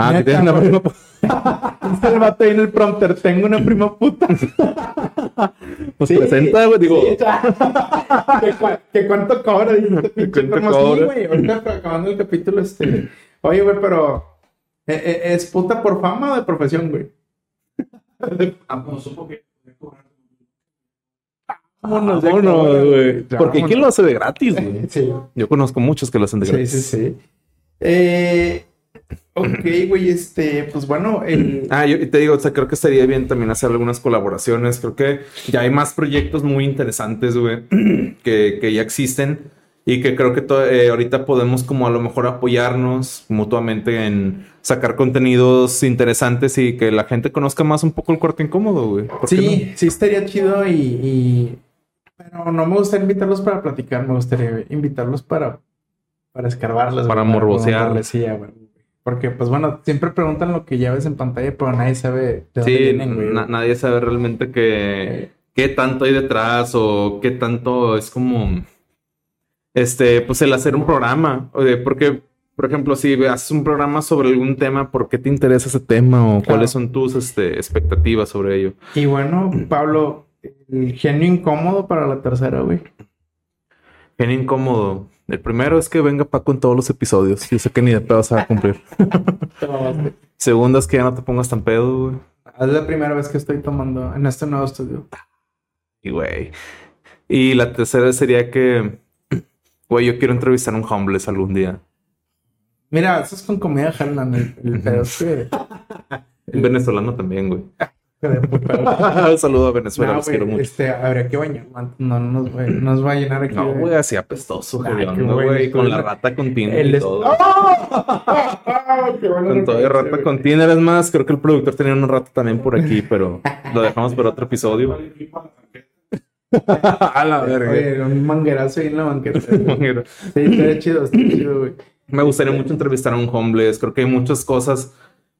Ah, que Neta, tiene una güey. prima. Dice (laughs) el vato ahí en el prompter, tengo una prima puta. (laughs) Pues Sí, presenta, güey, digo. sí, ¿Que, cua- que cuánto cobra? Dice este (laughs) ¿Cuánto. Sí, cobra? güey, ahorita acabando el capítulo, este... Oye, güey, pero... eh, eh, ¿Es puta por fama o de profesión, güey? Vámonos, ya Vámonos, cobra, güey. Ya, Porque ¿quién vámonos. lo hace de gratis, güey? Sí, Yo conozco muchos que lo hacen de sí, gratis. sí, sí. Eh, ok, güey, este... Pues bueno, el... (clears throat) Ah, yo te digo, o sea, creo que estaría bien también hacer algunas colaboraciones. Creo que ya hay más proyectos muy interesantes, güey, (clears throat) que, que ya existen y que creo que eh, ahorita podemos como a lo mejor apoyarnos mutuamente en sacar contenidos interesantes y que la gente conozca más un poco el corte incómodo, güey. ¿Por qué Sí, sí estaría chido y, y- Pero no me gustaría invitarlos para platicar, me gustaría invitarlos para... Para escarbarles. Para güey, morbosear. preguntarles, sí, güey. Porque, pues bueno, siempre preguntan lo que ya ves en pantalla, pero nadie sabe de no? dónde Sí, vienen, güey. na- nadie sabe realmente qué, qué tanto hay detrás o qué tanto es como, este, pues el hacer un programa. Oye, porque, por ejemplo, si haces un programa sobre algún tema, ¿por qué te interesa ese tema o Claro. cuáles son tus este, expectativas sobre ello? Y bueno, Pablo, el genio incómodo para la tercera, güey. Bien incómodo. El primero es que venga Paco en todos los episodios. Yo sé que ni de pedo se va a cumplir. Segundo es que ya no te pongas tan pedo, güey. Es la primera vez que estoy tomando en este nuevo estudio. Y güey. Y la tercera sería que, güey, yo quiero entrevistar a un homeless algún día. Mira, eso es con comida jalan. El, el pedo es que... (laughs) Un venezolano también, güey. (laughs) Un saludo a Venezuela, No, los quiero mucho. este, habría que bañar. No, no nos, va- no nos va a llenar aquí. No, güey, así apestoso, bueno, güey, con la rata con Tinder y todo. (laughs) ¡Ah! Con todo rata con Tinder. Es más, creo que el productor tenía una rata también por aquí, pero lo dejamos para otro episodio. (laughs) a la verga. Oye, un manguerazo ahí en la banqueta. Sí, está chido, está chido, güey. Me gustaría mucho entrevistar a un homeless. Creo que hay muchas cosas.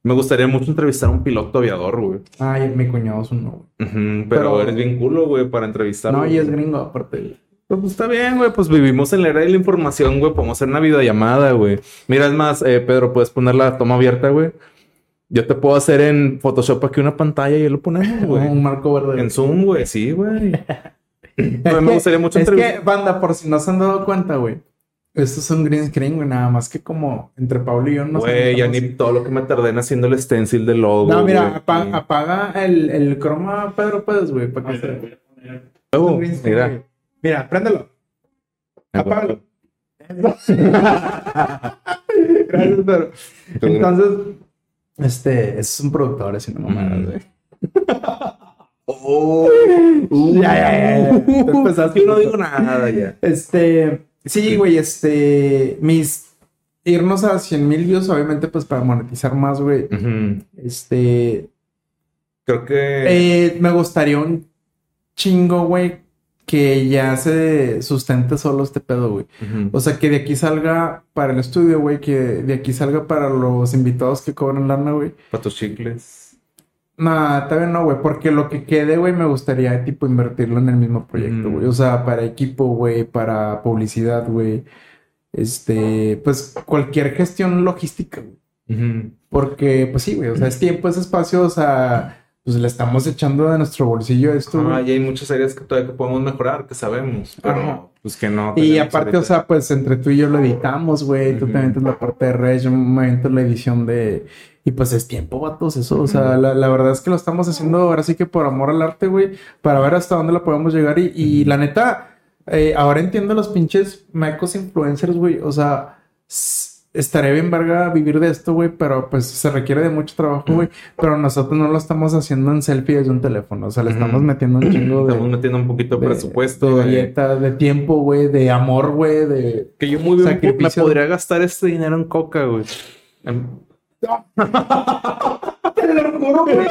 Me gustaría mucho entrevistar a un piloto aviador, güey. Ay, mi cuñado es un no, güey. Ujú, pero, Pero- eres bien culo, güey, para entrevistarlo. No, y es gringo, aparte. Pues, pues, está bien, güey. Pues vivimos en la era de la información, güey. Podemos hacer una videollamada, güey. Mira, es más, eh, Pedro, puedes poner la toma abierta, güey. Yo te puedo hacer en Photoshop aquí una pantalla y ahí lo ponemos, (laughs) güey. Un marco verde. En Zoom, güey. Sí, güey. (laughs) Es me gustaría mucho Es entrevistar. que, banda, por si no se han dado cuenta, güey. Esto es un green screen, güey. Nada más que como entre Pablo y yo no Güey, ya ni todo lo que me tardé en haciendo el stencil del logo. No, mira, güey. apa- Sí. apaga el, el croma, Pedro, puedes, güey, para que se... Mira. güey. Mira, préndelo. Apágalo. (laughs) Gracias, Pedro. Entonces, este, es un productor, así no mamadas, Mm. güey. Oh, (laughs) Ya, ya, ya, ya. (laughs) Empezaste, Yo no digo nada ya. Este, sí, güey, este, mis irnos a 100 mil views, obviamente, pues para monetizar más, güey. Este, Creo que. eh, me gustaría un chingo, güey, que ya se sustente solo este pedo, güey. O sea, que de aquí salga para el estudio, güey, que de aquí salga para los invitados que cobran lana, güey. Para tus chicles. Nah, todavía no, güey, porque lo que quede, güey, me gustaría, tipo, invertirlo en el mismo proyecto, Mm. güey. O sea, para equipo, güey, para publicidad, güey. Este, pues cualquier gestión logística, güey. Porque, pues sí, güey, o sea, es tiempo, es espacio, o sea, pues le estamos echando de nuestro bolsillo esto, Ah, güey. y hay muchas áreas que todavía podemos mejorar, que sabemos. Pero Ajá. pues que no. Y aparte, ahorita. o sea, pues entre tú y yo lo editamos, güey. Tú te avientas la parte de red, yo me aviento la edición de... Y pues es tiempo, vatos, eso. O sea, la, la verdad es que lo estamos haciendo ahora sí que por amor al arte, güey. Para ver hasta dónde lo podemos llegar. Y, y la neta, eh, ahora entiendo los pinches mecos influencers, güey. O sea, estaré bien verga vivir de esto, güey. Pero pues se requiere de mucho trabajo, güey. Pero nosotros no lo estamos haciendo en selfie desde un teléfono. O sea, le estamos metiendo un chingo de... Estamos metiendo un poquito de, presupuesto. de galleta, de tiempo, güey, de amor, güey, de... que yo muy bien me podría gastar este dinero en coca, güey. Em, Te lo juro, güey.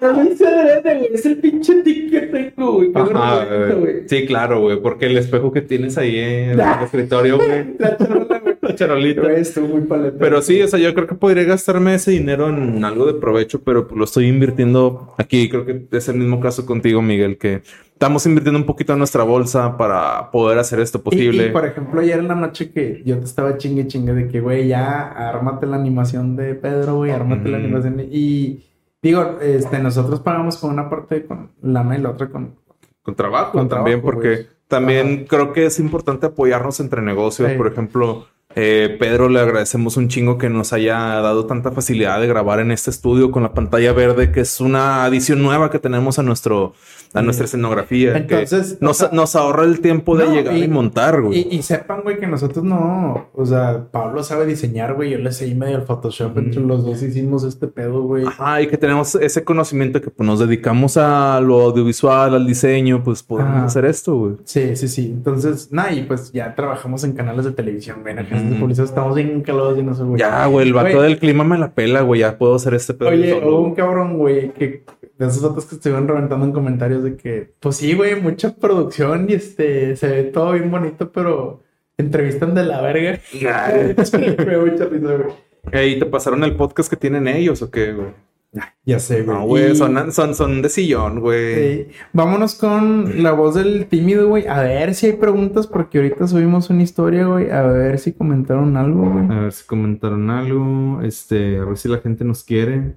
No lo hice adrede, güey. Es el pinche tic que tengo, güey. Qué Ajá, güey. güey. Sí, claro, güey, porque el espejo que tienes ahí en el (laughs) escritorio, güey. La charola, güey. La charolita. Güey, muy paleta. Pero sí, o sea, yo creo que podría gastarme ese dinero en algo de provecho, pero pues lo estoy invirtiendo aquí. Creo que es el mismo caso contigo, Miguel, que estamos invirtiendo un poquito en nuestra bolsa para poder hacer esto posible. Y, por ejemplo, ayer en la noche que yo te estaba chingue chingue de que, güey, ya ármate la animación de Pedro, güey, ármate la animación. Y digo, este, nosotros pagamos con una parte con lana y la otra con. Con trabajo Con también, trabajo, porque también creo que es importante apoyarnos entre negocios. Sí. Por ejemplo, eh, Pedro, le agradecemos un chingo que nos haya dado tanta facilidad de grabar en este estudio con la pantalla verde, que es una adición nueva que tenemos a nuestro a nuestra escenografía. Entonces, que nos, o sea- nos ahorra el tiempo de No, llegar y, y- montar, güey. Y, y sepan, güey, que nosotros no. O sea, Pablo sabe diseñar, güey. Yo le seguí medio al Photoshop. Entre los dos hicimos este pedo, güey. Ajá, y que tenemos ese conocimiento que pues, nos dedicamos a lo audiovisual, al diseño, pues podemos Ajá. hacer esto, güey. Sí, sí, sí. Entonces, nada, y pues ya trabajamos en canales de televisión, güey. Ujú. publicidad estamos bien calados y no sé, güey. Ya, güey, el vato Güey. del clima me la pela, güey. Ya puedo hacer este pedo. Oye, hubo un cabrón, güey, que de esos datos que estuvieron reventando en comentarios de que, pues sí, güey, mucha producción y este, se ve todo bien bonito, pero entrevistan de la verga. (laughs) (laughs) me dio mucha risa, güey. Ey, ¿te pasaron el podcast que tienen ellos o qué, güey? (laughs) Ya sé, güey. No, güey, Y- son, son, son de sillón, güey. Eh, vámonos con la voz del tímido, güey. A ver si hay preguntas, porque ahorita subimos una historia, güey. A ver si comentaron algo, güey. A ver si comentaron algo. Este, a ver si la gente nos quiere.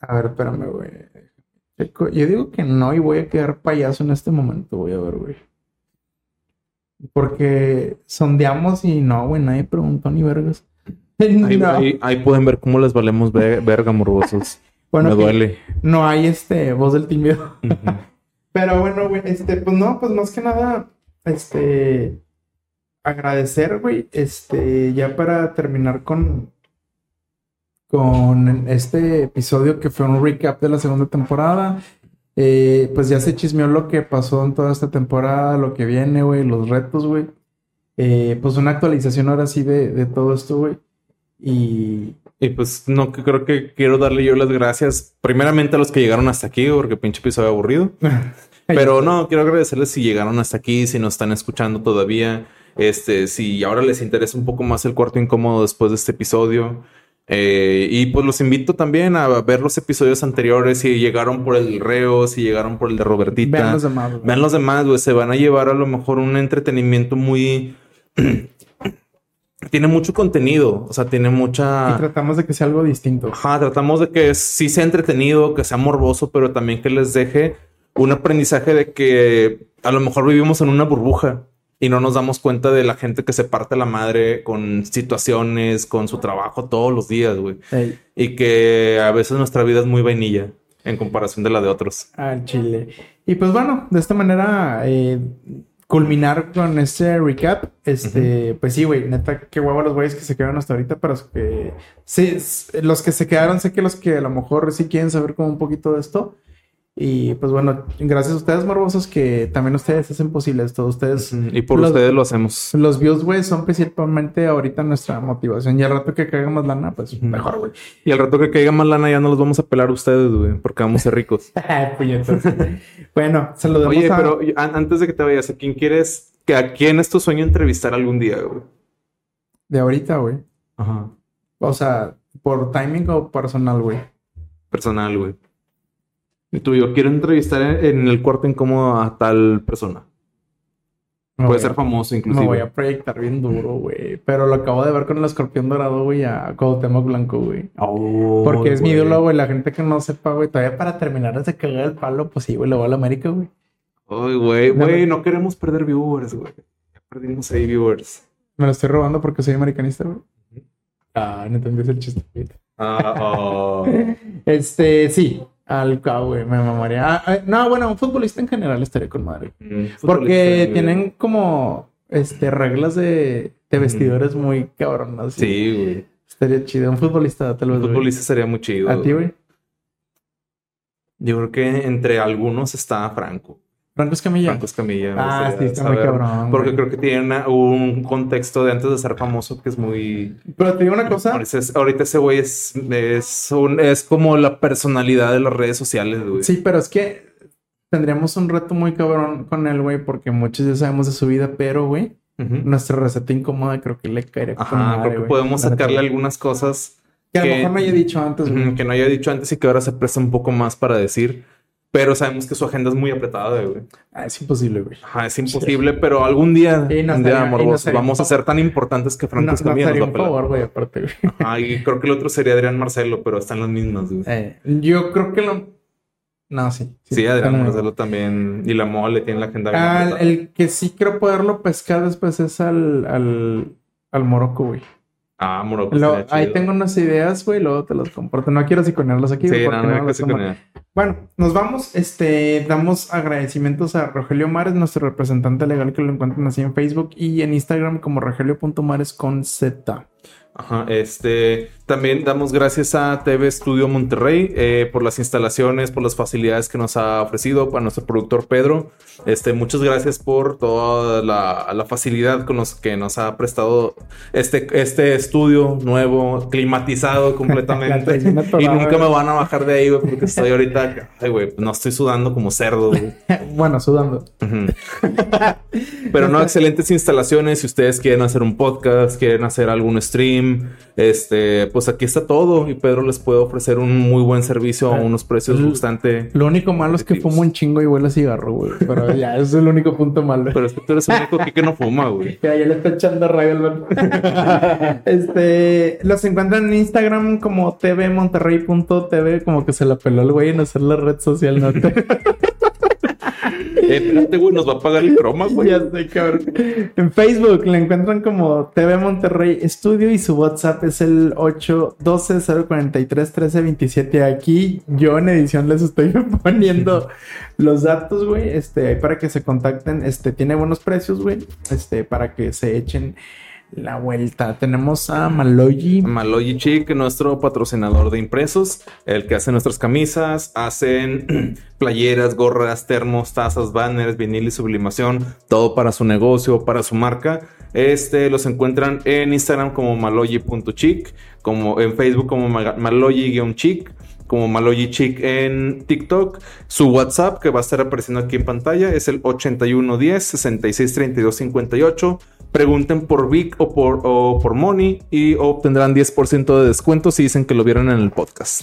A ver, espérame, güey. Yo digo que no y voy a quedar payaso en este momento, voy a ver, güey. Porque sondeamos y no, güey, nadie preguntó ni vergas. (laughs) Ahí, No. ahí- ahí pueden ver cómo les valemos ve- verga, morbosos. Bueno, Me duele. no hay este voz del tímido. (laughs) Pero bueno, güey, este, pues no, pues más que nada, este, agradecer, güey, este, ya para terminar con, con este episodio que fue un recap de la segunda temporada. Eh, pues ya se chismeó lo que pasó en toda esta temporada, lo que viene, güey, los retos, güey. Eh, pues una actualización ahora sí de, de todo esto, güey. Y Y pues no, creo que quiero darle yo las gracias primeramente a los que llegaron hasta aquí, porque pinche episodio aburrido. (laughs) Pero no, quiero agradecerles si llegaron hasta aquí, si nos están escuchando todavía. Este, si ahora les interesa un poco más el cuarto incómodo después de este episodio. Eh, y pues los invito también a ver los episodios anteriores, si llegaron por el reo, si llegaron por el de Robertita. vean los demás, güey. Vean los demás, güey, se van a llevar a lo mejor un entretenimiento muy... (clears throat) tiene mucho contenido, o sea, tiene Y mucha... tratamos de que sea algo distinto. Ajá, tratamos de que sí sea entretenido, que sea morboso, pero también que les deje un aprendizaje de que a lo mejor vivimos en una burbuja y no nos damos cuenta de la gente que se parte la madre con situaciones, con su trabajo todos los días, güey. Ey. Y que a veces nuestra vida es muy vainilla en comparación de la de otros. al Chile. Y pues bueno, de esta manera eh, culminar con este recap. Este, pues sí, güey, neta, qué huevo los güeyes que se quedaron hasta ahorita, pero que sí, los que se quedaron, sé que los que a lo mejor sí quieren saber como un poquito de esto. Y pues bueno, gracias a ustedes, morbosos, que también ustedes hacen posible esto. Ustedes, Y por Los- ustedes lo hacemos. los views, güey, son principalmente ahorita nuestra motivación. Y al rato que caiga más lana, pues mejor, güey. Y al rato que caiga más lana ya no los vamos a pelar a ustedes, güey, porque vamos a ser ricos. (laughs) Puñetas. bueno, saludemos Oye, a... pero an- antes de que te vayas, ¿a quién quieres, que a quién es tu sueño entrevistar algún día, güey? De ahorita, güey. Ajá. O sea, por timing o personal, güey. Personal, güey. Y tú, yo quiero entrevistar en, en el cuarto incómodo a tal persona. Me Puede ser a- famoso Me inclusive. voy a proyectar bien duro, güey. Pero lo acabo de ver con el escorpión dorado, güey, a Cuauhtémoc Blanco, güey. Oh, Porque es mi ídolo, güey. La gente que no sepa, güey, todavía para terminar de cagar el palo, pues sí, güey, le voy a la América, güey. Ay, güey, güey, no. queremos perder viewers, güey. Ya perdimos ahí viewers. Me lo estoy robando porque soy americanista, güey. Ah, no entendí el chiste, güey. Ah, oh. (laughs) Este, sí, al cabo, güey, me mamaría. Ah, ah, no, bueno, un futbolista en general estaría con madre. Mm, Porque tienen como, este, reglas de, de vestidores muy cabronas. Sí, güey. Estaría chido. Un futbolista, tal vez. Un güey. futbolista sería muy chido. A ti, güey. Yo creo que entre algunos está Franco. Franco Escamilla. Franco Escamilla. Ah, sí, está muy saber, cabrón. Porque güey. creo que tiene una- un contexto de antes de ser famoso que es muy... Pero te digo una cosa. Ahorita, ahorita ese güey es, es, un- es como la personalidad de las redes sociales, güey. Sí, pero es que tendríamos un reto muy cabrón con él, güey, porque muchos ya sabemos de su vida, pero, güey, Ujú. nuestra receta incómoda creo que le caería con Ajá, madre, creo que güey. podemos sacarle algunas cosas Que a lo que- mejor no haya dicho antes, güey. que no haya dicho antes y que ahora se presta un poco más para decir. Pero sabemos que su agenda es muy apretada, güey. Ah, es imposible, güey. Ajá, es imposible, pero algún día, Y un vamos a ser tan importantes que Franco No, nos va a pelar. favor, güey, aparte, güey. Ajá, y creo que el otro sería Adrián Marcelo, pero están las mismas, güey. Eh, yo creo que lo... No, sí. Sí, Adrián Marcelo también. Y la mole tiene la agenda bien Ah, el que sí creo poderlo pescar después es al, al, al Morocco, güey. Ah, Morocco. Lo- estaría ahí tengo unas ideas, güey, luego te las comparto. No quiero psiconearlas aquí, Sí, porque no, no hay no. Bueno, nos vamos. Este, damos agradecimientos a Rogelio Mares, nuestro representante legal, que lo encuentran así en Facebook y en Instagram como rogelio.mares con Z. Ajá, este, también damos gracias a TV Studio Monterrey eh, por las instalaciones, por las facilidades que nos ha ofrecido, para nuestro productor Pedro. Este, muchas gracias por toda la, la facilidad con los que nos ha prestado este, este estudio nuevo, climatizado completamente. (laughs) y nunca me van a bajar de ahí, güey, porque estoy ahorita, ay, güey, no estoy sudando como cerdo, güey. (laughs) Bueno, sudando. (laughs) Pero no, excelentes instalaciones. Si ustedes quieren hacer un podcast, quieren hacer algún stream, este, pues aquí está todo. Y Pedro les puede ofrecer un muy buen servicio a Eh, unos precios bastante. Lo único malo es que fumo un chingo y huele a cigarro, güey. Pero ya, (laughs) ese es el único punto malo. Pero es que tú eres el único que no fuma, güey. (laughs) Ya, ya le está echando rayo al. (laughs) Este, los encuentran en Instagram como tvmonterrey.tv, como que se la peló el güey en hacer la red social, ¿no? Eh, espérate, güey, nos va a pagar el croma, güey. ya sé, cabrón. En Facebook le encuentran como TV Monterrey Studio y su WhatsApp es el 812-043-1327. Aquí yo en edición les estoy (laughs) poniendo los datos, güey, este, para que se contacten. Este, tiene buenos precios, güey, este, para que se echen la vuelta. Tenemos a Maloyi. Maloyi Chic, nuestro patrocinador de impresos, el que hace nuestras camisas, hacen (clears throat) playeras, gorras, termos, tazas, banners, vinil y sublimación, todo para su negocio, para su marca. Este los encuentran en Instagram como maloyi.chic, como en Facebook como ma- maloyi-chic, como Maloyi Chic en TikTok. Su WhatsApp que va a estar apareciendo aquí en pantalla es el 8110 6632 58. Pregunten por Vic o por, o por Money y obtendrán 10% de descuento si dicen que lo vieron en el podcast.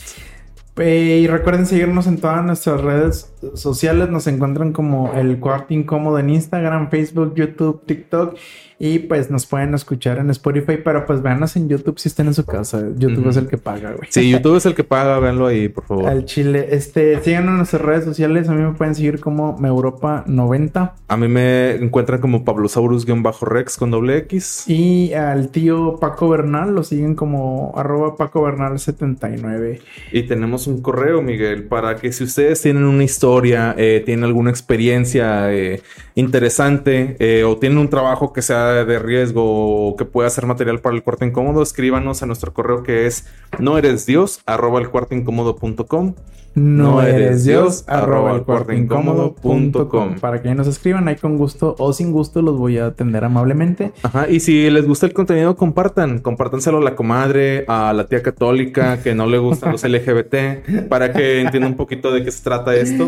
Eh, y recuerden seguirnos en todas nuestras redes sociales. Nos encuentran como el cuarto incómodo en Instagram, Facebook, YouTube, TikTok. Y pues nos pueden escuchar en Spotify. Pero pues véanos en YouTube si están en su casa. YouTube es el que paga, güey. Si YouTube es el que paga, véanlo ahí, por favor. Al chile. Este, síganos en nuestras redes sociales. A mí me pueden seguir como Meuropa90. A mí me encuentran como Pablosaurus-Rex con doble X. Y al tío Paco Bernal lo siguen como arroba Paco Bernal 79. Y tenemos un correo, Miguel, para que si ustedes tienen una historia, eh, tienen alguna experiencia eh, interesante eh, o tienen un trabajo que sea de riesgo o que pueda ser material para el cuarto incómodo, escríbanos a nuestro correo que es no eres Dios arroba el cuarto incómodo.com. No eres Dios, arroba arroba el cuarto incómodo punto com. Para que nos escriban ahí con gusto o sin gusto los voy a atender amablemente. Ajá, y si les gusta el contenido, compartan. Compártanselo a la comadre, a la tía católica que no le gustan los (laughs) LGBT, para que entienda un poquito de qué se trata esto.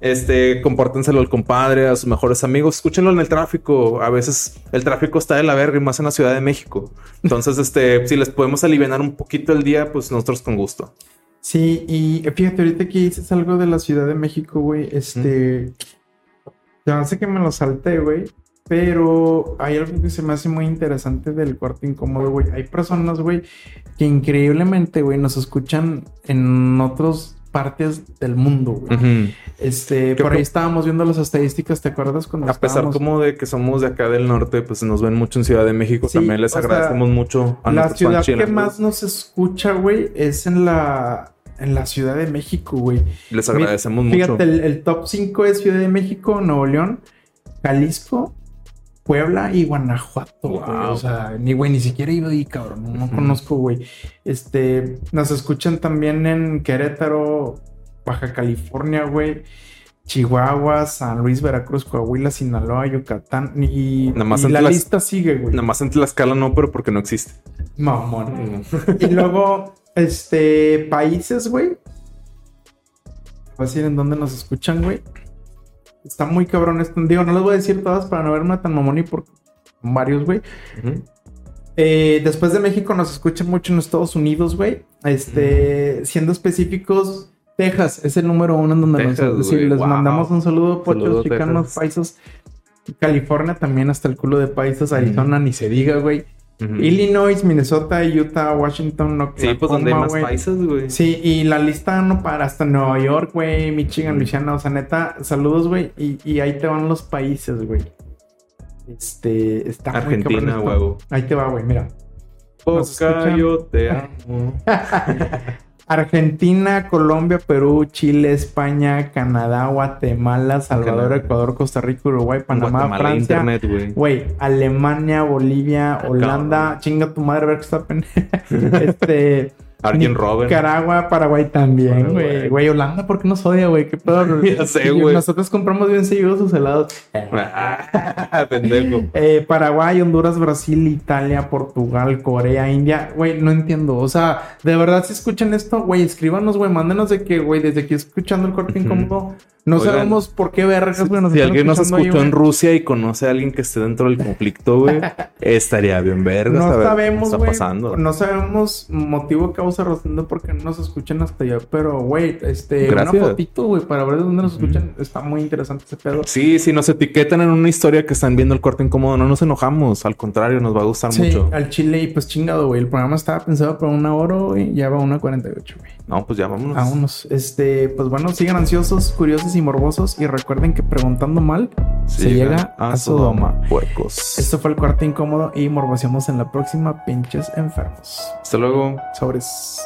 Este, compártenselo al compadre, a sus mejores amigos. Escúchenlo en el tráfico. A veces el tráfico está de la verga y más en la Ciudad de México. Entonces, (laughs) este, si les podemos aliviar un poquito el día, pues nosotros con gusto. Sí, y fíjate, ahorita que dices algo de la Ciudad de México, güey, este... Ya sé que me lo salté, güey. Pero hay algo que se me hace muy interesante del cuarto incómodo, güey. Hay personas, güey, que increíblemente, güey, nos escuchan en otras partes del mundo, güey. Este, por ahí estábamos viendo las estadísticas, ¿te acuerdas cuando A pesar estábamos- como de que somos de acá del norte, pues nos ven mucho en Ciudad de México. Sí, También les sea, agradecemos mucho a la ciudad que más nos escucha, güey, es en la en la Ciudad de México, güey. Les agradecemos Fíjate, mucho. el, el top 5 es Ciudad de México, Nuevo León, Jalisco, Puebla y Guanajuato, güey. Wow. O sea, ni güey, ni siquiera ido ahí, cabrón. No, conozco, güey. Este, nos escuchan también en Querétaro, Baja California, güey. Chihuahua, San Luis, Veracruz, Coahuila, Sinaloa, Yucatán y, Nada más y la lista sigue, güey. Nada más en Tlaxcala no, pero porque no existe. Mamón. Y luego, este, países, güey. Voy a decir en dónde nos escuchan, güey. Está muy cabrón esto. Digo, no les voy a decir todas para no verme tan mamón y por varios, güey. Eh, después de México nos escuchan mucho en Estados Unidos, güey. Este, Mm. siendo específicos, Texas es el número uno en donde nos- sí, les wow. mandamos un saludo, pochos, chicanos, paisas. California también hasta el culo de paisas, Arizona ni se diga, güey. Illinois, Minnesota, Utah, Washington, Oklahoma, Sí, pues donde hay más paisas, güey. Sí, y la lista no para hasta Nueva York, güey, Michigan. Luisiana, o sea, neta, saludos, güey, y, y ahí te van los países, güey. Este, está Argentina, huevo. Ahí te va, güey, mira. Boca, yo te (laughs) amo. (laughs) Argentina, Colombia, Perú, Chile, España, Canadá, Guatemala, Salvador, Canadá. Ecuador, Costa Rica, Uruguay, Panamá, Guatemala, Francia, internet, güey. Alemania, Bolivia, Ah, Holanda, chinga tu madre, Verstappen. (laughs) (laughs) este. Arjen Robben. Nicaragua, Paraguay también, güey. Güey, Holanda, ¿por qué nos odia, güey? ¿Qué pedo? (laughs) Ya sé, güey. Nosotros compramos bien seguidos sus helados. Ah, (laughs) pendejo. Eh, Paraguay, Honduras, Brasil, Italia, Portugal, Corea, India. Güey, no entiendo. O sea, de verdad, si escuchan esto, güey, escríbanos, güey, mándenos de que, güey, desde aquí escuchando el corte incómodo, no Oigan, sabemos por qué vergas, güey. Si alguien nos escuchando ahí, escuchó en. Rusia y conoce a alguien que esté dentro del conflicto, güey, (laughs) estaría bien verga. No sabemos, qué está pasando. No sabemos motivo, causa, razón de por qué no nos escuchan hasta allá. Pero, güey, este, Gracias. una fotito, güey, para ver de dónde nos escuchan. Está muy interesante ese pedo. Sí, si nos etiquetan en una historia que están viendo el corte incómodo, no nos enojamos. Al contrario, nos va a gustar Sí, mucho. al chile y pues chingado, güey. El programa estaba pensado para una hora, güey. Ya va una 48, güey. No, pues ya vámonos. Unos. Este, pues bueno, sigan ansiosos, curiosos y morbosos. Y recuerden que preguntando mal, se, llega a Sodoma. Puercos. Esto fue el cuarto incómodo y morboseamos en la próxima, pinches enfermos. Hasta luego. Sobres.